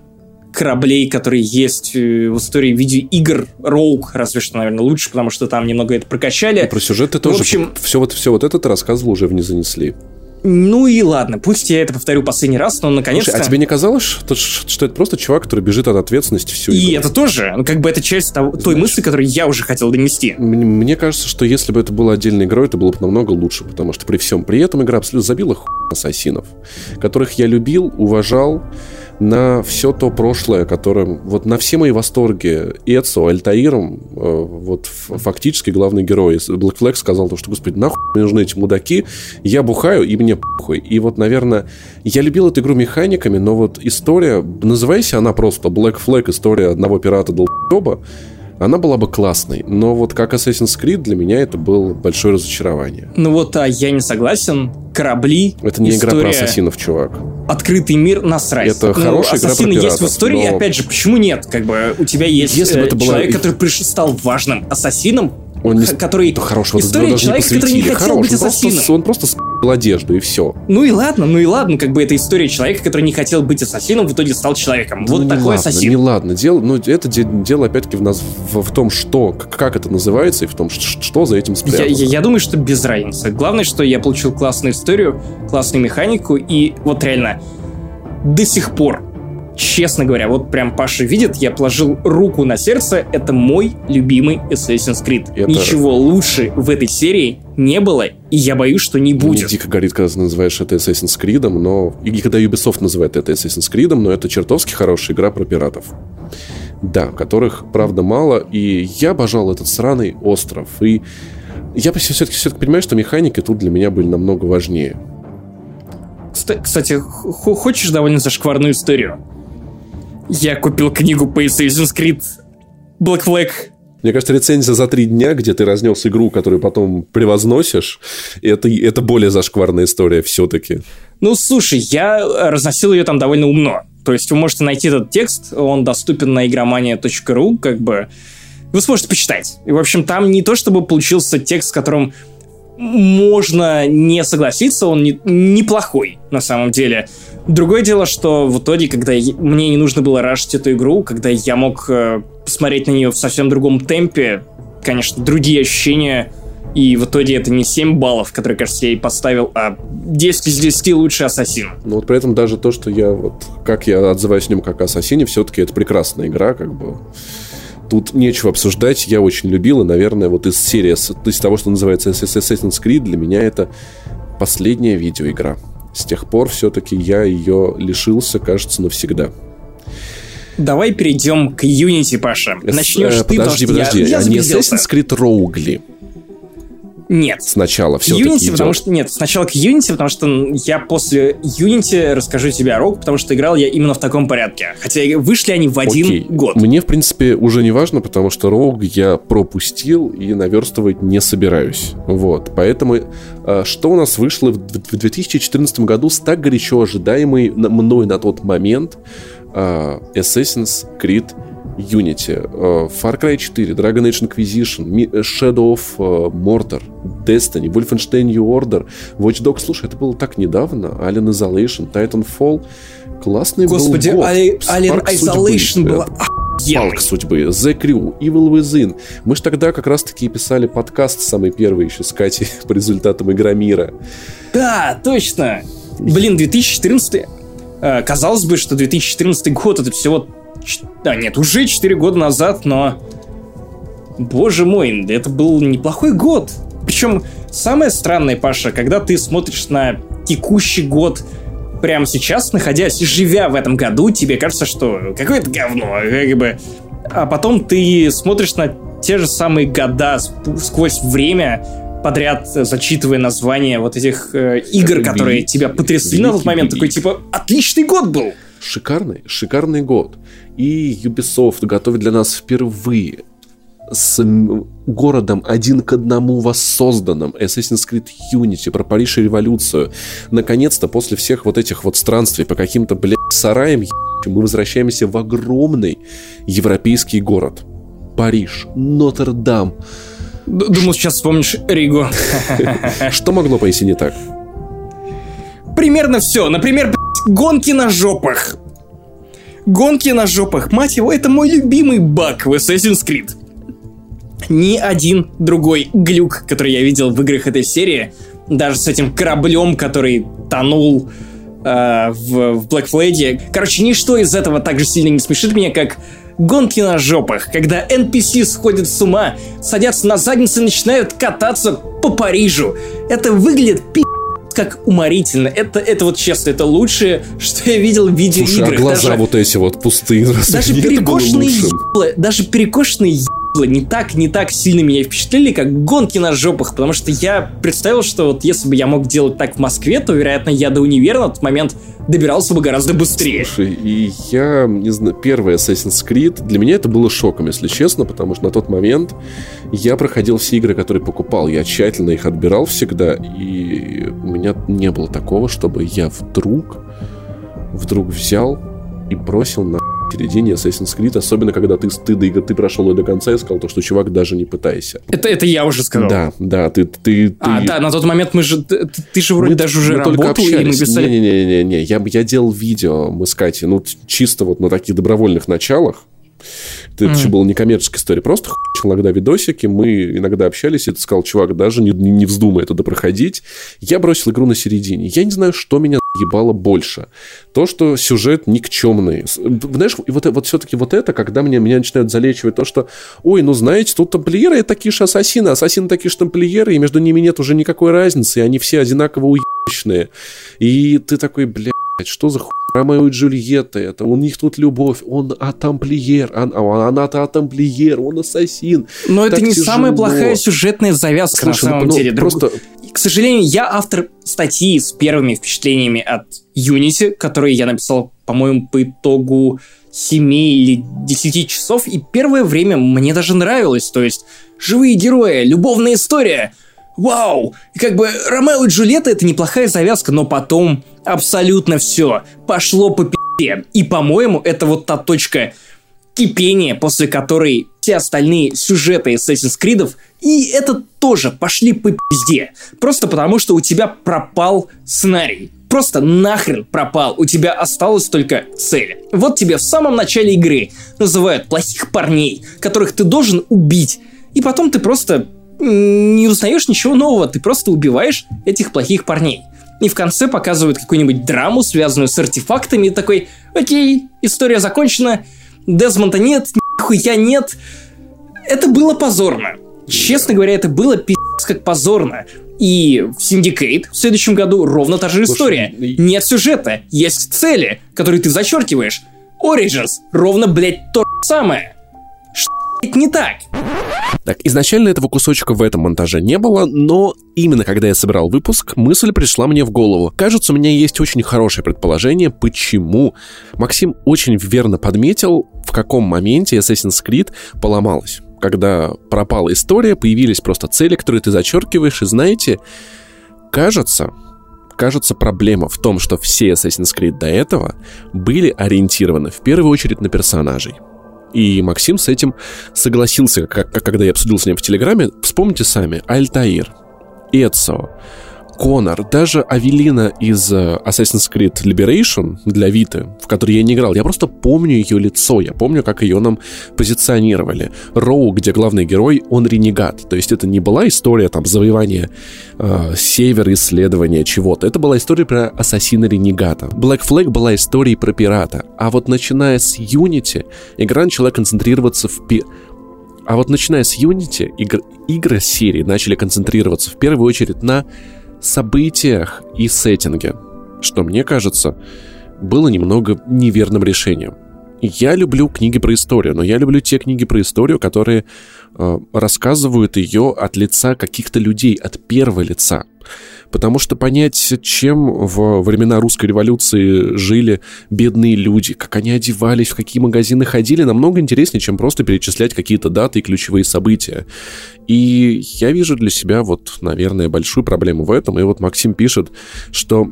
кораблей, которые есть э, в истории видеоигр Роук, разве что, наверное, лучше, потому что там немного это прокачали. И про сюжет ты тоже... В общем, все вот, все вот это ты рассказывал уже в «Не занесли». Ну и ладно, пусть я это повторю последний раз, но наконец-то... Слушай, а тебе не казалось, что, что это просто чувак, который бежит от ответственности всю И это тоже, ну как бы это часть того, той мысли, которую я уже хотел донести. Мне, мне кажется, что если бы это было отдельной игрой, это было бы намного лучше, потому что при всем при этом игра абсолютно забила хуй ассасинов, которых я любил, уважал, на все то прошлое, которым... Вот на все мои восторги Эцо, Альтаиром, э, вот фактически главный герой. Black Flag сказал, что, господи, нахуй мне нужны эти мудаки, я бухаю, и мне похуй. И вот, наверное, я любил эту игру механиками, но вот история, называйся она просто Black Flag, история одного пирата долбоеба, она была бы классной. Но вот как Assassin's Creed для меня это было большое разочарование. Ну вот, а я не согласен. Корабли. Это не история... игра про ассасинов, чувак. Открытый мир насрать. Это ну, хорошая игра про пиратов, есть в истории, но... опять же, почему нет? Как бы у тебя есть Если э, это человек, была... который пришел, стал важным ассасином, он не... который... Это хорошего История человека, который не хотел Хорош, быть ассасином. Он просто, он просто одежду, и все. Ну и ладно, ну и ладно, как бы это история человека, который не хотел быть ассасином, в итоге стал человеком. Ну, вот такой ладно, ассасин. Не ладно, дело, ну это дело опять-таки в, нас, в, в том, что, как это называется, и в том, что за этим спрятано. Я, я, я думаю, что без разницы. Главное, что я получил классную историю, классную механику, и вот реально до сих пор честно говоря, вот прям Паша видит, я положил руку на сердце, это мой любимый Assassin's Creed. Это... Ничего лучше в этой серии не было, и я боюсь, что не будет. Мне дико горит, когда ты называешь это Assassin's Creed, но... И когда Ubisoft называет это Assassin's Creed, но это чертовски хорошая игра про пиратов. Да, которых, правда, мало, и я обожал этот сраный остров, и я все-таки все понимаю, что механики тут для меня были намного важнее. Кстати, хочешь довольно зашкварную историю? Я купил книгу по Assassin's Creed Black Flag. Мне кажется, рецензия за три дня, где ты разнес игру, которую потом превозносишь, это, это более зашкварная история все-таки. Ну, слушай, я разносил ее там довольно умно. То есть вы можете найти этот текст, он доступен на игромания.ру, как бы вы сможете почитать. И, в общем, там не то, чтобы получился текст, с которым можно не согласиться, он не, неплохой на самом деле. Другое дело, что в итоге, когда я, мне не нужно было рашить эту игру, когда я мог э, посмотреть на нее в совсем другом темпе, конечно, другие ощущения, и в итоге это не 7 баллов, которые, кажется, я ей поставил, а 10 из 10 лучший ассасин. Ну вот при этом даже то, что я вот, как я отзываюсь о нем как ассасине, все-таки это прекрасная игра, как бы. Тут нечего обсуждать, я очень любил, и, наверное, вот из серии, из того, что называется Assassin's Creed, для меня это последняя видеоигра С тех пор все-таки я ее лишился, кажется, навсегда. Давай перейдем к Unity, Паша. Начнешь э, ты, подожди, подожди. Я, я не Assassin's Creed Rogue Нет. Сначала все Unity, потому что нет, сначала к Unity, потому что я после Unity расскажу тебе о Rogue, потому что играл я именно в таком порядке. Хотя вышли они в один Окей. год. Мне, в принципе, уже не важно, потому что Rogue я пропустил и наверстывать не собираюсь. Вот. Поэтому э, что у нас вышло в в 2014 году с так горячо ожидаемой мной на тот момент э, Assassin's Creed Unity, э, Far Cry 4, Dragon Age Inquisition, э, Shadow of э, Mordor, Destiny, Wolfenstein New Order, Watch Dogs. Слушай, это было так недавно. Alien Isolation, Titanfall. Классный Господи, был год. Али- Alien. Isolation была. Палк судьбы, The Crew, Evil Within. Мы же тогда как раз-таки писали подкаст самый первый еще с Катей по результатам Игромира. Да, точно. Блин, 2014... э, казалось бы, что 2014 год это всего... Да, нет, уже 4 года назад, но... Боже мой, это был неплохой год. Причем самое странное, Паша, когда ты смотришь на текущий год прямо сейчас, находясь, живя в этом году, тебе кажется, что какое-то говно, как бы... А потом ты смотришь на те же самые года сквозь время, подряд э, зачитывая названия вот этих э, игр, которые тебя потрясли на тот момент, такой типа отличный год был. Шикарный, шикарный год. И Ubisoft готовит для нас впервые с городом один к одному воссозданным Assassin's Creed Unity про Париж и революцию. Наконец-то, после всех вот этих вот странствий по каким-то, блядь, сараям, мы возвращаемся в огромный европейский город. Париж, Нотр-Дам. Думал, сейчас вспомнишь Ригу. Что могло пойти не так? Примерно все. Например, гонки на жопах. Гонки на жопах, мать его, это мой любимый баг в Assassin's Creed. Ни один другой глюк, который я видел в играх этой серии, даже с этим кораблем, который тонул э, в, в Black Flag. Короче, ничто из этого так же сильно не смешит меня, как гонки на жопах, когда NPC сходят с ума, садятся на задницы и начинают кататься по Парижу. Это выглядит пи*** как уморительно. Это, это вот честно, это лучшее, что я видел в Слушай, а видеоиграх. глаза Даже- вот эти вот пустые. даже перекошенные еблы, даже перекошенные еблы не так, не так сильно меня впечатлили, как гонки на жопах, потому что я представил, что вот если бы я мог делать так в Москве, то, вероятно, я до универа на тот момент добирался бы гораздо быстрее. Слушай, и я, не знаю, первый Assassin's Creed, для меня это было шоком, если честно, потому что на тот момент я проходил все игры, которые покупал, я тщательно их отбирал всегда, и у меня не было такого, чтобы я вдруг, вдруг взял и бросил на середине Assassin's Creed, особенно когда ты, ты, игры- ты прошел ее до конца и сказал, то, что, чувак, даже не пытайся. Это, это я уже сказал. Да, да, ты... ты, ты... А, да, на тот момент мы же... Ты, ты же вроде Мы- даже уже мы только работал, и мы общались. писали... Не-не-не, я, я делал видео, мы с Катей, ну, чисто вот на таких добровольных началах. Это Мгм. еще была не коммерческая история, просто хуячил иногда видосики, мы иногда общались, и ты сказал, чувак, даже не, не, не вздумай это допроходить. Я бросил игру на середине. Я не знаю, что меня ебало больше. То, что сюжет никчемный. Знаешь, и вот, вот все-таки вот это, когда мне, меня начинают залечивать то, что, ой, ну знаете, тут тамплиеры такие же ассасины, ассасины такие же тамплиеры, и между ними нет уже никакой разницы, и они все одинаково уебищные. И ты такой, блядь, что за хуй? Ромео и Джульетта, это у них тут любовь, он а тамплиер, он, а она-то а тамплиер, он ассасин. Но это не тяжело. самая плохая сюжетная завязка Слушай, на ну, самом ну, деле. Друг- просто К сожалению, я автор статьи с первыми впечатлениями от Unity, которые я написал, по-моему, по итогу 7 или 10 часов, и первое время мне даже нравилось. То есть, живые герои, любовная история. Вау! И как бы Ромео и Джульетта это неплохая завязка, но потом абсолютно все пошло по пи***е. И, по-моему, это вот та точка кипения, после которой все остальные сюжеты Assassin's Creed и это тоже пошли по пизде. Просто потому, что у тебя пропал сценарий. Просто нахрен пропал. У тебя осталась только цель. Вот тебе в самом начале игры называют плохих парней, которых ты должен убить. И потом ты просто не узнаешь ничего нового. Ты просто убиваешь этих плохих парней. И в конце показывают какую-нибудь драму, связанную с артефактами, и такой, окей, история закончена, Дезмонда нет, нихуя нет. Это было позорно. Честно говоря, это было пи***ц как позорно. И в Syndicate в следующем году ровно та же история. Слушай, Нет сюжета, есть цели, которые ты зачеркиваешь. Origins ровно, блядь, то же самое. Не так? Так, изначально этого кусочка в этом монтаже не было, но именно когда я собирал выпуск, мысль пришла мне в голову. Кажется, у меня есть очень хорошее предположение, почему. Максим очень верно подметил, в каком моменте Assassin's Creed поломалась. Когда пропала история, появились просто цели, которые ты зачеркиваешь, и знаете, кажется, кажется, проблема в том, что все Assassin's Creed до этого были ориентированы в первую очередь на персонажей. И Максим с этим согласился, как, как когда я обсудил с ним в Телеграме. Вспомните сами, Альтаир, Эцо, Конор, даже Авелина из э, Assassin's Creed Liberation для Виты, в которой я не играл, я просто помню ее лицо, я помню, как ее нам позиционировали. Роу, где главный герой, он ренегат, то есть это не была история там завоевания э, севера, исследования чего-то, это была история про ассасина-ренегата. Black Flag была историей про пирата, а вот начиная с Unity, игра начала концентрироваться в пи... А вот начиная с Unity, игр... игры серии начали концентрироваться в первую очередь на событиях и сеттинге, что, мне кажется, было немного неверным решением. Я люблю книги про историю, но я люблю те книги про историю, которые э, рассказывают ее от лица каких-то людей, от первого лица. Потому что понять, чем в времена русской революции жили бедные люди, как они одевались, в какие магазины ходили, намного интереснее, чем просто перечислять какие-то даты и ключевые события. И я вижу для себя вот, наверное, большую проблему в этом. И вот Максим пишет, что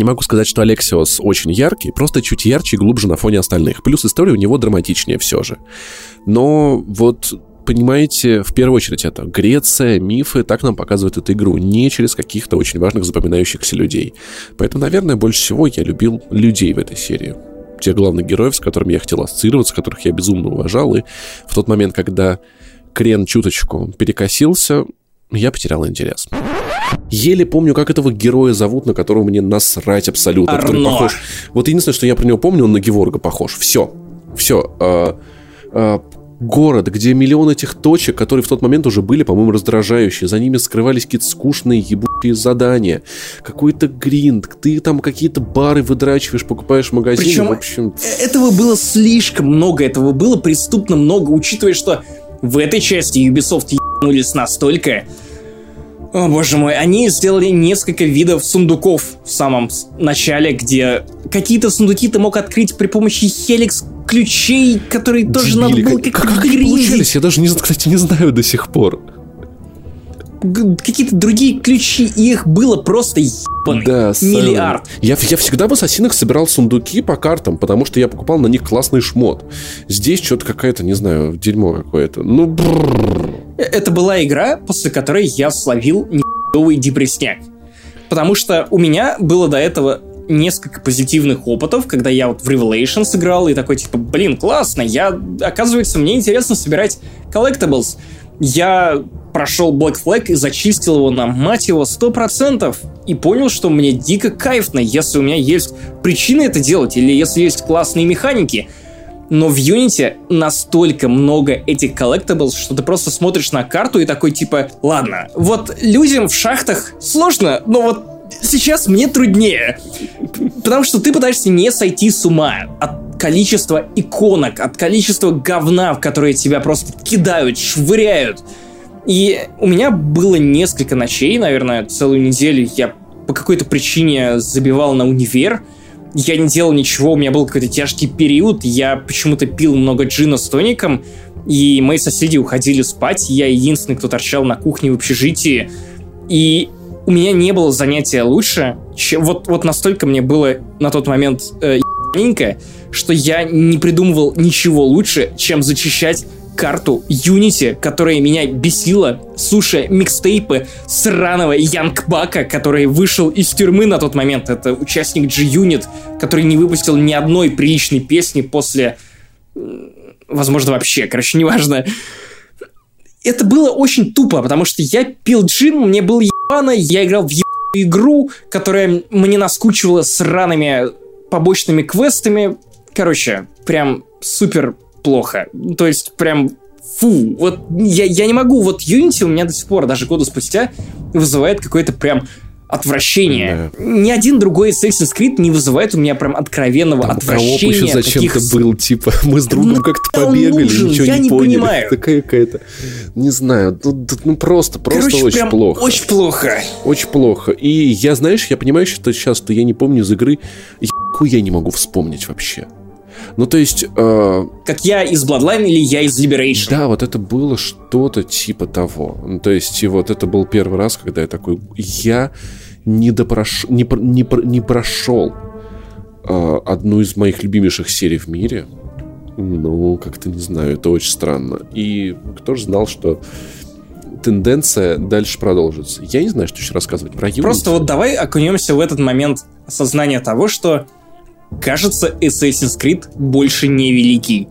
не могу сказать, что Алексиос очень яркий, просто чуть ярче и глубже на фоне остальных. Плюс история у него драматичнее все же. Но вот понимаете, в первую очередь это Греция, мифы, так нам показывают эту игру, не через каких-то очень важных запоминающихся людей. Поэтому, наверное, больше всего я любил людей в этой серии. Тех главных героев, с которыми я хотел ассоциироваться, которых я безумно уважал, и в тот момент, когда крен чуточку перекосился, я потерял интерес. Еле помню, как этого героя зовут, на которого мне насрать абсолютно. Арно. Который похож. Вот единственное, что я про него помню, он на Геворга похож. Все. Все. А, а, город, где миллион этих точек, которые в тот момент уже были, по-моему, раздражающие. За ними скрывались какие-то скучные ебучие задания. Какой-то гринд. Ты там какие-то бары выдрачиваешь, покупаешь в магазине. Причем в общем... этого было слишком много, этого было преступно много, учитывая, что в этой части Ubisoft ебанулись настолько, о боже мой, они сделали несколько видов сундуков в самом начале, где какие-то сундуки ты мог открыть при помощи хеликс ключей, которые тоже надо Дебили. было как, как-то как они гриндить. получались? Я даже, не, кстати, не знаю до сих пор. Какие-то другие ключи, и их было просто ебаный Да, миллиард. Я, я всегда в ассасинах собирал сундуки по картам, потому что я покупал на них классный шмот. Здесь что-то какая-то, не знаю, дерьмо какое-то. Ну, бррр. Э, Это была игра, после которой я словил небовый депресняк. Потому что у меня было до этого несколько позитивных опытов, когда я вот в Revelation сыграл и такой, типа, блин, классно, я, оказывается, мне интересно собирать collectibles. Я прошел Black Flag и зачистил его на, мать его, 100%. И понял, что мне дико кайфно, если у меня есть причины это делать, или если есть классные механики. Но в Unity настолько много этих collectibles, что ты просто смотришь на карту и такой типа, ладно, вот людям в шахтах сложно, но вот сейчас мне труднее. Потому что ты пытаешься не сойти с ума от количества иконок, от количества говна, в которые тебя просто кидают, швыряют. И у меня было несколько ночей, наверное, целую неделю я по какой-то причине забивал на универ, я не делал ничего, у меня был какой-то тяжкий период, я почему-то пил много джина с тоником, и мои соседи уходили спать, я единственный, кто торчал на кухне в общежитии, и у меня не было занятия лучше, чем вот, вот настолько мне было на тот момент э, что я не придумывал ничего лучше, чем зачищать карту Unity, которая меня бесила, слушая микстейпы сраного Янгбака, который вышел из тюрьмы на тот момент. Это участник G-Unit, который не выпустил ни одной приличной песни после... Возможно, вообще, короче, неважно. Это было очень тупо, потому что я пил джин, мне было ебано, я играл в ебаную игру, которая мне наскучивала сраными побочными квестами. Короче, прям супер плохо. То есть, прям фу, вот я, я не могу, вот Unity у меня до сих пор, даже года спустя, вызывает какое-то прям отвращение. Да. Ни один другой Assassin's Creed не вызывает у меня прям откровенного Там отвращения. еще зачем-то был, типа, мы с другом ну, как-то побегали, нужен, ничего я не, не поняли. Понимаю. Такая какая-то, не знаю, тут, тут, ну просто, просто Короче, очень плохо. очень плохо. Очень плохо. И я, знаешь, я понимаю, что сейчас-то я не помню из игры, я не могу вспомнить вообще. Ну, то есть... Э, как я из Bloodline или я из Liberation. Да, вот это было что-то типа того. Ну, то есть, и вот это был первый раз, когда я такой... Я не, допрош... не, не, не прошел э, одну из моих любимейших серий в мире. Ну, как-то не знаю, это очень странно. И кто же знал, что тенденция дальше продолжится. Я не знаю, что еще рассказывать про Unity. Просто вот давай окунемся в этот момент осознания того, что кажется, Assassin's Creed больше не великий.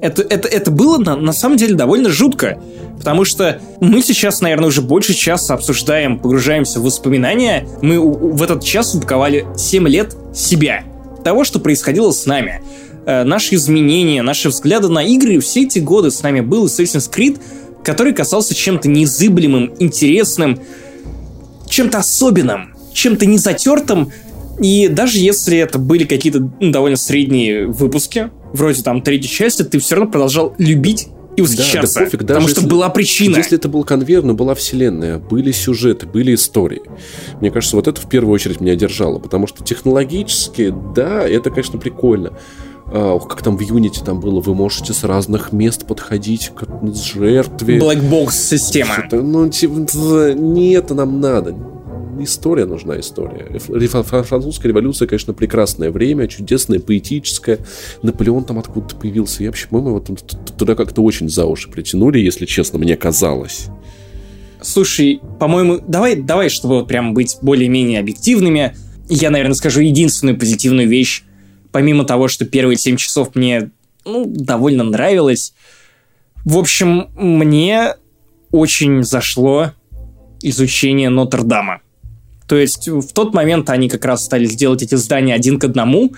Это, это, это было на, на самом деле довольно жутко, потому что мы сейчас, наверное, уже больше часа обсуждаем, погружаемся в воспоминания. Мы в этот час упаковали 7 лет себя, того, что происходило с нами. Э, наши изменения, наши взгляды на игры, все эти годы с нами был Assassin's Creed, который касался чем-то незыблемым, интересным, чем-то особенным, чем-то незатертым, и даже если это были какие-то ну, довольно средние выпуски, вроде там третьей части, ты все равно продолжал любить и восхищаться. Да, да пофиг, даже потому если, что была причина. Если это был конвейер, но была вселенная, были сюжеты, были истории. Мне кажется, вот это в первую очередь меня держало, потому что технологически, да, это, конечно, прикольно. Uh, как там в Unity там было, вы можете с разных мест подходить к жертве. Black Box система. Ну, типа, нет, нам надо история нужна, история. Французская революция, конечно, прекрасное время, чудесное, поэтическое. Наполеон там откуда-то появился. Я вообще, по-моему, вот туда как-то очень за уши притянули, если честно, мне казалось. Слушай, по-моему, давай, давай, чтобы вот прям быть более-менее объективными, я, наверное, скажу единственную позитивную вещь, помимо того, что первые 7 часов мне ну, довольно нравилось. В общем, мне очень зашло изучение Нотр-Дама. То есть в тот момент они как раз стали сделать эти здания один к одному,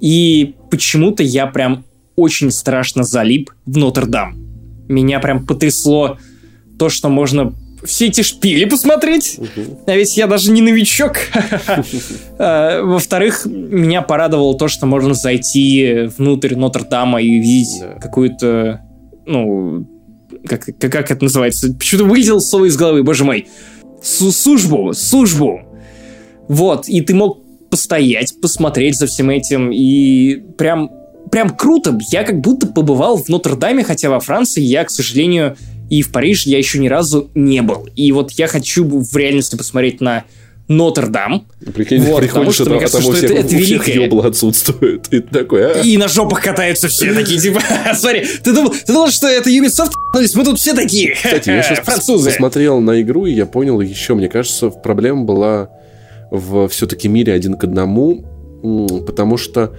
и почему-то я прям очень страшно залип в Нотр-Дам. Меня прям потрясло то, что можно все эти шпили посмотреть. А ведь я даже не новичок. А, во-вторых, меня порадовало то, что можно зайти внутрь Нотр-Дама и увидеть какую-то, ну, как, как, как это называется? Почему-то вылетел слово из головы, боже мой. Службу, службу вот, и ты мог постоять, посмотреть за всем этим, и прям, прям круто. Я как будто побывал в Нотр-Даме, хотя во Франции я, к сожалению, и в Париж я еще ни разу не был. И вот я хочу в реальности посмотреть на Нотр-Дам. Прикинь, вот, приходишь, потому, что, мне кажется, а что это, это великое. отсутствует. И, такой, а? и на жопах катаются все такие, типа, смотри, ты думал, ты думал, что это Ubisoft, мы тут все такие, Кстати, я сейчас французы. посмотрел на игру, и я понял еще, мне кажется, проблема была в все-таки мире один к одному, потому что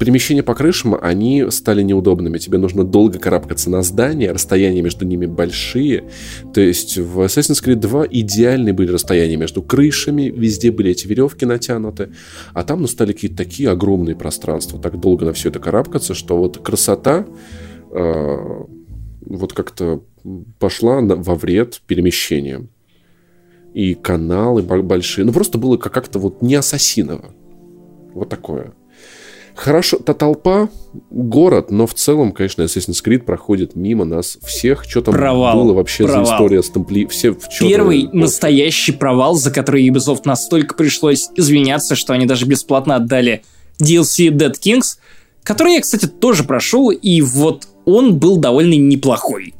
перемещения по крышам, они стали неудобными. Тебе нужно долго карабкаться на здание, расстояния между ними большие. То есть в Assassin's Creed 2 идеальные были расстояния между крышами, везде были эти веревки натянуты, а там ну, стали какие-то такие огромные пространства. Так долго на все это карабкаться, что вот красота э, вот как-то пошла на, во вред перемещениям и каналы большие. Ну, просто было как-то вот не ассасиново. Вот такое. Хорошо, та толпа, город, но в целом, конечно, Assassin's Creed проходит мимо нас всех. Что там провал, было вообще провал. за история с Темпли... Все, Первый вот. настоящий провал, за который Ubisoft настолько пришлось извиняться, что они даже бесплатно отдали DLC Dead Kings, который я, кстати, тоже прошел, и вот он был довольно неплохой.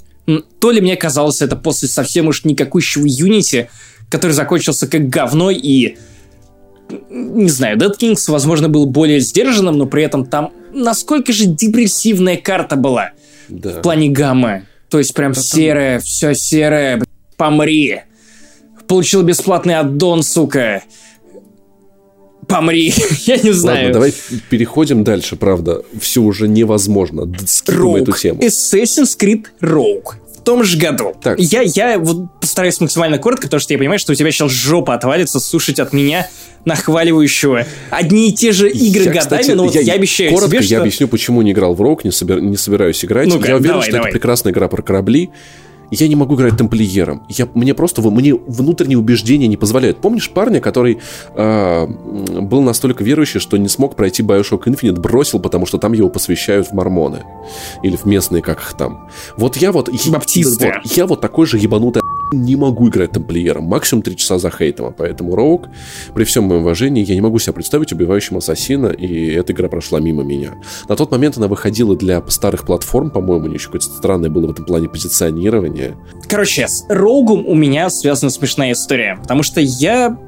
То ли мне казалось это после совсем уж никакущего Unity, который закончился как говно и не знаю, Dead Kings, возможно, был более сдержанным, но при этом там насколько же депрессивная карта была да. в плане гаммы. То есть прям да, серое, там... все серое, помри. Получил бесплатный аддон, сука. Помри, я не знаю. Ладно, давай переходим дальше, правда. Все уже невозможно. Скипим эту тему. Assassin's Creed Rogue том же году. Так. Я, я вот постараюсь максимально коротко, потому что я понимаю, что у тебя сейчас жопа отвалится слушать от меня нахваливающего одни и те же игры Я, годами, кстати, но вот я, обещаю коротко тебе, я что... объясню, почему не играл в Роук, не, собер- не собираюсь играть. Ну-ка, я уверен, давай, что давай. это прекрасная игра про корабли. Я не могу играть тамплиером. Я, мне просто мне внутренние убеждения не позволяют. Помнишь парня, который э, был настолько верующий, что не смог пройти Bioshock Infinite, бросил, потому что там его посвящают в мормоны. Или в местные, как их там. Вот я вот... Баптисты. вот, я вот такой же ебанутый не могу играть тамплиером. Максимум 3 часа за хейтом. а Поэтому Роук, при всем моем уважении, я не могу себя представить убивающим ассасина, и эта игра прошла мимо меня. На тот момент она выходила для старых платформ, по-моему, еще какое-то странное было в этом плане позиционирование. Короче, с Роугом у меня связана смешная история, потому что я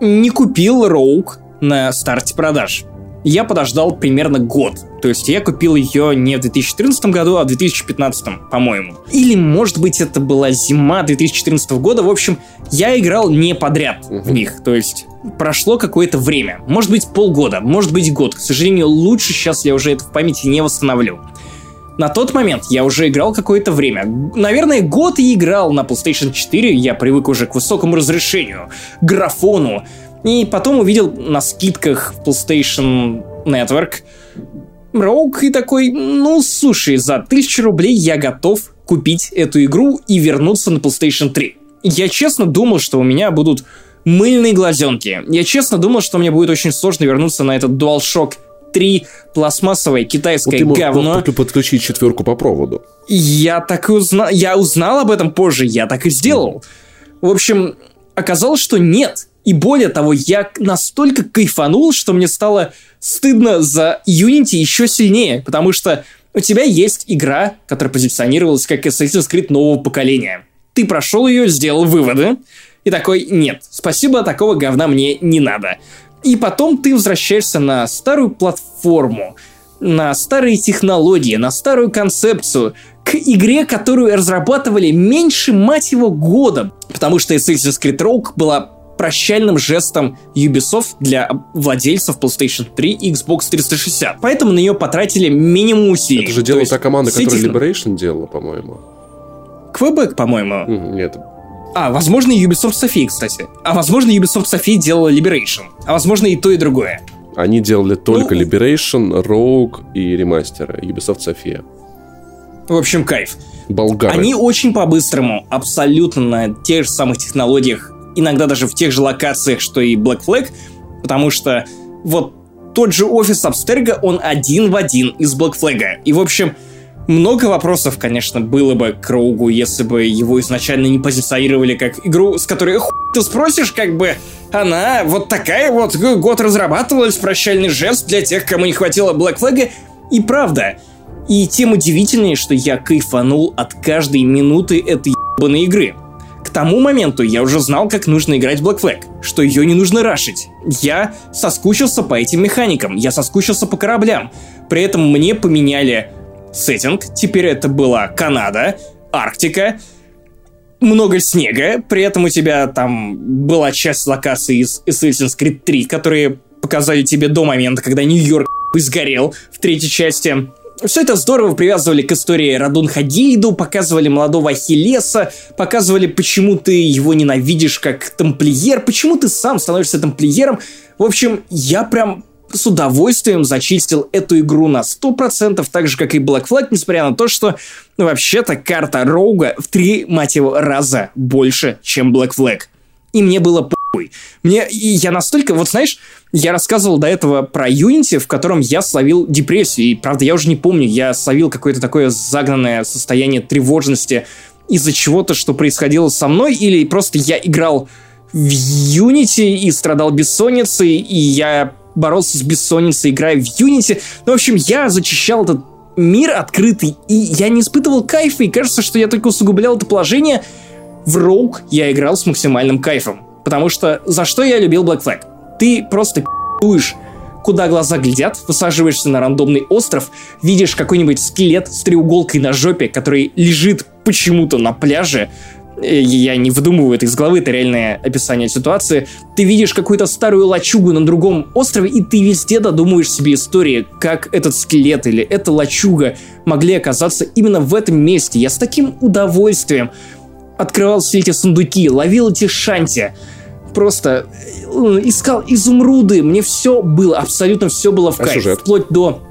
не купил Роуг на старте продаж. Я подождал примерно год. То есть я купил ее не в 2014 году, а в 2015, по-моему. Или, может быть, это была зима 2014 года. В общем, я играл не подряд в них. То есть прошло какое-то время. Может быть, полгода, может быть, год. К сожалению, лучше сейчас я уже это в памяти не восстановлю. На тот момент я уже играл какое-то время. Наверное, год и играл на PlayStation 4. Я привык уже к высокому разрешению, графону. И потом увидел на скидках в PlayStation Network Роук и такой, ну, слушай, за 1000 рублей я готов купить эту игру и вернуться на PlayStation 3. Я честно думал, что у меня будут мыльные глазенки. Я честно думал, что мне будет очень сложно вернуться на этот DualShock 3 пластмассовое китайское ты мог говно. только подключить четверку по проводу. Я так и узнал, я узнал об этом позже, я так и сделал. В общем, оказалось, что нет. И более того, я настолько кайфанул, что мне стало стыдно за Unity еще сильнее, потому что у тебя есть игра, которая позиционировалась как Assassin's Creed нового поколения. Ты прошел ее, сделал выводы, и такой, нет, спасибо, такого говна мне не надо. И потом ты возвращаешься на старую платформу, на старые технологии, на старую концепцию, к игре, которую разрабатывали меньше, мать его, года. Потому что Assassin's Creed Rogue была прощальным жестом Ubisoft для владельцев PlayStation 3 и Xbox 360. Поэтому на нее потратили минимум усилий. Это же делала та команда, которая Liberation делала, по-моему. Quebec, по-моему. Нет, А, возможно, и Ubisoft София, кстати. А возможно, Ubisoft София делала Liberation. А возможно, и то, и другое. они делали только Ну, Liberation, Rogue и ремастеры. Ubisoft София. В общем, кайф. Болгары. Они очень по-быстрому, абсолютно на тех же самых технологиях, иногда даже в тех же локациях, что и Black Flag, потому что вот тот же офис Абстерга, он один в один из Black Flag. И, в общем, много вопросов, конечно, было бы к Роугу, если бы его изначально не позиционировали как игру, с которой хуй ты спросишь, как бы она вот такая вот год разрабатывалась, прощальный жест для тех, кому не хватило Black Flag. И правда, и тем удивительнее, что я кайфанул от каждой минуты этой ебаной игры. Тому моменту я уже знал, как нужно играть Black Flag, что ее не нужно рашить. Я соскучился по этим механикам, я соскучился по кораблям. При этом мне поменяли сеттинг, теперь это была Канада, Арктика, много снега, при этом у тебя там была часть локаций из Assassin's Creed 3, которые показали тебе до момента, когда Нью-Йорк сгорел в третьей части. Все это здорово привязывали к истории Радун Хадииду, показывали молодого Ахиллеса, показывали, почему ты его ненавидишь как тамплиер, почему ты сам становишься тамплиером. В общем, я прям с удовольствием зачистил эту игру на 100%, так же, как и Black Flag, несмотря на то, что ну, вообще-то карта Роуга в три, мать его, раза больше, чем Black Flag. И мне было похуй. Мне, и я настолько, вот знаешь, я рассказывал до этого про Unity, в котором я словил депрессию, и правда, я уже не помню, я словил какое-то такое загнанное состояние тревожности из-за чего-то, что происходило со мной, или просто я играл в Unity и страдал бессонницей, и я боролся с бессонницей, играя в Unity. Ну, в общем, я зачищал этот мир открытый, и я не испытывал кайфа, и кажется, что я только усугублял это положение. В Rogue я играл с максимальным кайфом. Потому что за что я любил Black Flag? Ты просто пи***уешь, куда глаза глядят, высаживаешься на рандомный остров, видишь какой-нибудь скелет с треуголкой на жопе, который лежит почему-то на пляже, э, я не выдумываю это из головы, это реальное описание ситуации. Ты видишь какую-то старую лачугу на другом острове, и ты везде додумываешь себе истории, как этот скелет или эта лачуга могли оказаться именно в этом месте. Я с таким удовольствием открывал все эти сундуки, ловил эти шанти, просто э, искал изумруды, мне все было, абсолютно все было в а кайф, сюжет? вплоть до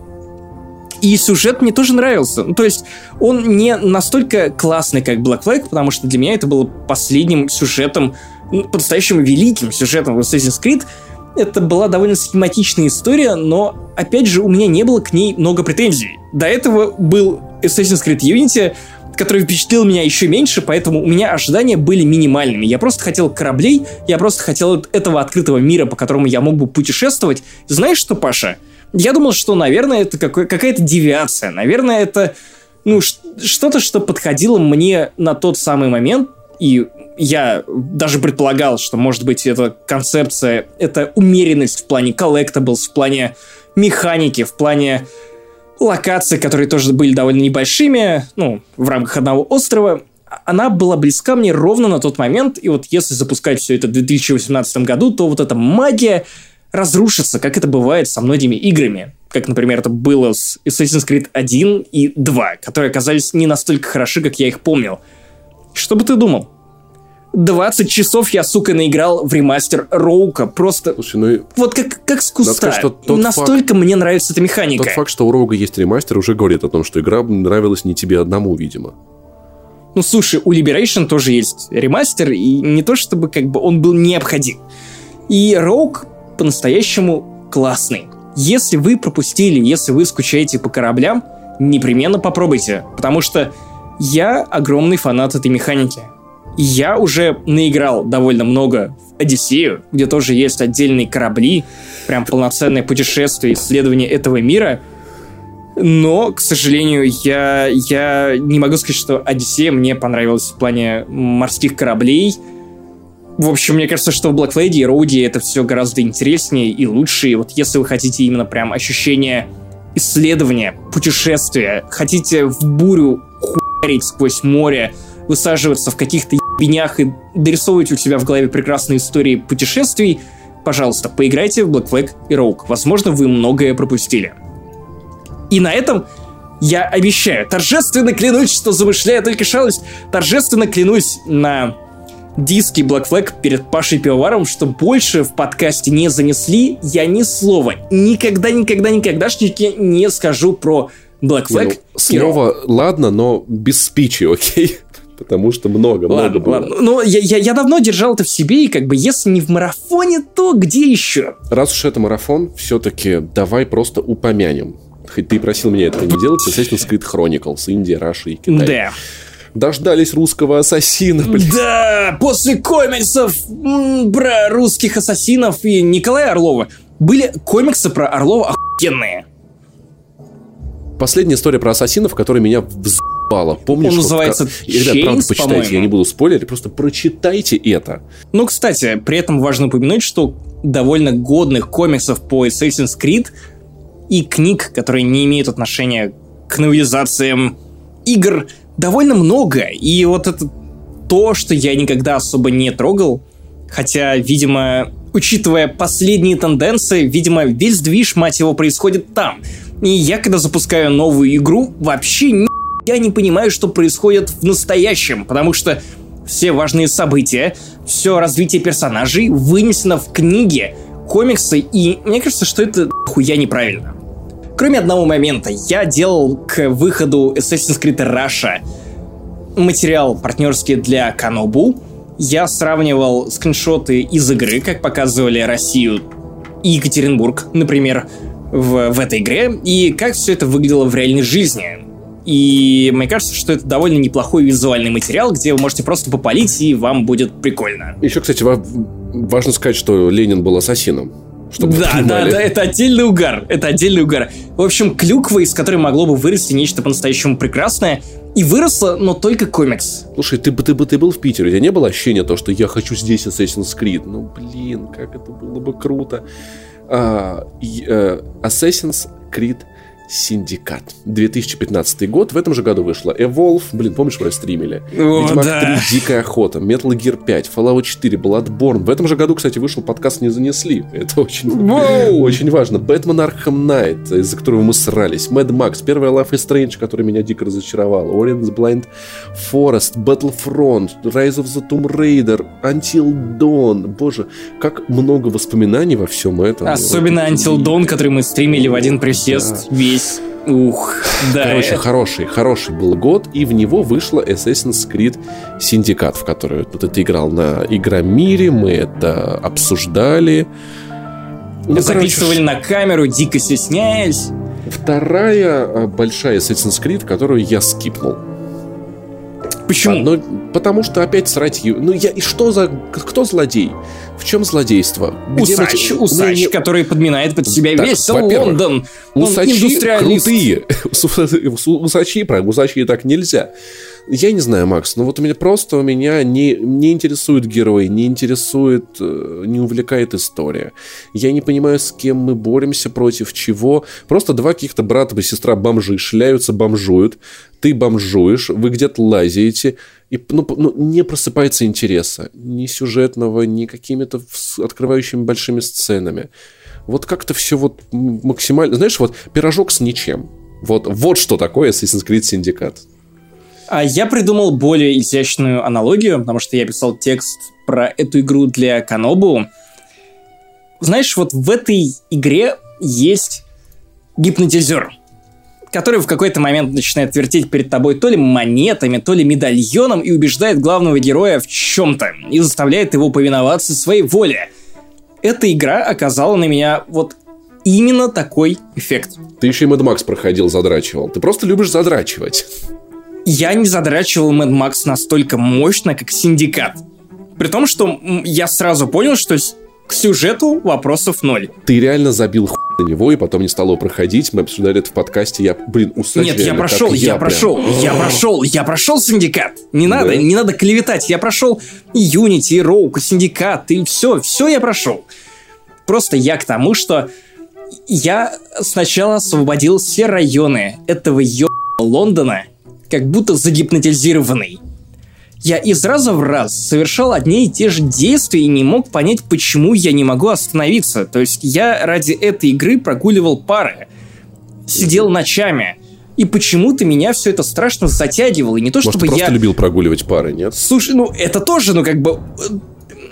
и сюжет мне тоже нравился. Ну, то есть он не настолько классный, как Black Flag, потому что для меня это было последним сюжетом, ну, по-настоящему великим сюжетом в Assassin's Creed. Это была довольно схематичная история, но, опять же, у меня не было к ней много претензий. До этого был Assassin's Creed Unity, который впечатлил меня еще меньше, поэтому у меня ожидания были минимальными. Я просто хотел кораблей, я просто хотел этого открытого мира, по которому я мог бы путешествовать. Знаешь что, Паша? Я думал, что, наверное, это какая-то девиация. Наверное, это ну, что-то, что подходило мне на тот самый момент, и я даже предполагал, что, может быть, эта концепция, это умеренность в плане collectibles, в плане механики, в плане локаций, которые тоже были довольно небольшими, ну, в рамках одного острова, она была близка мне ровно на тот момент, и вот если запускать все это в 2018 году, то вот эта магия, разрушится, как это бывает со многими играми. Как, например, это было с Assassin's Creed 1 и 2, которые оказались не настолько хороши, как я их помнил. Что бы ты думал? 20 часов я, сука, наиграл в ремастер Роука. Просто... Слушай, ну... Вот как, как с куста. Сказать, что тот Настолько факт, мне нравится эта механика. Тот факт, что у Роуга есть ремастер, уже говорит о том, что игра нравилась не тебе одному, видимо. Ну, слушай, у Liberation тоже есть ремастер, и не то чтобы как бы он был необходим. И Роук по-настоящему классный. Если вы пропустили, если вы скучаете по кораблям, непременно попробуйте, потому что я огромный фанат этой механики. Я уже наиграл довольно много в Одиссею, где тоже есть отдельные корабли, прям полноценное путешествие, исследование этого мира. Но, к сожалению, я, я не могу сказать, что Одиссея мне понравилась в плане морских кораблей, в общем, мне кажется, что в Black Lady и Роуди это все гораздо интереснее и лучше. И вот если вы хотите именно прям ощущение исследования, путешествия, хотите в бурю хуярить сквозь море, высаживаться в каких-то ебенях и дорисовывать у себя в голове прекрасные истории путешествий, пожалуйста, поиграйте в Black Flag и Rogue. Возможно, вы многое пропустили. И на этом я обещаю, торжественно клянусь, что замышляю только шалость, торжественно клянусь на диски Black Flag перед Пашей Пивоваром, что больше в подкасте не занесли, я ни слова, никогда, никогда, никогдашники не скажу про Black Flag. Не, ну, слово ладно, но без спичи, окей? Потому что много, ладно, много было. Ладно. Ну, я, я, я давно держал это в себе, и как бы если не в марафоне, то где еще? Раз уж это марафон, все-таки давай просто упомянем. Хоть ты просил меня это не делать, Assassin's Creed Chronicles, Индия, Раша и Китай. Да дождались русского ассасина. Блин. Да, после комиксов про русских ассасинов и Николая Орлова были комиксы про Орлова охуенные. Последняя история про ассасинов, которая меня взбала. Помнишь? Он называется как... Ребят, правда, почитайте, я не буду спойлерить, просто прочитайте это. Ну, кстати, при этом важно упомянуть, что довольно годных комиксов по Assassin's Creed и книг, которые не имеют отношения к новелизациям игр, довольно много. И вот это то, что я никогда особо не трогал. Хотя, видимо, учитывая последние тенденции, видимо, весь движ, мать его, происходит там. И я, когда запускаю новую игру, вообще ни я не понимаю, что происходит в настоящем, потому что все важные события, все развитие персонажей вынесено в книги, комиксы, и мне кажется, что это хуя неправильно. Кроме одного момента, я делал к выходу Assassin's Creed Russia материал партнерский для Канобу. Я сравнивал скриншоты из игры, как показывали Россию и Екатеринбург, например, в, в этой игре, и как все это выглядело в реальной жизни. И мне кажется, что это довольно неплохой визуальный материал, где вы можете просто попалить, и вам будет прикольно. Еще, кстати, важно сказать, что Ленин был ассасином чтобы да, да, да, это отдельный угар, это отдельный угар. В общем, клюква, из которой могло бы вырасти нечто по-настоящему прекрасное, и выросло, но только комикс. Слушай, ты, ты, ты, ты был в Питере, у тебя не было ощущения то, что я хочу здесь Assassin's Creed? Ну, блин, как это было бы круто. А, и, а, Assassin's Creed Синдикат. 2015 год. В этом же году вышла Evolve. Блин, помнишь, мы стримили? О, Ведьмак да. 3, Дикая охота, Metal Gear 5, Fallout 4, Bloodborne. В этом же году, кстати, вышел подкаст «Не занесли». Это очень, Воу! очень важно. Бэтмен Arkham Knight, из-за которого мы срались. Mad Max, первая Life is Strange, которая меня дико разочаровала. Ori and the Blind Forest, Battlefront, Rise of the Tomb Raider, Until Dawn. Боже, как много воспоминаний во всем этом. Особенно Вот. Until Dawn, который мы стримили в один присест весь. Ух, да. Короче, это- хороший, хороший был год, и в него вышла Assassin's Creed Syndicate, в которую вот ты играл на Игромире, мы это обсуждали. Ну, записывали короче, на камеру, дико стесняясь. Вторая а, большая Assassin's Creed, которую я скипнул. Почему? Ну, потому что опять срать. Ну, я и что за... Кто злодей? В чем злодейство? Где Усач, Ну, усач, не- который подминает под себя Так, весь Лондон. Он Усачи крутые. Усачи, про усачи так нельзя. Я не знаю, Макс, но вот у меня просто у меня не, не интересует герой, не интересует, э, не увлекает история. Я не понимаю, с кем мы боремся, против чего. Просто два каких-то брата и сестра бомжи шляются, бомжуют. Ты бомжуешь, вы где-то лазаете, и ну, ну, не просыпается интереса. Ни сюжетного, ни какими-то открывающими большими сценами. Вот как-то все вот максимально... Знаешь, вот пирожок с ничем. Вот, вот что такое Assassin's Creed Syndicate. А я придумал более изящную аналогию, потому что я писал текст про эту игру для Канобу. Знаешь, вот в этой игре есть гипнотизер, который в какой-то момент начинает вертеть перед тобой то ли монетами, то ли медальоном и убеждает главного героя в чем-то и заставляет его повиноваться своей воле. Эта игра оказала на меня вот именно такой эффект. Ты еще и Mad Max проходил, задрачивал. Ты просто любишь задрачивать. Я не задрачивал Mad Max настолько мощно, как Синдикат. При том, что я сразу понял, что к сюжету вопросов ноль. Ты реально забил хуй на него и потом не стал его проходить. Мы обсуждали это в подкасте. Я, блин, усач Нет, я реально, прошел, как я, прям. прошел, я прошел, я прошел Синдикат. Не надо, Да? не надо клеветать. Я прошел и Unity, и Rogue, и Синдикат, и все, все я прошел. Просто я к тому, что я сначала освободил все районы этого ё Лондона, как будто загипнотизированный. Я из раза в раз совершал одни и те же действия и не мог понять, почему я не могу остановиться. То есть я ради этой игры прогуливал пары, сидел ночами, и почему-то меня все это страшно затягивало. И не то, Может, чтобы просто я... любил прогуливать пары, нет? Слушай, ну это тоже, ну как бы...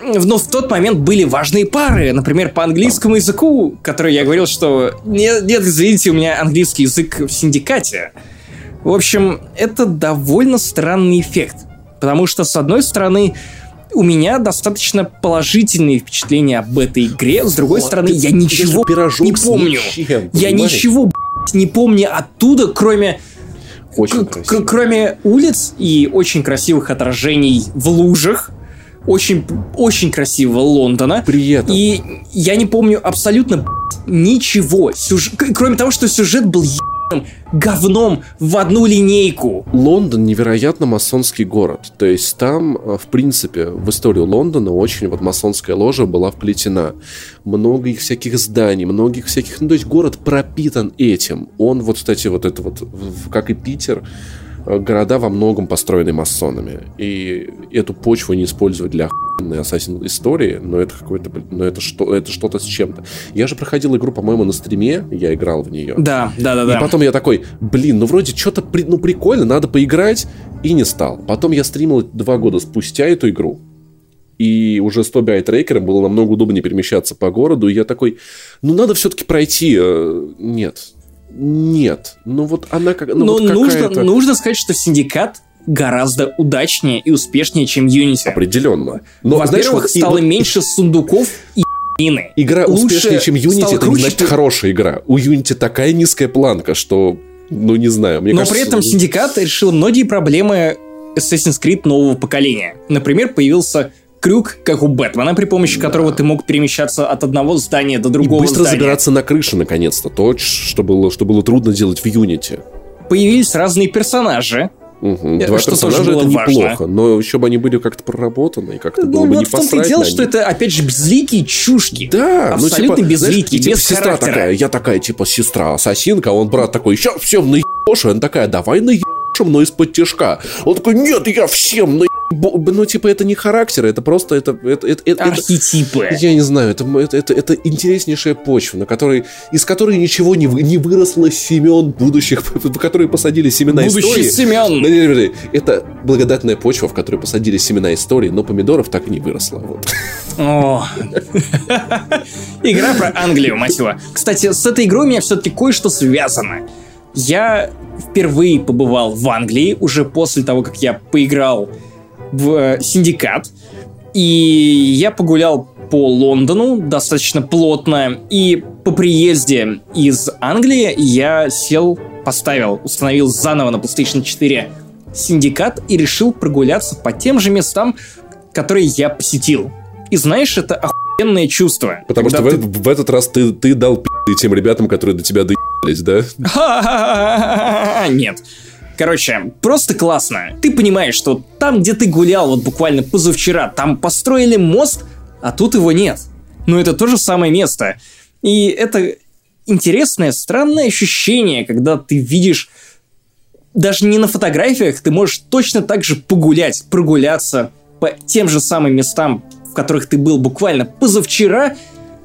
э, Но в тот момент были важные пары. Например, по английскому языку, который я говорил, что... Нет, нет, извините, у меня английский язык в синдикате. В общем, это довольно странный эффект. Потому что, с одной стороны, у меня достаточно положительные впечатления об этой игре. С другой Вот, стороны, ты- я ничего не помню. ничем, я понимаешь? ничего, не помню оттуда, кроме Очень красиво. кроме улиц и очень красивых отражений в лужах, очень, очень красивого Лондона. При этом. И я не помню абсолютно ничего. Сюж- Кроме того, что сюжет был говном в одну линейку. Лондон невероятно масонский город. То есть там, э, в принципе, в историю Лондона очень вот масонская ложа была вплетена. Много их всяких зданий, многих всяких... Ну, то есть город пропитан этим. Он вот, кстати, вот это вот, как и Питер, города во многом построены масонами. И эту почву не использовать для охуенной ассасин истории, но это какое-то, но это, что, это что-то с чем-то. Я же проходил игру, по-моему, на стриме, я играл в нее. Да, да, да, да. И потом я такой, блин, ну вроде что-то при- ну, прикольно, надо поиграть, и не стал. Потом я стримил два года спустя эту игру, и уже с Tobii айтрекером было намного удобнее перемещаться по городу, и я такой, ну надо все-таки пройти. э, Нет. Нет. Ну вот она как... Ну, Но вот нужно, нужно сказать, что Синдикат гораздо удачнее и успешнее, чем Unity. Определенно. Но, знаешь, Во-первых, и стало вот меньше сундуков и ебанины. Игра Лучше успешнее, чем Unity, это не значит ты- хорошая игра. У Unity такая низкая планка, что... Ну, не знаю, мне Но кажется... при этом Синдикат решил многие проблемы Assassin's Creed нового поколения. Например, появился крюк, как у Бэтмена, при помощи которого ты мог перемещаться от одного здания до И другого быстро здания. забираться на крыше, наконец-то. То, что было, что было трудно делать в Unity. Появились разные персонажи, Угу. Два что персонажа тоже было это важно. неплохо, но еще бы они были как-то проработаны, и как-то было Ну бы вот не в том-то и дело, что это, опять же, безликие чушки. Да, ну, Абсолютно типа, безликие, знаешь, и, типа, без сестра характера. такая, я такая, типа, сестра ассасинка, а он брат такой, сейчас всем наебешь, и она такая, давай наебешь, но из-под тяжка. Он такой, нет, я всем наебу. Ну, типа, это не характер, это просто, это, это, это, это- Архетипы. я не знаю, это, это, это, это интереснейшая почва, на которой, из которой ничего не, не выросло семен будущих, в которые посадили семена Будущий истории. Семен. Это благодатная почва, в которой посадили семена истории, но помидоров так и не выросло. Вот. О. Игра про Англию, мать его. Кстати, с этой игрой у меня все-таки кое-что связано. Я впервые побывал в Англии уже после того, как я поиграл в э, Синдикат. И я погулял по Лондону достаточно плотно. И по приезде из Англии я сел, поставил, установил заново на PlayStation 4 Синдикат и решил прогуляться по тем же местам, которые я посетил. И знаешь, это охуенное чувство. Потому что в, ты- в этот раз ты, ты дал пи***й тем ребятам, которые до тебя доебались, да? Нет. Короче, просто классно. Ты понимаешь, что там, где ты гулял вот буквально позавчера, там построили мост, а тут его нет. Но это то же самое место. И это интересное, странное ощущение, когда ты видишь даже не на фотографиях, ты можешь точно так же погулять, прогуляться по тем же самым местам, в которых ты был буквально позавчера,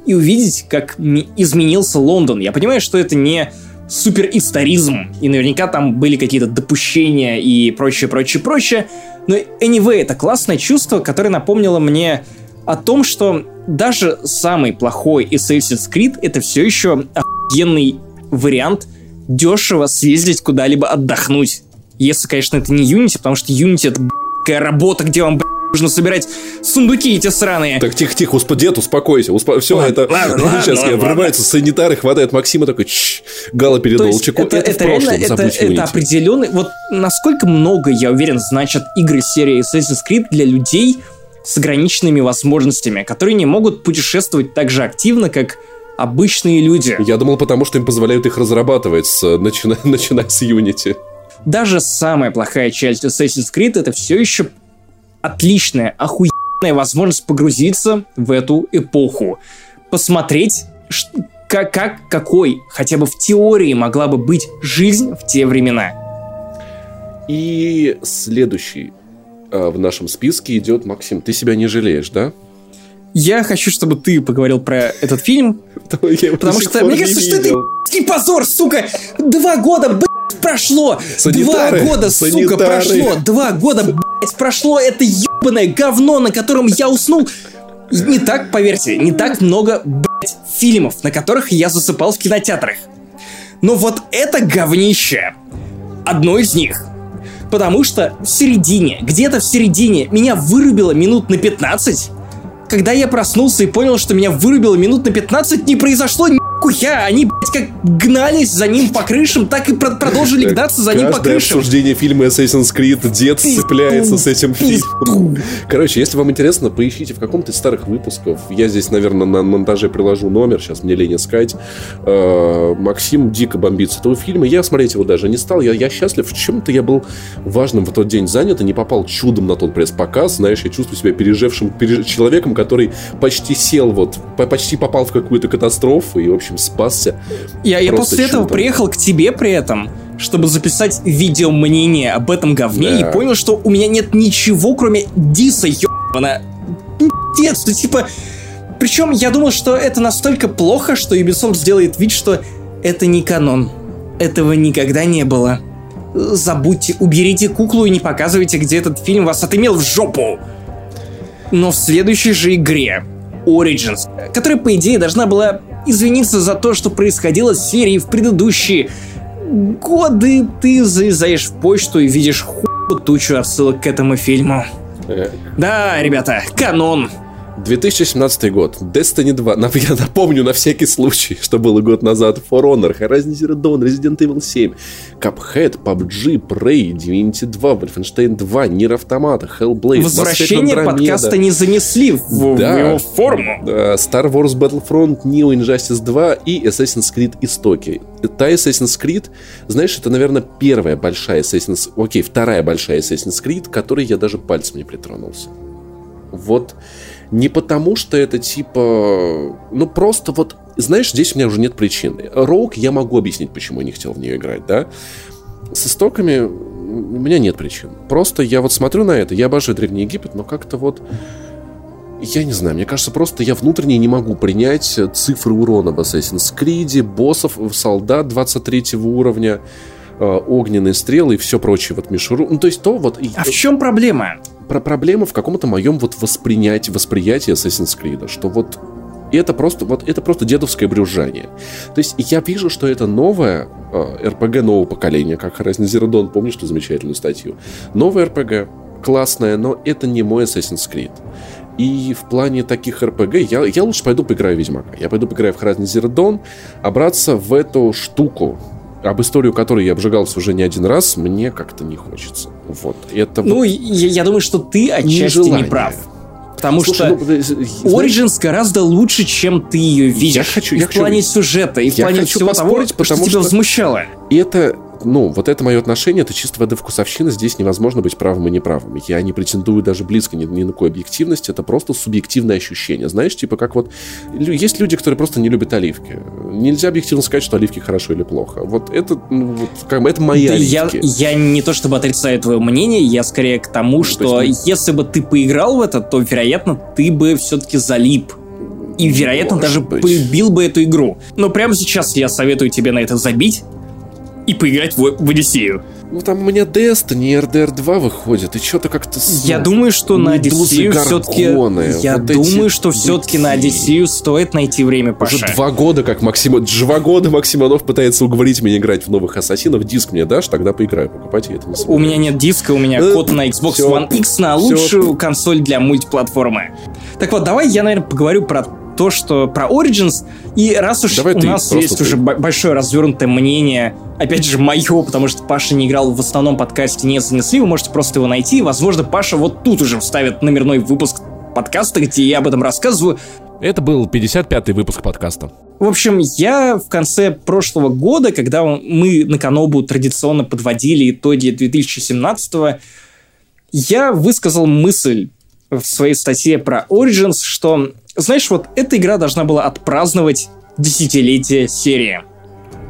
и увидеть, как изменился Лондон. Я понимаю, что это не суперисторизм, и наверняка там были какие-то допущения и прочее, прочее, прочее, но anyway, это классное чувство, которое напомнило мне о том, что даже самый плохой Assassin's Creed это все еще охуенный вариант дешево съездить куда-либо отдохнуть. Если, конечно, это не Unity, потому что Unity это б***кая работа, где вам нужно собирать сундуки эти сраные. Так, тихо, тихо, успо- дед, успокойся. Успо... Все, Ладно, это... ладно, ладно, Сейчас ладно, врываются санитары, хватает Максима такой, «Чш, Гала есть чеку. это, Это, это прошлом, реально, это, это определенный... Вот насколько много, я уверен, значат игры серии Assassin's Creed для людей с ограниченными возможностями, которые не могут путешествовать так же активно, как обычные люди. Я думал, потому что им позволяют их разрабатывать, с, начиная, начиная с Unity. Даже самая плохая часть Assassin's Creed это все еще отличная, охуенная возможность погрузиться в эту эпоху. Посмотреть, как, как, какой хотя бы в теории могла бы быть жизнь в те времена. И следующий э, в нашем списке идет Максим. Ты себя не жалеешь, да? Я хочу, чтобы ты поговорил про этот фильм, потому что мне не кажется, что это позор, сука! Два года, блядь, прошло! Санитары, Два года, сука, санитары. прошло! Два года, блядь, прошло это ебаное говно, на котором я уснул! Не так, поверьте, не так много, блядь, фильмов, на которых я засыпал в кинотеатрах. Но вот это говнище одно из них. Потому что в середине, где-то в середине, меня вырубило минут на 15. Когда я проснулся и понял, что меня вырубило минут на 15, не произошло нихуя. Они, блядь, как гнались за ним по крышам, так и про- продолжили гнаться за ним по крышам. обсуждение фильма Assassin's Creed дед цепляется с этим фильмом. Короче, если вам интересно, поищите в каком-то из старых выпусков. Я здесь, наверное, на монтаже приложу номер, сейчас мне лень искать. Э, Максим дико бомбит с этого фильма. Я смотреть его даже не стал. Я, я счастлив. В чем-то я был важным в тот день занят и не попал чудом на тот пресс-показ. Знаешь, я чувствую себя пережившим переж- человеком, который почти сел, вот, по- почти попал в какую-то катастрофу и, в общем, спасся. Я, я после этого приехал к тебе при этом, чтобы записать видео мнение об этом говне, Да. и понял, что у меня нет ничего, кроме Диса, ебана. Пиздец, ну типа... Причем я думал, что это настолько плохо, что Ubisoft сделает вид, что это не канон. Этого никогда не было. Забудьте, уберите куклу и не показывайте, где этот фильм вас отымел в жопу. Но в следующей же игре, Origins, которая, по идее, должна была извиниться за то, что происходило с серией в предыдущие годы, ты залезаешь в почту и видишь ху тучу отсылок к этому фильму. Э, Да, ребята, канон. 2017 год. Destiny 2. Я напомню на всякий случай, что было год назад. For Honor, Horizon Zero Dawn, Resident Evil 7, Cuphead, PUBG, Prey, Divinity 2, Wolfenstein 2, Nier Automata, Hellblade, Возвращение подкаста не занесли в, да, в его форму. Star Wars Battlefront, Neo Injustice 2 и Assassin's Creed Истоки. Та Assassin's Creed, знаешь, это, наверное, первая большая Assassin's... Окей, вторая большая Assassin's Creed, которой я даже пальцем не притронулся. Вот не потому, что это типа... Ну, просто вот... Знаешь, здесь у меня уже нет причины. Роук я могу объяснить, почему я не хотел в нее играть, да? С истоками у меня нет причин. Просто я вот смотрю на это, я обожаю Древний Египет, но как-то вот... Я не знаю, мне кажется, просто я внутренне не могу принять цифры урона в Assassin's Creed, боссов, солдат 23 уровня, э, огненные стрелы и все прочее вот мишуру. Ну, то есть то вот... А в чем проблема? Про проблему в каком-то моем вот воспринятии, восприятии Assassin's Creed, что вот это просто, вот это просто дедовское брюзжание. То есть я вижу, что это новое э, RPG нового поколения, как Horizon Zero Dawn, помнишь ту замечательную статью? Новое RPG, классное, но это не мой Assassin's Creed. И в плане таких RPG я, я лучше пойду поиграю в Ведьмака. Я пойду поиграю в Horizon Zero Dawn, а в эту штуку, об историю которой я обжигался уже не один раз, мне как-то не хочется. Вот. Это ну, вот... я, я думаю, что ты отчасти не, не прав. Потому Слушай, что ну, Origins знаешь, гораздо лучше, чем ты ее видишь. Я хочу, и я в хочу, плане сюжета, и в плане всего того, что тебя что возмущало. И это ну, вот это мое отношение, это чисто воды вкусовщина, здесь невозможно быть правым и неправым. Я не претендую даже близко ни, ни на какую объективность, это просто субъективное ощущение. Знаешь, типа как вот... Есть люди, которые просто не любят оливки. Нельзя объективно сказать, что оливки хорошо или плохо. Вот это, ну, вот, как бы, это мои да оливки. Я, я не то чтобы отрицаю твое мнение, я скорее к тому, ну, что есть, ну... если бы ты поиграл в это, то, вероятно, ты бы все-таки залип и, вероятно, Может даже быть. полюбил бы эту игру. Но прямо сейчас я советую тебе на это забить и поиграть в, в Одиссею. Ну там у меня Destiny, RDR 2 выходит, и что-то как-то... Я думаю, что на Одиссею все-таки... Я вот думаю, что все-таки на Одиссею стоит найти время Паша. Уже два года, как Максим... Два года Максимонов пытается уговорить меня играть в новых Ассасинов. Диск мне дашь, тогда поиграю. Покупайте это не У меня нет диска, у меня э, код на Xbox все, One X на лучшую все. консоль для мультиплатформы. Так вот, давай я, наверное, поговорю про то, что про Origins, и раз уж Давай у нас есть ты. уже большое развернутое мнение, опять же, мое, потому что Паша не играл в основном подкасте «Не занесли», вы можете просто его найти, возможно, Паша вот тут уже вставит номерной выпуск подкаста, где я об этом рассказываю. Это был 55-й выпуск подкаста. В общем, я в конце прошлого года, когда мы на Канобу традиционно подводили итоги 2017-го, я высказал мысль в своей статье про Origins, что знаешь, вот эта игра должна была отпраздновать десятилетие серии.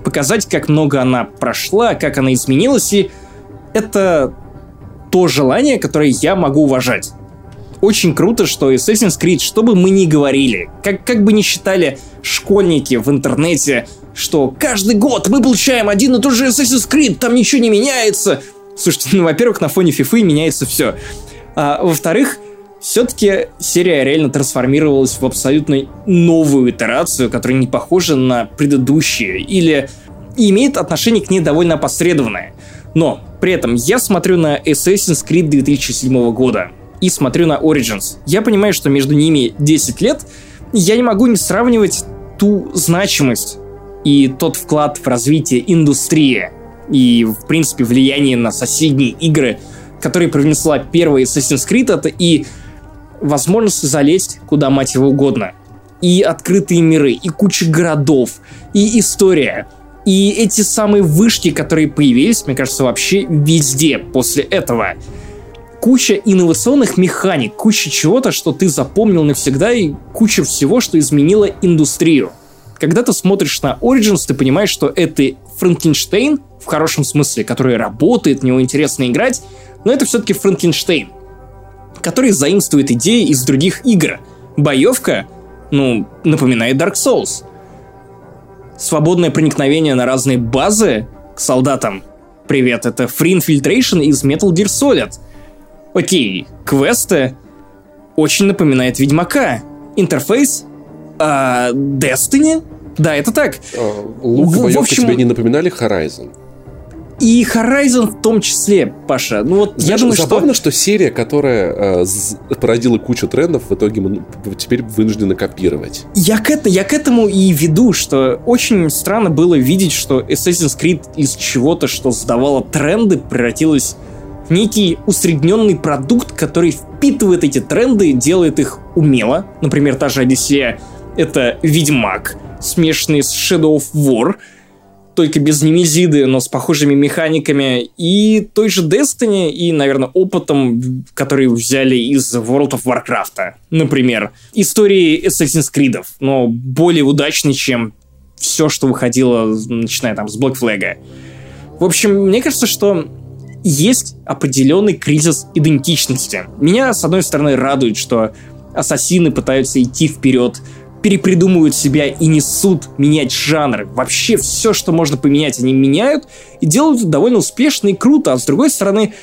Показать, как много она прошла, как она изменилась, и это то желание, которое я могу уважать. Очень круто, что Assassin's Creed, что бы мы ни говорили, как, как бы ни считали школьники в интернете, что каждый год мы получаем один и тот же Assassin's Creed, там ничего не меняется. Слушайте, ну, во-первых, на фоне FIFA меняется все. А, во-вторых, все-таки серия реально трансформировалась в абсолютно новую итерацию, которая не похожа на предыдущие или имеет отношение к ней довольно опосредованное. Но при этом я смотрю на Assassin's Creed 2007 года и смотрю на Origins. Я понимаю, что между ними 10 лет, и я не могу не сравнивать ту значимость и тот вклад в развитие индустрии и, в принципе, влияние на соседние игры, которые привнесла первая Assassin's Creed, это и возможность залезть куда, мать его, угодно. И открытые миры, и куча городов, и история. И эти самые вышки, которые появились, мне кажется, вообще везде после этого. Куча инновационных механик, куча чего-то, что ты запомнил навсегда, и куча всего, что изменило индустрию. Когда ты смотришь на Origins, ты понимаешь, что это Франкенштейн, в хорошем смысле, который работает, в него интересно играть, но это все-таки Франкенштейн который заимствует идеи из других игр. Боевка, ну, напоминает Dark Souls. Свободное проникновение на разные базы к солдатам. Привет, это Free Infiltration из Metal Gear Solid. Окей, квесты очень напоминает Ведьмака. Интерфейс? А, Destiny? Да, это так. А, лук в, в общем... тебе не напоминали Horizon? И Horizon в том числе, Паша. Ну вот Знаешь, я думаю, забавно, что... что серия, которая э, породила кучу трендов, в итоге мы теперь вынуждены копировать. Я к, это, я к этому и веду, что очень странно было видеть, что Assassin's Creed из чего-то, что сдавало тренды, превратилось в некий усредненный продукт, который впитывает эти тренды, делает их умело. Например, та же Одиссея — это Ведьмак, смешанный с Shadow of War — только без немезиды, но с похожими механиками, и той же Destiny, и, наверное, опытом, который взяли из World of Warcraft, например. Истории Assassin's Creed, но более удачный, чем все, что выходило, начиная там с Black Flag. В общем, мне кажется, что есть определенный кризис идентичности. Меня, с одной стороны, радует, что ассасины пытаются идти вперед, перепридумывают себя и несут менять жанр. Вообще все, что можно поменять, они меняют и делают это довольно успешно и круто. А с другой стороны,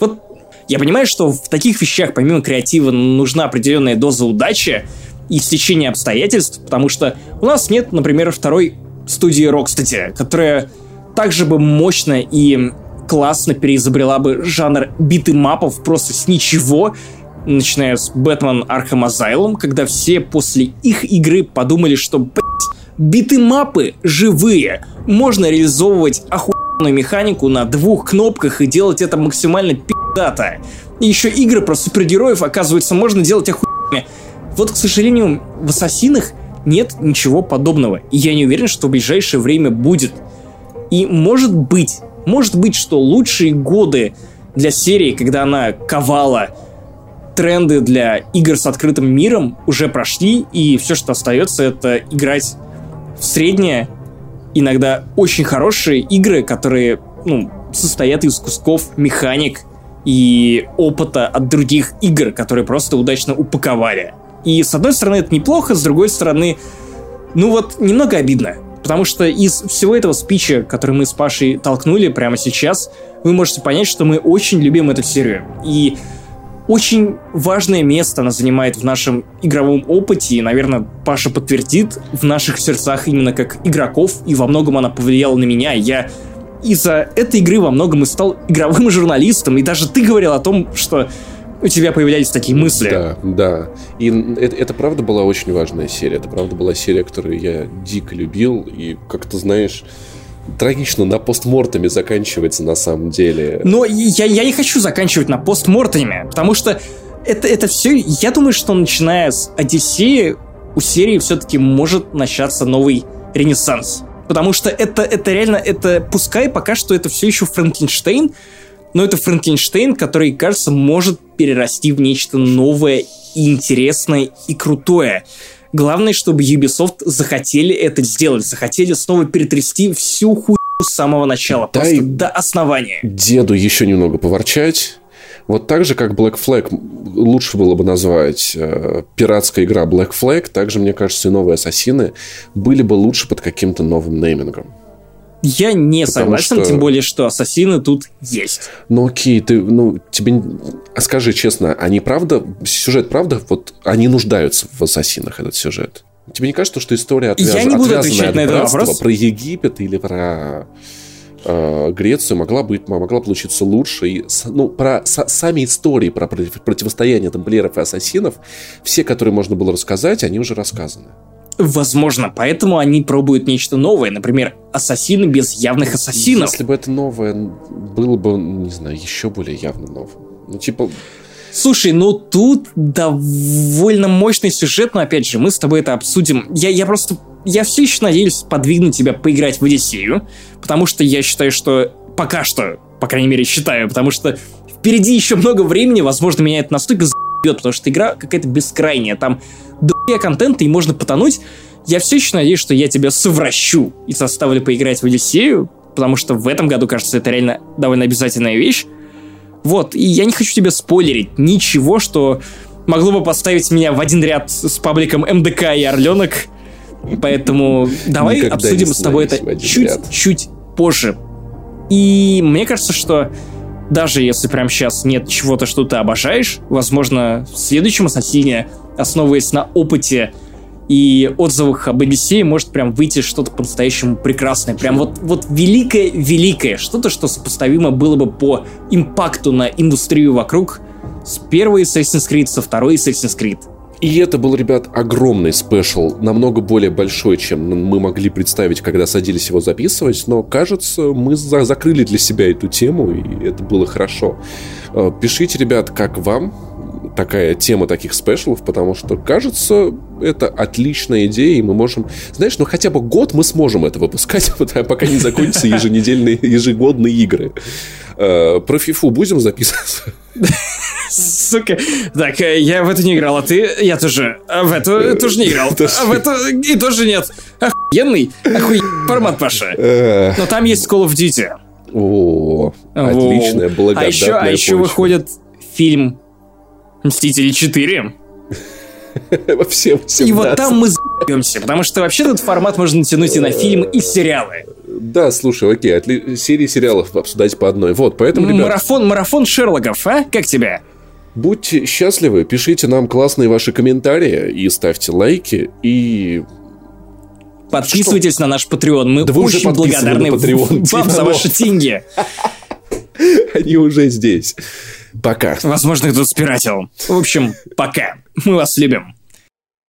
вот я понимаю, что в таких вещах помимо креатива нужна определенная доза удачи и стечения обстоятельств, потому что у нас нет, например, второй студии Rocksteady, которая также бы мощно и классно переизобрела бы жанр биты мапов просто с ничего начиная с Бэтмен Arkham Asylum, когда все после их игры подумали, что, биты мапы живые, можно реализовывать охуенную механику на двух кнопках и делать это максимально пи***дато. И еще игры про супергероев, оказывается, можно делать охуенными. Вот, к сожалению, в Ассасинах нет ничего подобного. И я не уверен, что в ближайшее время будет. И может быть, может быть, что лучшие годы для серии, когда она ковала тренды для игр с открытым миром уже прошли, и все, что остается, это играть в средние, иногда очень хорошие игры, которые ну, состоят из кусков механик и опыта от других игр, которые просто удачно упаковали. И с одной стороны это неплохо, с другой стороны, ну вот немного обидно. Потому что из всего этого спича, который мы с Пашей толкнули прямо сейчас, вы можете понять, что мы очень любим эту серию. И очень важное место она занимает в нашем игровом опыте, и, наверное, Паша подтвердит, в наших сердцах именно как игроков, и во многом она повлияла на меня. Я из-за этой игры во многом и стал игровым журналистом, и даже ты говорил о том, что у тебя появлялись такие мысли. Да, да. И это, это правда была очень важная серия. Это правда была серия, которую я дико любил, и как то знаешь трагично на постмортами заканчивается на самом деле. Но я, я не хочу заканчивать на постмортами, потому что это, это все... Я думаю, что начиная с Одиссеи у серии все-таки может начаться новый ренессанс. Потому что это, это реально, это пускай пока что это все еще Франкенштейн, но это Франкенштейн, который, кажется, может перерасти в нечто новое и интересное и крутое. Главное, чтобы Ubisoft захотели это сделать, захотели снова перетрясти всю хуйню с самого начала, Дай просто до основания. Деду еще немного поворчать. Вот так же, как Black Flag лучше было бы назвать э, пиратская игра Black Flag, также, мне кажется, и новые Ассасины были бы лучше под каким-то новым неймингом. Я не Потому согласен, что... тем более, что ассасины тут есть. Ну окей, ты, ну, тебе... Скажи честно, они правда, сюжет правда, вот они нуждаются в ассасинах, этот сюжет? Тебе не кажется, что история отвяз... Я не буду отвечать на этот вопрос. про Египет или про э, Грецию могла быть, могла получиться лучше. И, ну, про с, сами истории про противостояние тамплиеров и ассасинов, все, которые можно было рассказать, они уже рассказаны. Возможно, поэтому они пробуют нечто новое. Например, ассасины без явных ассасинов. Если бы это новое было бы, не знаю, еще более явно новым. Ну, типа... Слушай, ну тут довольно мощный сюжет, но опять же, мы с тобой это обсудим. Я, я просто... Я все еще надеюсь подвигнуть тебя поиграть в Одиссею, потому что я считаю, что пока что, по крайней мере, считаю, потому что впереди еще много времени, возможно, меня это настолько за***ет, потому что игра какая-то бескрайняя, там до контента и можно потонуть. Я все еще надеюсь, что я тебя совращу и заставлю поиграть в Одиссею, потому что в этом году, кажется, это реально довольно обязательная вещь. Вот, и я не хочу тебе спойлерить ничего, что могло бы поставить меня в один ряд с пабликом МДК и Орленок. Поэтому давай Никогда обсудим с тобой это чуть-чуть позже. И мне кажется, что даже если прямо сейчас нет чего-то, что ты обожаешь, возможно, в следующем Ассасине основываясь на опыте и отзывах об Одиссее может прям выйти что-то по-настоящему прекрасное. Прям вот, вот великое-великое. Что-то, что сопоставимо было бы по импакту на индустрию вокруг с первой Assassin's Creed, со второй Assassin's Creed. И это был, ребят, огромный спешл, намного более большой, чем мы могли представить, когда садились его записывать, но, кажется, мы за закрыли для себя эту тему, и это было хорошо. Э, пишите, ребят, как вам такая тема таких спешлов, потому что, кажется, это отличная идея, и мы можем... Знаешь, ну хотя бы год мы сможем это выпускать, пока не закончатся еженедельные, ежегодные игры. Э, про фифу будем записываться? Сука. Так, э, я в эту не играл, а ты? Я тоже. А в эту тоже не играл. А в эту и тоже нет. Охуенный, охуенный формат, Паша. Но там есть Call of Duty. О, отличная, благодатная А еще, а еще выходит фильм Мстители 4. Все И вот там мы за***емся, потому что вообще этот формат можно натянуть и на фильм, и сериалы. Да, слушай, окей, отли... серии сериалов обсуждать по одной. Вот, поэтому, ребят... Марафон, марафон Шерлоков, а? Как тебе? Будьте счастливы, пишите нам классные ваши комментарии и ставьте лайки, и... Подписывайтесь Что? на наш Patreon. Мы да очень благодарны вам за ваши деньги. Они уже здесь. Пока. Возможно, кто-то спиратил. В общем, пока. Мы вас любим.